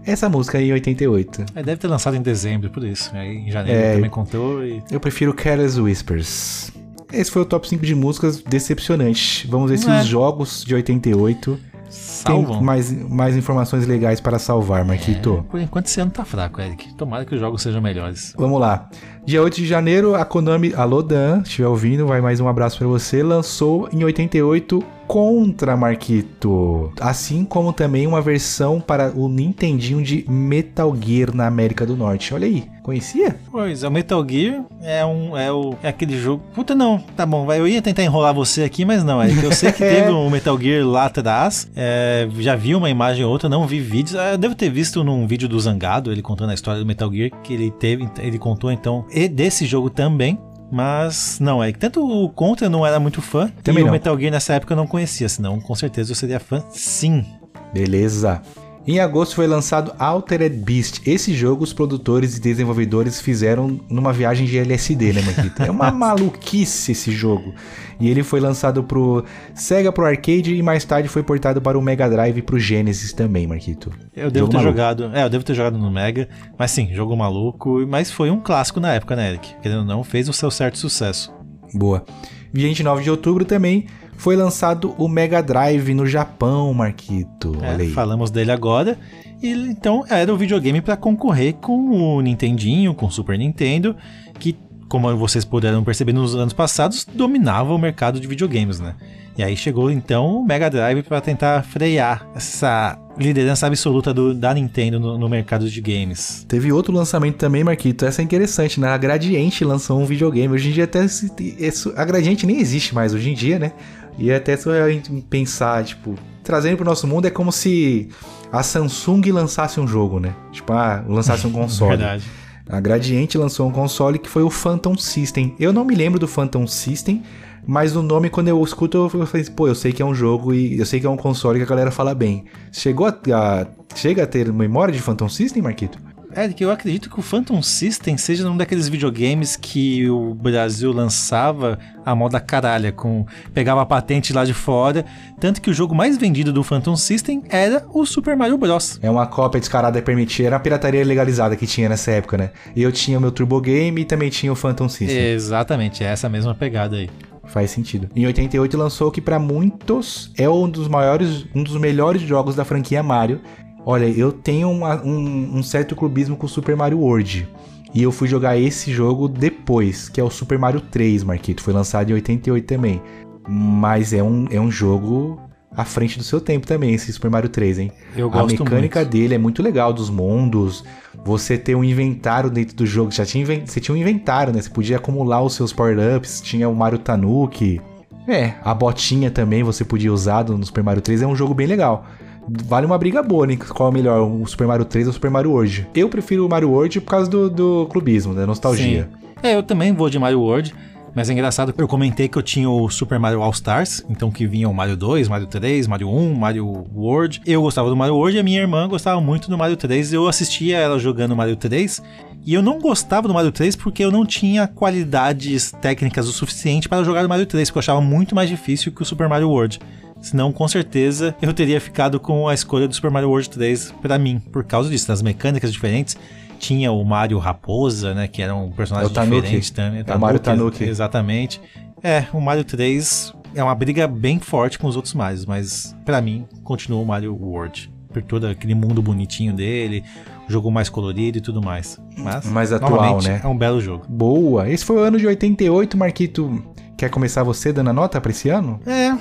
essa música em 88. É, deve ter lançado em dezembro, por isso. Aí em janeiro É. também contou e. Eu prefiro Careless Whispers. Esse foi o top 5 de músicas decepcionante. Vamos ver se É. os jogos de 88 Salvam. tem mais, mais informações legais para salvar, Marquito. Por enquanto esse ano tá fraco, Eric. Tomara que os jogos sejam melhores. Vamos lá. Dia 8 de janeiro, a Konami, alô Dan, se estiver ouvindo, vai mais um abraço pra você, lançou em 88 Contra Marquito. Assim como também uma versão para o Nintendinho de Metal Gear na América do Norte. Olha aí, conhecia? Pois, é o Metal Gear é um é, o, é aquele jogo. Puta, não, tá bom, vai. Eu ia tentar enrolar você aqui, mas não, é que eu sei que teve um Metal Gear lá atrás. é, já vi uma imagem ou outra, não vi vídeos. Ah, Eu devo ter visto num vídeo do Zangado, ele contando a história do Metal Gear, que ele teve, ele contou então, e desse jogo também. Mas não, é que tanto o Contra eu não era muito fã, Também e não. o Metal Gear nessa época eu não conhecia, senão com certeza eu seria fã sim. Beleza. Em agosto foi lançado Altered Beast. Esse jogo os produtores e desenvolvedores fizeram numa viagem de LSD, né, Marquito? É uma maluquice esse jogo. E ele foi lançado pro Sega pro arcade e mais tarde foi portado para o Mega Drive e pro Genesis também, Marquito. Eu devo Jogo ter maluco. jogado. É, eu devo ter jogado no Mega. Mas sim, jogo maluco. Mas foi um clássico na época, né, Eric? Querendo ou não, fez o seu certo sucesso. Boa. 29 de outubro também foi lançado o Mega Drive no Japão, Marquito. É, falamos dele agora. E então era o videogame para concorrer com o Nintendinho, com o Super Nintendo, que, como vocês puderam perceber nos anos passados, dominava o mercado de videogames, né? E aí chegou então o Mega Drive para tentar frear essa liderança absoluta do- da Nintendo no, no mercado de games. Teve outro lançamento também, Marquito. Essa é interessante, né? A Gradiente lançou um videogame. Hoje em dia até se- isso- a Gradiente nem existe mais hoje em dia, né? E até se a gente pensar, tipo, trazendo pro nosso mundo é como se a Samsung lançasse um jogo, né? Tipo, ah, lançasse um console. Verdade. A Gradiente lançou um console que foi o Phantom System. Eu não me lembro do Phantom System, mas o nome, quando eu escuto, eu falei, pô, eu sei que é um jogo e eu sei que é um console que a galera fala bem. Chegou a, a- chega a ter memória de Phantom System, Marquito? Eric, eu acredito que o Phantom System seja um daqueles videogames que o Brasil lançava a moda caralha, com pegava a patente lá de fora, tanto que o jogo mais vendido do Phantom System era o Super Mario Bros. É uma cópia descarada permitida, era a pirataria legalizada que tinha nessa época, né? E eu tinha o meu Turbo Game e também tinha o Phantom System. Exatamente, é essa mesma pegada aí. Faz sentido. Em 88 lançou o que pra muitos é um dos maiores, um dos melhores jogos da franquia Mario. Olha, eu tenho uma- um, um certo clubismo com o Super Mario World. E eu fui jogar esse jogo depois, que é o Super Mario 3, Marquito. Foi lançado em 88 também. Mas é um, é um jogo à frente do seu tempo também, esse Super Mario 3, hein? Eu A gosto mecânica muito. dele é muito legal, dos mundos. Você ter um inventário dentro do jogo. Já tinha, você tinha um inventário, né? Você podia acumular os seus power-ups. Tinha o Mario Tanuki. É, a botinha também você podia usar no Super Mario 3, é um jogo bem legal. Vale uma briga boa, né? Qual é o melhor, o Super Mario 3 ou o Super Mario World? Eu prefiro o Mario World por causa do, do clubismo, da nostalgia. Sim. É, eu também vou de Mario World. Mas é engraçado, eu comentei que eu tinha o Super Mario All Stars, então que vinha o Mario 2, Mario 3, Mario 1, Mario World. Eu gostava do Mario World e a minha irmã gostava muito do Mario 3. Eu assistia ela jogando Mario 3 e eu não gostava do Mario 3 porque eu não tinha qualidades técnicas o suficiente para jogar o Mario 3, porque eu achava muito mais difícil que o Super Mario World. Senão, com certeza, eu teria ficado com a escolha do Super Mario World 3 para mim, por causa disso, das mecânicas diferentes. Tinha o Mario Raposa, né, que era um personagem É diferente também. É o Mario Tanuki. Exatamente. É, o Mario 3 é uma briga bem forte com os outros Marios, mas para mim continua o Mario World. Por todo aquele mundo bonitinho dele, o jogo mais colorido e tudo mais. Mas, Mais atual, né? É um belo jogo. Boa. Esse foi o ano de 88, Marquito. Quer começar você dando a nota pra esse ano? É,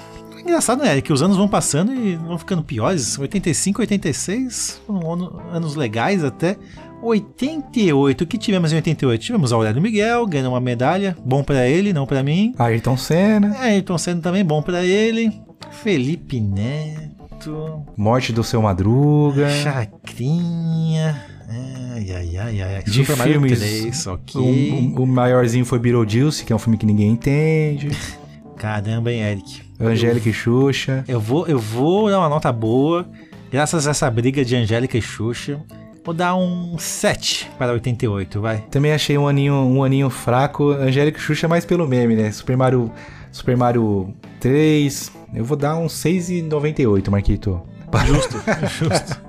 engraçado, né? Que os anos vão passando e vão ficando piores. 85, 86 foram ano- anos legais até. 88, o que tivemos em 88? Tivemos Aurélio Miguel ganhando uma medalha, bom pra ele, não pra mim. Ayrton Senna. É, Ayrton Senna também, bom pra ele. Felipe Neto. Morte do seu Madruga. Chacrinha. Ai, ai, ai, ai. De Super filmes. 3, ok. O, o- o maiorzinho foi Beetlejuice, que é um filme que ninguém entende. Caramba, hein, Eric. Angélica e Xuxa. Eu vou, eu vou dar uma nota boa. Graças a essa briga de Angélica e Xuxa. Vou dar um 7 para 88, vai. Também achei um aninho, um aninho fraco. Angélica e Xuxa mais pelo meme, né? Super Mario, Super Mario 3. Eu vou dar um 6,98, Marquito. Justo, justo.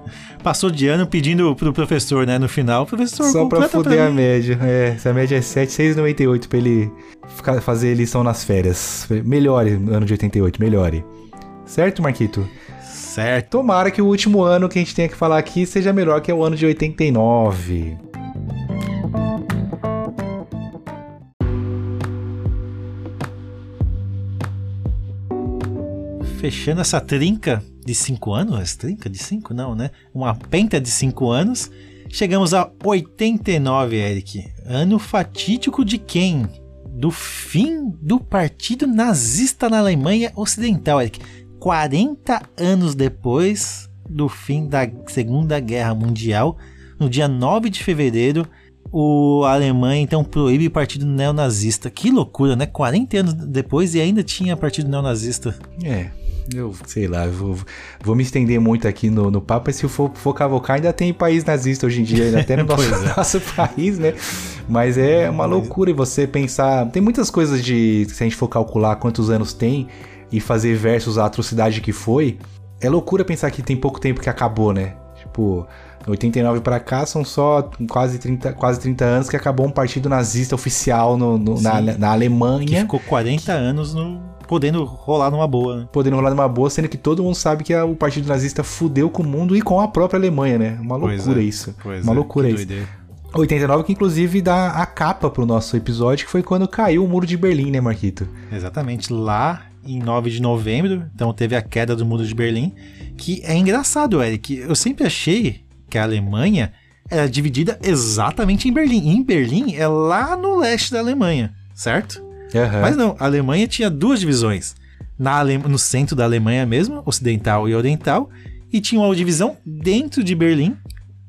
Passou de ano pedindo pro professor, né, no final. Professor, Só pra fuder a mim. média. É, essa média é 7, 6,98 pra ele ficar, fazer lição nas férias. Melhore no ano de 88, melhore. Certo, Marquito? Certo. Tomara que o último ano que a gente tenha que falar aqui seja melhor que o ano de 89. Fechando essa trinca de 5 anos. Trinca de 5 não, né? Uma penta de 5 anos. Chegamos a 89, Eric. Ano fatídico de quem? Do fim do partido nazista na Alemanha Ocidental, Eric. 40 anos depois do fim da Segunda Guerra Mundial, no dia 9 de fevereiro, o Alemanha então proíbe o partido neonazista. Que loucura, né? 40 anos depois e ainda tinha partido neonazista. É, eu sei lá, eu vou, vou me estender muito aqui no, no papo, mas se eu for, for cavocar, ainda tem país nazista hoje em dia, ainda até no nosso, é. nosso país, né? Mas é uma loucura e você pensar. Tem muitas coisas de. Se a gente for calcular quantos anos tem e fazer versus a atrocidade que foi, é loucura pensar que tem pouco tempo que acabou, né? Tipo. 89 pra cá são só quase 30, quase 30 anos que acabou um partido nazista oficial no, no- na, na Alemanha. Que ficou 40 anos no, podendo rolar numa boa, né? podendo rolar numa boa, sendo que todo mundo sabe que o Partido Nazista fudeu com o mundo e com a própria Alemanha, né? Uma loucura é, isso. Uma é, loucura que isso. doideira. 89 que inclusive dá a capa pro nosso episódio, que foi quando caiu o Muro de Berlim, né, Marquito? Exatamente, lá em 9 de novembro, então teve a queda do muro de Berlim, que é engraçado, Eric. Eu sempre achei que a Alemanha era dividida exatamente em Berlim. E em Berlim é lá no leste da Alemanha, certo? Aham. Mas não, a Alemanha tinha duas divisões. Na Ale- no centro da Alemanha mesmo, ocidental e oriental, e tinha uma divisão dentro de Berlim,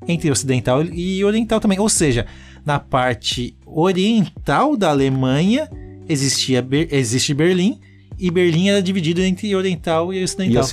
entre ocidental e oriental também. Ou seja, na parte oriental da Alemanha existia Ber- existe Berlim, e Berlim era dividido entre oriental e E ocidental.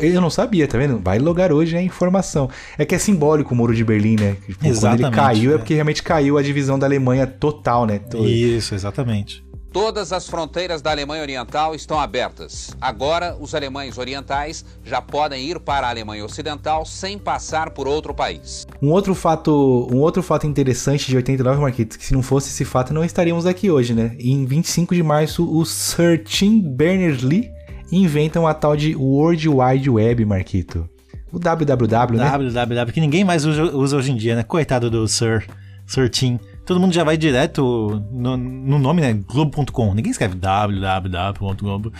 Eu não sabia, tá vendo? Vai logar hoje a informação. É que é simbólico o Muro de Berlim, né? Tipo, quando ele Exatamente, caiu é é. porque realmente caiu a divisão da Alemanha total, né? To- Isso, exatamente. Todas as fronteiras da Alemanha Oriental estão abertas. Agora, os alemães orientais já podem ir para a Alemanha Ocidental sem passar por outro país. Um outro fato, um outro fato interessante de 89, Marquito, que se não fosse esse fato não estaríamos aqui hoje, né? Em 25 de março, o Sir Tim Berners-Lee inventam a tal de World Wide Web, Marquito. O www, né? www, que ninguém mais usa, hoje em dia, né? Coitado do Sir, Sir Tim. Todo mundo já vai direto no, no nome, né? Globo.com. Ninguém escreve www.globo.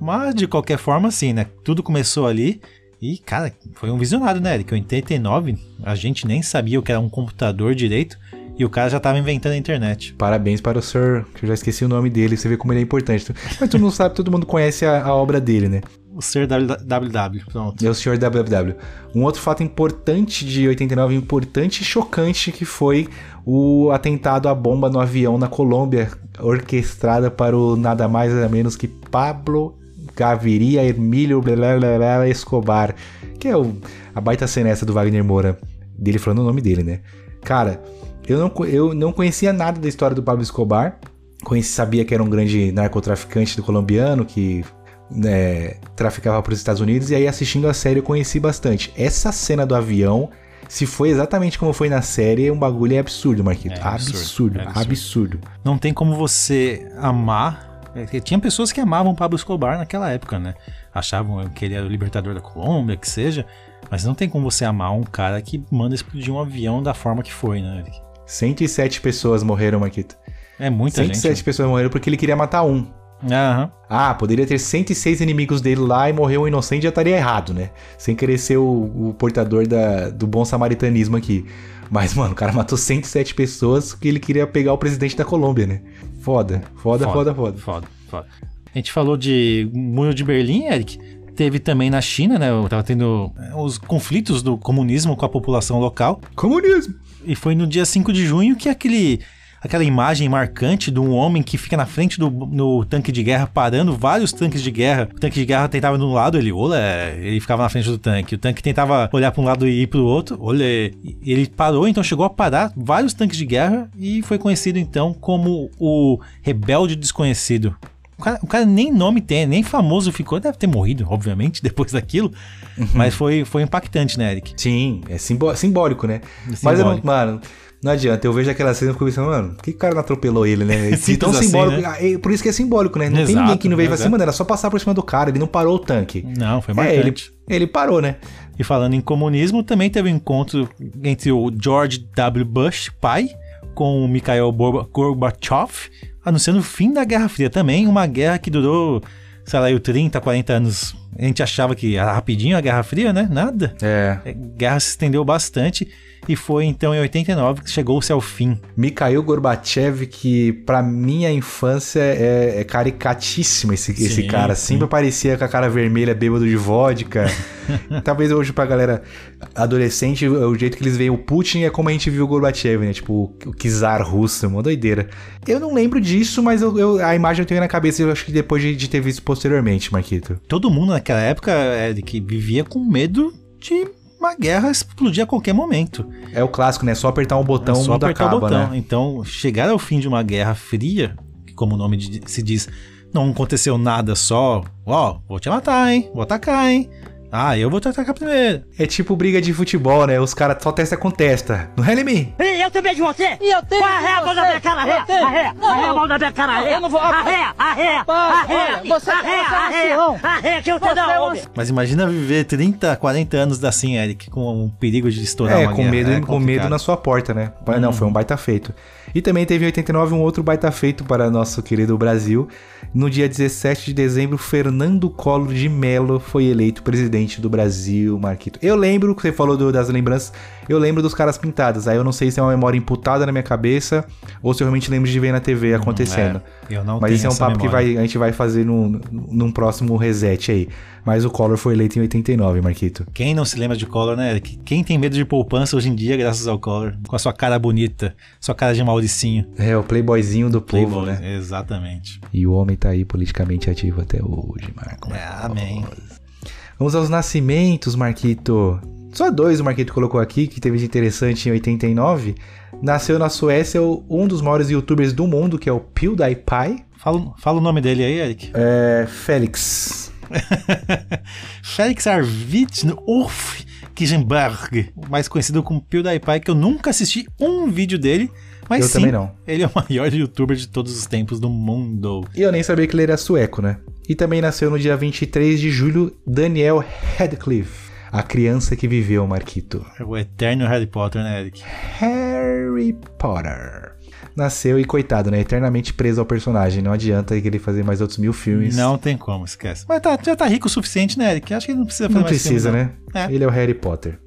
Mas, de qualquer forma, assim, né? Tudo começou ali. E, cara, foi um visionário, né, Eric? Em 89, a gente nem sabia o que era um computador direito. E o cara já tava inventando a internet. Parabéns para o Sir, que eu já esqueci o nome dele, você vê como ele é importante. Mas todo mundo sabe, todo mundo conhece a, a obra dele, né? O Sir WW, pronto. É o Sr. WW. Um outro fato importante de 89, importante e chocante, que foi o atentado à bomba no avião na Colômbia, orquestrada para o nada mais nada menos que Pablo Gaviria Emílio Blablabla Escobar, que é o, a baita cena essa do Wagner Moura, dele falando o nome dele, né? Cara, eu não, eu não conhecia nada da história do Pablo Escobar, conheci, sabia que era um grande narcotraficante do colombiano que né, traficava para os Estados Unidos, e aí assistindo a série eu conheci bastante. Essa cena do avião, se foi exatamente como foi na série, é um bagulho absurdo, Marquito. É absurdo, absurdo, absurdo, é absurdo. Não tem como você amar. é, Tinha pessoas que amavam Pablo Escobar naquela época, né? Achavam que ele era o libertador da Colômbia, que seja. Mas não tem como você amar um cara que manda explodir um avião da forma que foi, né? Eric? 107 pessoas morreram, Marquito. É muita 107 gente. pessoas morreram porque ele queria matar um. Aham. Ah, poderia ter 106 inimigos dele lá e morrer um inocente já estaria errado, né? Sem querer ser o, o portador da, do bom samaritanismo aqui. Mas, mano, o cara matou 107 pessoas porque ele queria pegar o presidente da Colômbia, né? Foda, foda, foda, foda. Foda, foda. A gente falou de Muro de Berlim, Eric. Teve também na China, né? Tava tendo é, os conflitos do comunismo com a população local. Comunismo! E foi no dia 5 de junho que aquele aquela imagem marcante de um homem que fica na frente do no tanque de guerra parando vários tanques de guerra. O tanque de guerra tentava de um lado, ele olha, ele ficava na frente do tanque. O tanque tentava olhar para um lado e ir para o outro, olha, ele parou, então chegou a parar vários tanques de guerra e foi conhecido então como o rebelde desconhecido. O cara, o cara nem nome tem, nem famoso ficou, deve ter morrido, obviamente, depois daquilo. Mas foi, foi impactante, né, Eric? Sim, é simbó- simbólico, né? Mas, eu não, mano, não adianta. Eu vejo aquela cena e fico pensando, mano, por que o cara não atropelou ele, né? E Simples tão assim, simbólico. né? ah, é Por isso que é simbólico, né? Não tem Exato, ninguém que não veio e assim, mano, era só passar por cima do cara, ele não parou o tanque. Não, foi É, marcante. ele, ele parou, né? E falando em comunismo, também teve um encontro entre o George W. Bush, pai, com o Mikhail Gorba- Gorbachev, anunciando o fim da Guerra Fria também, uma guerra que durou, sei lá, aí, 30, 40 anos. A gente achava que era rapidinho a Guerra Fria, né? Nada. É. A guerra se estendeu bastante e foi então em 89 que chegou-se ao fim. Mikhail Gorbachev, que pra minha infância é, é caricatíssimo esse, esse Sim, cara. sim. Sempre aparecia com a cara vermelha, bêbado de vodka. Talvez hoje pra galera adolescente, o jeito que eles veem o Putin é como a gente viu o Gorbachev, né? Tipo, o czar russo, uma doideira. Eu não lembro disso, mas eu, eu- a imagem eu tenho na cabeça, eu acho que depois de, de ter visto posteriormente, Marquito. Todo mundo naquela época Eric, vivia com medo de uma guerra explodir a qualquer momento. É o clássico, né? Só apertar um botão, É só mundo apertar acaba, o botão. né? Então, chegar ao fim de uma guerra fria, que como o nome de- se diz, não aconteceu nada só, ó, vou te matar, hein? Vou atacar, hein? Ah, eu vou te atacar primeiro. É tipo briga de futebol, né? Os caras só testa com testa. Não é em mim? E eu também de você! E eu tenho! Arreia a mão da minha cara! Arreia! Arreia a mão da minha cara, arreia! Eu não vou... Arreia! Arreia! Arreia! Você- Arreia! você é um Arreia! ancião. Arreia que eu te dou, é! Mas imagina viver 30, 40 anos assim, Eric, com o perigo de estourar É, uma com guerra. medo, É com complicado. medo na sua porta, né? Mas Não, foi um baita feito. E também teve em 89 um outro baita feito para nosso querido Brasil. No dia 17 de dezembro, Fernando Collor de Mello foi eleito presidente do Brasil, Marquito. Eu lembro que você falou do- das lembranças, eu lembro dos caras pintados. Aí eu não sei se é uma memória imputada na minha cabeça ou se eu realmente lembro de ver na TV acontecendo. é, eu não Mas esse é um papo que memória. vai, a gente vai fazer num, num próximo reset aí. Mas o Collor foi eleito em 89, Marquito. Quem não se lembra de Collor, né, Eric? Quem tem medo de poupança hoje em dia, graças ao Collor? Com a sua cara bonita, sua cara de Mauricinho. É, o playboyzinho do povo, Playboy, né? Exatamente. E o homem tá aí politicamente ativo até hoje, Marco. É, amém. Vamos aos nascimentos, Marquito. Só dois o Marquito colocou aqui, que teve de interessante em 89. Nasceu na Suécia um dos maiores youtubers do mundo, que é o PewDiePie. Fala, fala o nome dele aí, Eric. É. Félix. Felix Arvitnurf Kirchenberg, mais conhecido como PewDiePie, que eu nunca assisti um vídeo dele, mas Eu sim, também não. ele é o maior youtuber de todos os tempos do mundo. E eu nem sabia que ele era sueco, né? E também nasceu no dia 23 de julho Daniel Radcliffe, a criança que viveu, Marquito. É o eterno Harry Potter, né, Eric? Harry Potter. Nasceu e coitado, né? Eternamente preso ao personagem. Não adianta ele fazer mais outros mil filmes. Não tem como, esquece. Mas tá, já tá rico o suficiente, né, Eric? Acho que ele não precisa fazer Não mais precisa, filmes, né? É. Ele é o Harry Potter.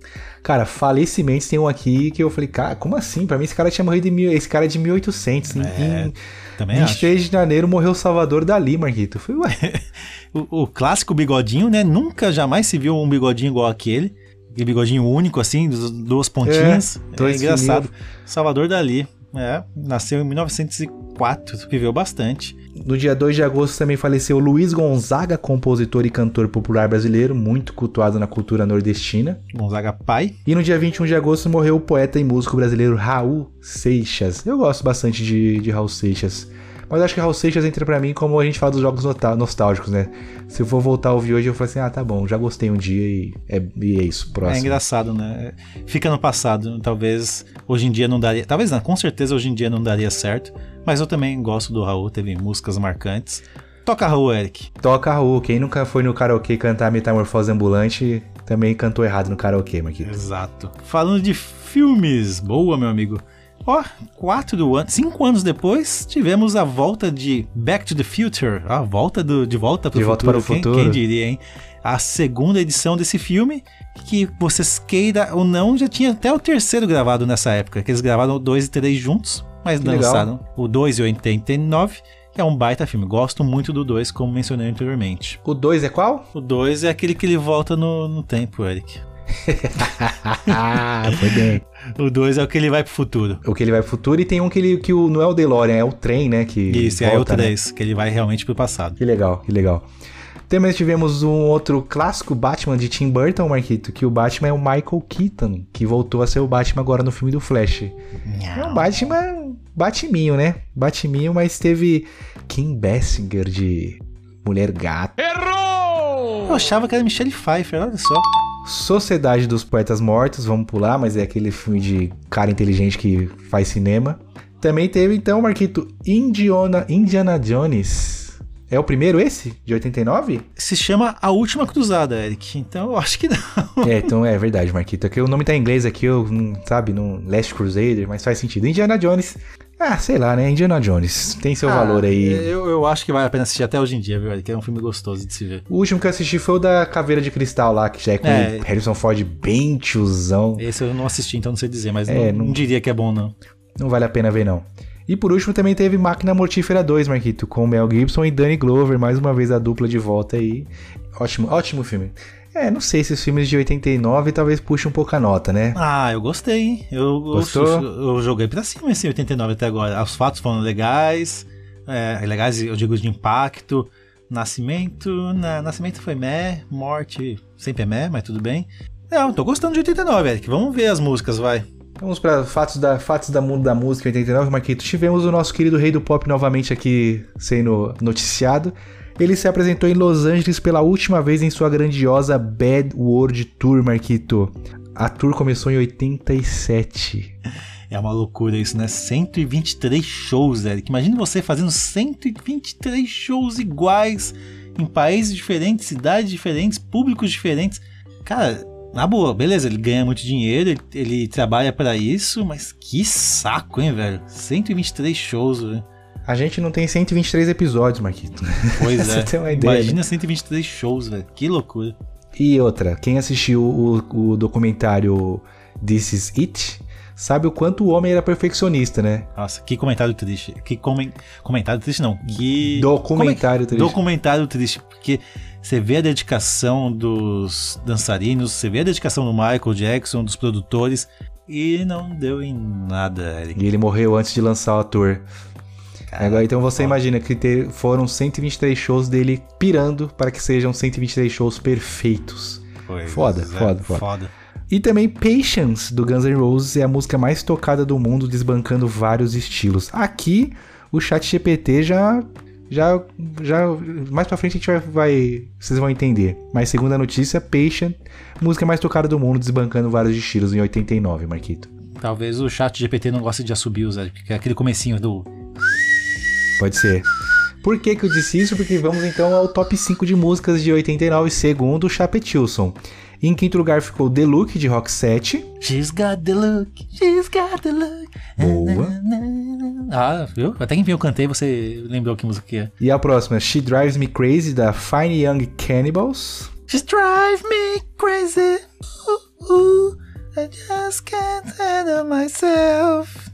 Cara, falecimentos tem um aqui que eu falei, cara, como assim? Pra mim esse cara tinha morrido em mil, esse cara é de 1800. Em- É, em também 23 de janeiro morreu Salvador Dali, Marquito. Eu falei, ué, O, o clássico bigodinho, né? Nunca jamais se viu um bigodinho igual aquele. Aquele bigodinho único, assim, duas pontinhas. É, É, dois engraçado. fininhos. Salvador Dali. É, nasceu em 1904, viveu bastante. No dia 2 de agosto também faleceu Luiz Gonzaga, compositor e cantor popular brasileiro, muito cultuado na cultura nordestina. Gonzaga pai. E no dia 21 de agosto morreu o poeta e músico brasileiro Raul Seixas. Eu gosto bastante de, de Raul Seixas. Mas acho que Raul Seixas entra pra mim como a gente fala dos jogos nostálgicos, né? Se eu for voltar a ouvir hoje, eu falo assim, ah, tá bom, já gostei um dia e é, e é isso, próximo. É engraçado, né? Fica no passado. Talvez hoje em dia não daria. Talvez não, com certeza hoje em dia não daria certo. Mas eu também gosto do Raul, teve músicas marcantes. Toca Raul, Eric. Toca Raul, quem nunca foi no karaokê cantar Metamorfose Ambulante também cantou errado no karaokê, Marquito. Exato. Falando de filmes, boa, meu amigo. Ó, quatro anos, cinco anos depois, tivemos a volta de Back to the Future. A volta do, de volta para De o Volta futuro. para o Quem- Futuro. Quem, diria, hein? A segunda edição desse filme, que vocês queira ou não, já tinha até o terceiro gravado nessa época, que eles gravaram 2 e 3 juntos, mas Que legal. lançaram o 2 em 89, que é um baita filme. Gosto muito do 2, como mencionei anteriormente. O 2 é qual? O 2 é aquele que ele volta no, no tempo, Eric. foi bem. O 2 é o que ele vai pro futuro. O que ele vai pro futuro e tem um que, ele, que o, não é o DeLorean, é o trem, né? Que Isso, é o volta, né? 3, que ele vai realmente pro passado. Que legal, que legal. Também tivemos um outro clássico Batman de Tim Burton, Marquito, que o Batman é o Michael Keaton, que voltou a ser o Batman agora no filme do Flash. É um Batman Batiminho, né? Batiminho, mas teve Kim Basinger de Mulher Gato. Eu achava que era Michelle Pfeiffer, olha só. Sociedade dos Poetas Mortos, vamos pular, mas é aquele filme de cara inteligente que faz cinema. Também teve, então, Marquito, Indiana, Indiana Jones. É o primeiro esse? De 89? Se chama A Última Cruzada, Eric. Então eu acho que não. É, então é verdade, Marquito. É que o nome tá em inglês aqui, eu, não- sabe, no Last Crusader, mas faz sentido. Indiana Jones. Ah, sei lá, né? Indiana Jones. Tem seu valor aí. Ah, Eu, eu acho que vale a pena assistir até hoje em dia, viu, Eric? É um filme gostoso de se ver. O último que eu assisti foi o da Caveira de Cristal lá, que já é com É. o Harrison Ford bem tiozão. Esse eu não assisti, então não sei dizer, mas É, não, não- não diria que é bom, não. Não vale a pena ver, não. E por último também teve Máquina Mortífera 2, Marquito, com Mel Gibson e Danny Glover, mais uma vez a dupla de volta aí. Ótimo, ótimo filme. É, não sei se os filmes de 89 talvez puxem um pouco a nota, né? Ah, eu gostei, hein? Eu, Gostou? Eu, eu joguei pra cima esse 89 até agora. Os fatos foram legais, é, legais, eu digo de impacto. Nascimento, na, Nascimento foi meh, morte sempre é meh, mas tudo bem. Não, tô gostando de 89, Eric. Vamos ver as músicas, vai. Vamos para fatos da fatos da mundo da música 89, Marquito. Tivemos o nosso querido rei do pop novamente aqui sendo noticiado. Ele se apresentou em Los Angeles pela última vez em sua grandiosa Bad World Tour, Marquito. A tour começou em 87. É uma loucura isso, né? 123 shows, Eric. Imagina você fazendo 123 shows iguais em países diferentes, cidades diferentes, públicos diferentes. Cara, na boa, beleza, ele ganha muito dinheiro, ele, ele trabalha pra isso, mas que saco, hein, velho? 123 shows, velho. A gente não tem 123 episódios, Marquito. Pois é. tem uma ideia, Imagina né? 123 shows, velho. Que loucura. E outra, quem assistiu o, o documentário This Is It sabe o quanto o homem era perfeccionista, né? Nossa, que comentário triste. Que comen... comentário triste não. Que Documentário Come- triste. Documentário triste, porque você vê a dedicação dos dançarinos, você vê a dedicação do Michael Jackson, dos produtores e não deu em nada, Eric. E ele morreu antes de lançar a tour. Agora, então você imagina que ter- foram 123 shows dele pirando para que sejam 123 shows perfeitos. Pois foda, é, foda, foda, foda. E também Patience, do Guns N' Roses, é a música mais tocada do mundo, desbancando vários estilos. Aqui, o chat GPT já... Já, já, mais pra frente a gente vai, vai, vocês vão entender. Mas segundo a notícia, Patient, música mais tocada do mundo, desbancando vários estilos em 89, Marquito. Talvez o chat GPT não goste de assobios, Eric, que é aquele comecinho do... Pode ser. Por que, que eu disse isso? Porque vamos então ao top 5 de músicas de 89, segundo o Chapetilson. Em quinto lugar ficou The Look de Rock 7. She's got the look, she's got the look. Boa. Ah, viu? Até que enfim eu cantei, você lembrou que música que é. E a próxima, She Drives Me Crazy da Fine Young Cannibals. Just drive me crazy. Ooh, ooh, I just can't handle myself.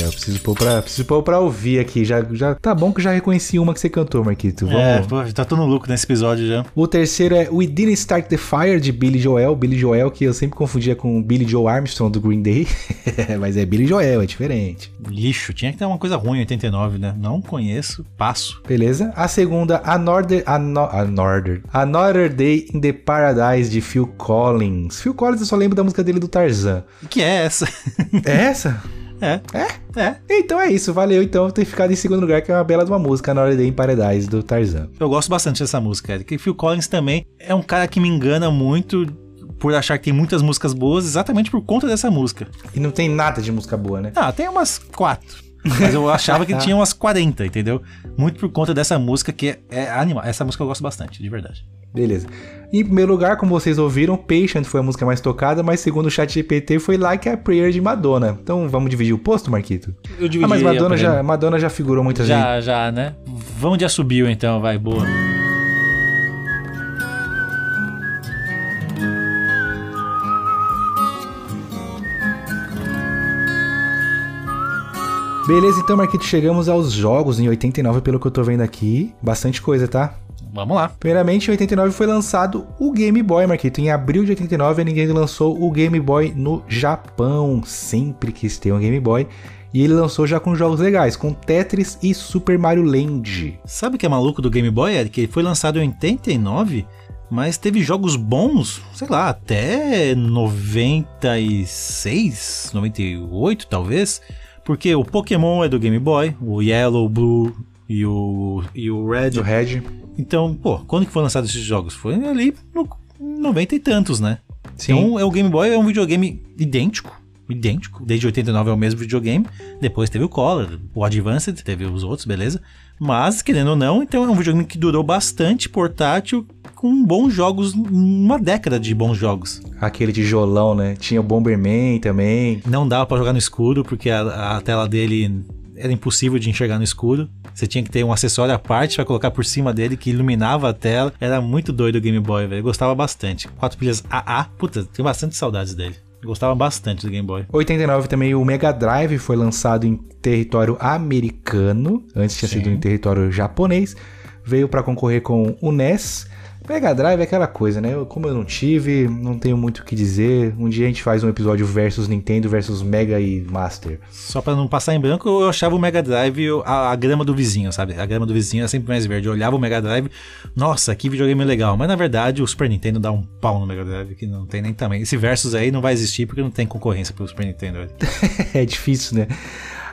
É, eu preciso pôr pra, preciso pôr pra ouvir aqui. Já, já tá bom que já reconheci uma que você cantou, Marquito. Vamos. É, pô, tá todo louco nesse episódio já. O terceiro é We Didn't Start the Fire, de Billy Joel. Billy Joel, que eu sempre confundia com Billy Joe Armstrong do Green Day. Mas é Billy Joel, é diferente. Lixo, tinha que ter uma coisa ruim em 89, né? Não conheço, passo. Beleza? A segunda, Another, Ano- Another, Another Day in the Paradise, de Phil Collins. Phil Collins, eu só lembro da música dele do Tarzan. Que é essa? É essa? É. É? É. Então é isso. Valeu, então, ter ficado em segundo lugar, que é uma bela de uma música, Another Day in Paradise, do Tarzan. Eu gosto bastante dessa música, Eric. E Phil Collins também é um cara que me engana muito por achar que tem muitas músicas boas exatamente por conta dessa música. E não tem nada de música boa, né? Ah, tem umas quatro. Mas eu achava que tinha umas 40, entendeu? Muito por conta dessa música que é, é animal. Essa música eu gosto bastante, de verdade. Beleza. Em primeiro lugar, como vocês ouviram, Patient foi a música mais tocada, mas segundo o chat GPT foi Like a Prayer de Madonna. Então vamos dividir o posto, Marquito? Eu Ah, mas Madonna já. Madonna já figurou muitas vezes. Já, já, né? Vamos de assobio então, vai, boa. Beleza, então, Marquito, chegamos aos jogos em 89, pelo que eu tô vendo aqui. Bastante coisa, tá? Vamos lá. Primeiramente, em 89 foi lançado o Game Boy, Marquito. Em abril de 89, a Nintendo lançou o Game Boy no Japão. Sempre quis ter um Game Boy. E ele lançou já com jogos legais, com Tetris e Super Mario Land. Sabe o que é maluco do Game Boy, Eric? Ele foi lançado em 89, mas teve jogos bons, sei lá, até 96, 98 talvez. Porque o Pokémon é do Game Boy, o Yellow, Blue e o, e o Red. O Red. Então, pô, quando que foram lançados esses jogos? Foi ali no 90 e tantos, né? Sim. Então, é, o Game Boy é um videogame idêntico. Idêntico. Desde 89 é o mesmo videogame. Depois teve o Color, o Advanced, teve os outros, beleza? Mas, querendo ou não, então é um videogame que durou bastante portátil, com bons jogos, uma década de bons jogos. Aquele tijolão, né? Tinha o Bomberman também. Não dava pra jogar no escuro, porque a, a tela dele era impossível de enxergar no escuro. Você tinha que ter um acessório à parte pra colocar por cima dele que iluminava a tela. Era muito doido o Game Boy, velho. Gostava bastante. Quatro pilhas AA. Puta, tenho bastante saudades dele. Gostava bastante do Game Boy. 89 também o Mega Drive foi lançado em território americano, antes tinha sido em território japonês. Veio para concorrer com o NES. Mega Drive é aquela coisa, né? Eu- Como eu não tive, não tenho muito o que dizer. Um dia a gente faz um episódio versus Nintendo versus Mega e Master. Só pra não passar em branco, eu achava o Mega Drive a, a grama do vizinho, sabe? A grama do vizinho era sempre mais verde. Eu olhava o Mega Drive, nossa, que videogame legal. Mas na verdade, o Super Nintendo dá um pau no Mega Drive, que não tem nem tamanho. Esse Versus aí não vai existir porque não tem concorrência pro Super Nintendo. é difícil, né?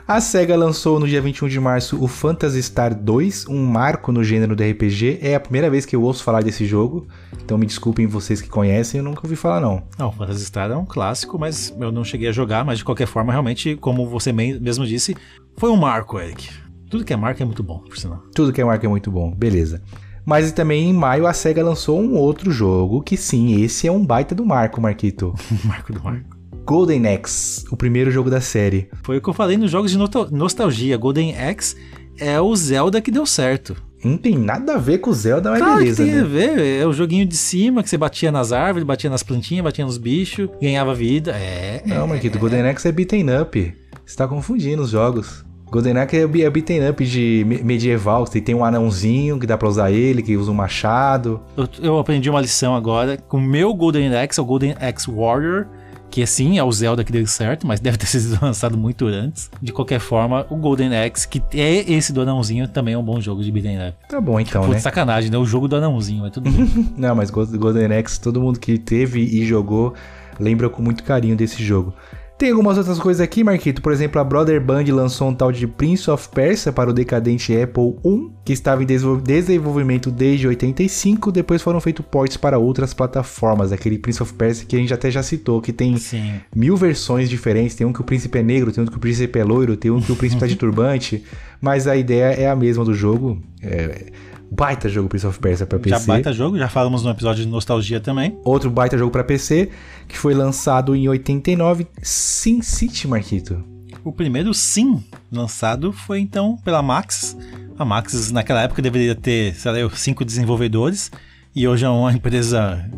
A SEGA lançou no dia 21 de março o Phantasy Star 2, um marco no gênero do RPG. É a primeira vez que eu ouço falar desse jogo, então me desculpem vocês que conhecem, eu nunca ouvi falar não. Não, Phantasy Star é um clássico, mas eu não cheguei a jogar. Mas de qualquer forma, realmente, como você me- mesmo disse, foi um marco, Eric. Tudo que é marco é muito bom, por sinal. Tudo que é marca é muito bom, beleza. Mas também em maio a SEGA lançou um outro jogo, que sim, esse é um baita do marco, Marquito. marco do marco. Golden Axe, o primeiro jogo da série. Foi o que eu falei nos jogos de noto- nostalgia. Golden Axe é o Zelda que deu certo. Não tem nada a ver com o Zelda, mas Claro beleza, que tem né? a ver. É o joguinho de cima que você batia nas árvores, batia nas plantinhas, batia nos bichos, ganhava vida. É. Não, Marquito, Golden Axe é beaten up. Você tá confundindo os jogos. Golden Axe é é beaten up de me- medieval. Você tem um anãozinho que dá pra usar ele, que usa um machado. Eu, eu aprendi uma lição agora. Com o meu Golden Axe, é o Golden Axe Warrior. Que sim, é o Zelda que deu certo, mas deve ter sido lançado muito antes. De qualquer forma, o Golden Axe, que é esse do anãozinho, também é um bom jogo de beat'em up. Tá bom então, Putz, né? sacanagem, né? O jogo do anãozinho, é tudo. Não, mas Go- Golden Axe, todo mundo que teve e jogou lembra com muito carinho desse jogo. Tem algumas outras coisas aqui, Marquito. Por exemplo, a Brother Band lançou um tal de Prince of Persia para o decadente Apple I, que estava em desenvol- desenvolvimento desde 85. Depois foram feitos ports para outras plataformas. Aquele Prince of Persia que a gente até já citou, que tem Sim. mil versões diferentes. Tem um que o príncipe é negro, tem um que o príncipe é loiro, tem um que o príncipe tá de turbante. Mas a ideia é a mesma do jogo. É, baita jogo Prince of Persia para PC. Já baita jogo, já falamos no episódio de nostalgia também. Outro baita jogo para PC, que foi lançado em 89, Sin City, Marquito. O primeiro sim lançado foi então pela Max. A Max naquela época deveria ter, sei lá, cinco desenvolvedores. e hoje é uma empresa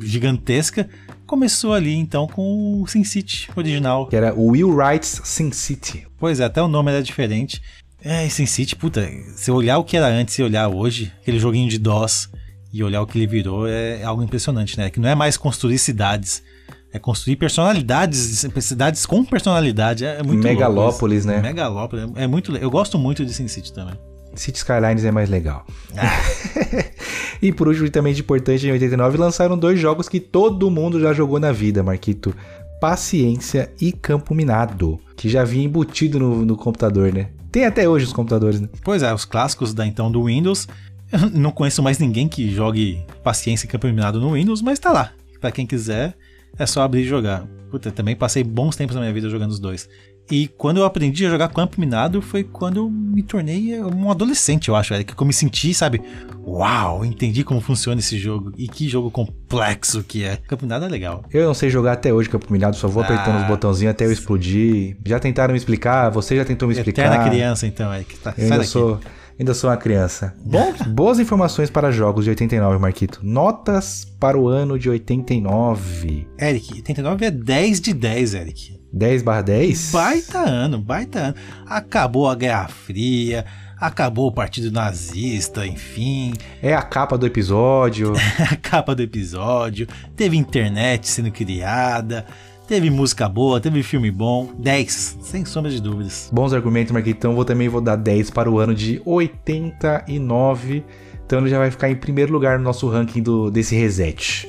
gigantesca. Começou ali então com o SimCity original. Que era o Will Wright's Sin City. Pois é, até o nome era diferente. É, SimCity, puta, se olhar o que era antes e olhar hoje, aquele joguinho de DOS, e olhar o que ele virou, é algo impressionante, né? Que não é mais construir cidades, é construir personalidades, cidades com personalidade. É muito Megalópolis, né? Megalópolis, é muito Eu gosto muito de SimCity também. City Skylines é mais legal. Ah. e por último, e também de importante, em 89 lançaram dois jogos que todo mundo já jogou na vida, Marquito. Paciência e Campo Minado, que já vinha embutido no, no computador, né? Tem até hoje os computadores, né? Pois é, os clássicos da então do Windows. Eu não conheço mais ninguém que jogue Paciência e Campo Minado no Windows, mas tá lá. Pra quem quiser, é só abrir e jogar. Puta, também passei bons tempos na minha vida jogando os dois. E quando eu aprendi a jogar Campo Minado foi quando eu me tornei um adolescente, eu acho, Eric. Que eu me senti, sabe? Uau, entendi como funciona esse jogo. E que jogo complexo que é. Campo Minado é legal. Eu não sei jogar até hoje Campo Minado, só vou apertando Ah. os botãozinhos até eu explodir. Já tentaram me explicar, você já tentou me explicar. Eterna criança, então, Eric. Tá, Eu ainda sou, ainda sou uma criança. Bom, boas informações para jogos de 89, Marquito. Notas para o ano de 89. Eric, 89 é 10 de 10, Eric. 10 barra 10? Baita ano, baita ano. Acabou a Guerra Fria, acabou o Partido Nazista, enfim. É a capa do episódio. a capa do episódio. Teve internet sendo criada. Teve música boa, teve filme bom. 10, sem sombra de dúvidas. Bons argumentos, Marquitão. Vou também vou dar 10 para o ano de 89. Então ele já vai ficar em primeiro lugar no nosso ranking do, desse reset.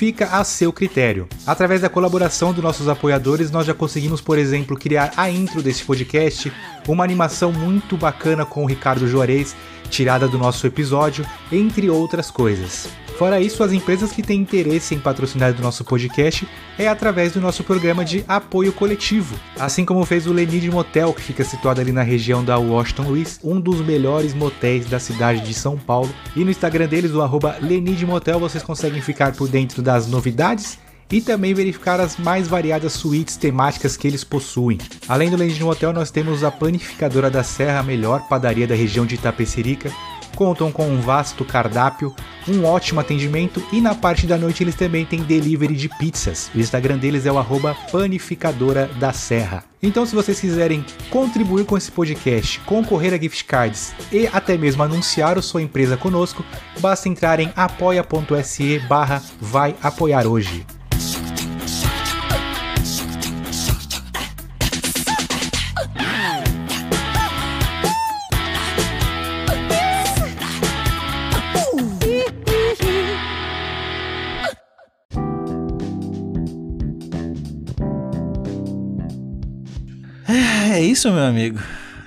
fica a seu critério. Através da colaboração dos nossos apoiadores, nós já conseguimos, por exemplo, criar a intro desse podcast, uma animação muito bacana com o Ricardo Juarez, tirada do nosso episódio, entre outras coisas. Fora isso, as empresas que têm interesse em patrocinar do nosso podcast é através do nosso programa de apoio coletivo. Assim como fez o Lenid Motel, que fica situado ali na região da Washington Luiz, um dos melhores motéis da cidade de São Paulo. E no Instagram deles, o arroba Lenid Motel, vocês conseguem ficar por dentro das novidades e também verificar as mais variadas suítes temáticas que eles possuem. Além do Lenid Motel, nós temos a Panificadora da Serra, a melhor padaria da região de Itapecerica, contam com um vasto cardápio, um ótimo atendimento e na parte da noite eles também têm delivery de pizzas. O Instagram deles é o arroba panificadora da serra. Então se vocês quiserem contribuir com esse podcast, concorrer a gift cards e até mesmo anunciar a sua empresa conosco, basta entrar em apoia.se barra vai apoiar hoje. É isso, meu amigo.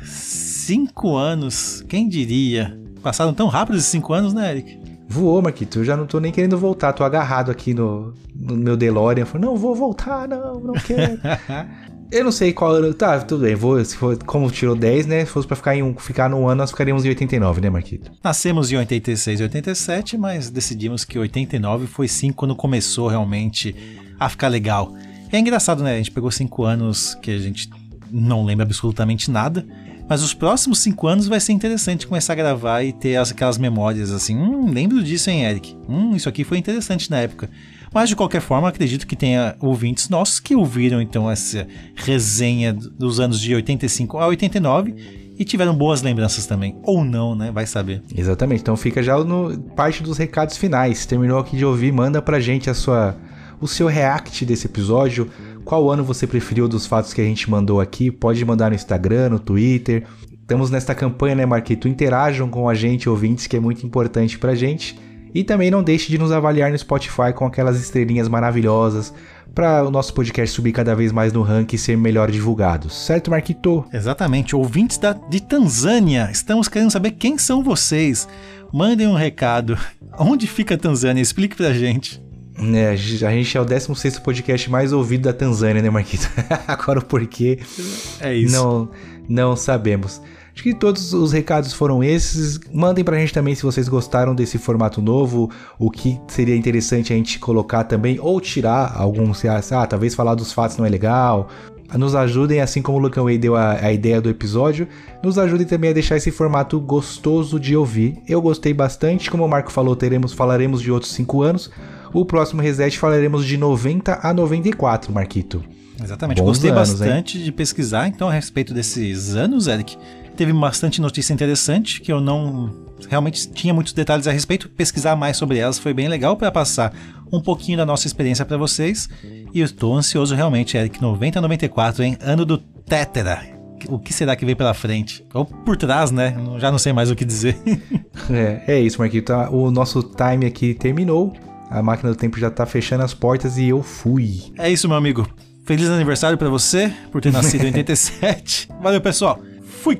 Cinco anos, quem diria? Passaram tão rápido esses cinco anos, né, Eric? Voou, Marquito. Eu já não tô nem querendo voltar. Tô agarrado aqui no, no meu DeLorean. Falei, não, vou voltar, não, não quero. eu não sei qual ano. Tá, tudo bem. Vou, se for, como tirou 10, né? Se fosse pra ficar, em um, ficar num ano, nós ficaríamos em 89, né, Marquito? Nascemos em 86 e 87, mas decidimos que 89 foi sim quando começou realmente a ficar legal. É engraçado, né? A gente pegou cinco anos que a gente não lembra absolutamente nada. Mas os próximos cinco anos vai ser interessante começar a gravar e ter as- aquelas memórias assim. Hum, lembro disso, hein, Eric? Hum, isso aqui foi interessante na época. Mas de qualquer forma, acredito que tenha ouvintes nossos que ouviram então essa resenha dos anos de 85 a 89 e tiveram boas lembranças também. Ou não, né? Vai saber. Exatamente. Então fica já no parte dos recados finais. Terminou aqui de ouvir, manda pra gente a sua o seu react desse episódio. Qual ano você preferiu dos fatos que a gente mandou aqui? Pode mandar no Instagram, no Twitter. Estamos nesta campanha, né, Marquito? Interajam com a gente, ouvintes, que é muito importante pra gente. E também não deixe de nos avaliar no Spotify com aquelas estrelinhas maravilhosas para o nosso podcast subir cada vez mais no ranking e ser melhor divulgado. Certo, Marquito? Exatamente. Ouvintes da, de Tanzânia, estamos querendo saber quem são vocês. Mandem um recado. Onde fica a Tanzânia? Explique pra gente. É, a gente é o 16 podcast mais ouvido da Tanzânia, né, Marquito? Agora o porquê. É isso. Não, não sabemos. Acho que todos os recados foram esses. Mandem pra gente também se vocês gostaram desse formato novo, o que seria interessante a gente colocar também, ou tirar alguns. Ah, talvez falar dos fatos não é legal. Nos ajudem, assim como o Lucan Way deu a, a ideia do episódio, nos ajudem também a deixar esse formato gostoso de ouvir. Eu gostei bastante, como o Marco falou, teremos, falaremos de outros 5 anos. O próximo reset falaremos de 90 a 94, Marquito. Exatamente. Bons Gostei anos, bastante de pesquisar, então, a respeito desses anos, Eric. Teve bastante notícia interessante que eu não realmente tinha muitos detalhes a respeito. Pesquisar mais sobre elas foi bem legal para passar um pouquinho da nossa experiência para vocês. E eu estou ansioso realmente, Eric. 90 a 94, hein? Ano do Tétera. O que será que vem pela frente? Ou por trás, né? Já não sei mais o que dizer. é, é isso, Marquito. Tá, o nosso time aqui terminou. A máquina do tempo já tá fechando as portas e eu fui. É isso, meu amigo. Feliz aniversário para você por ter nascido em 87. Valeu, pessoal. Fui!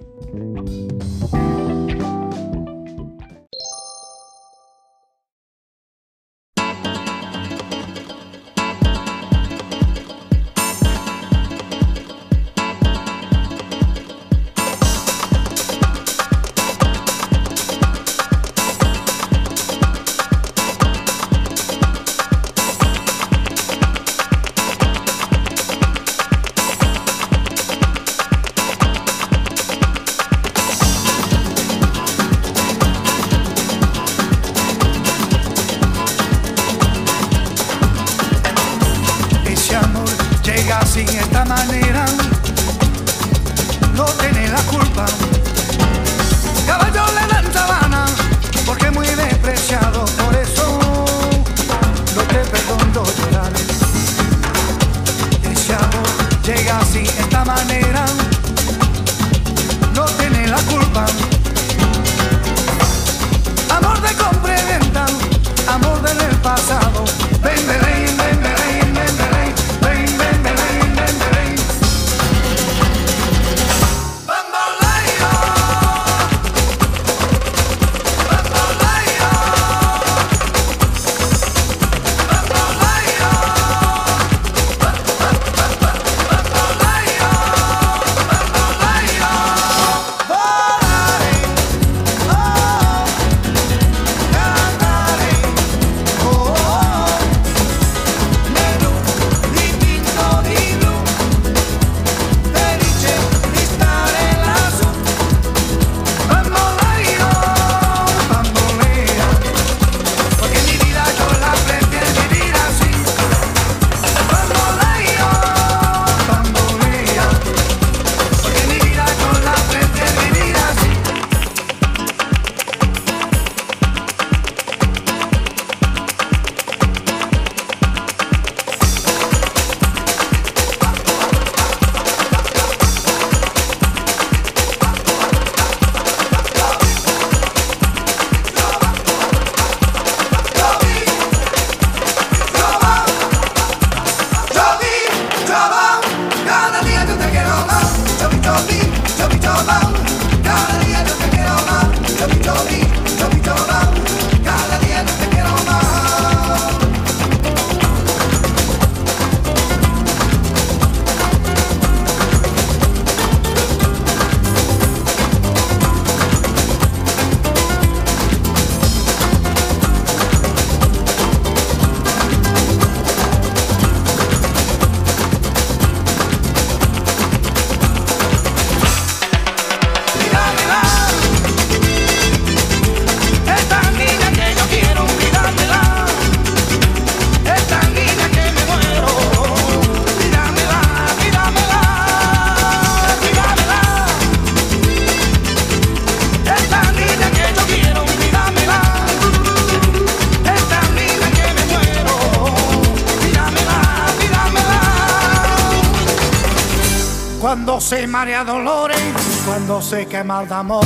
María Dolores cuando se quema el amor.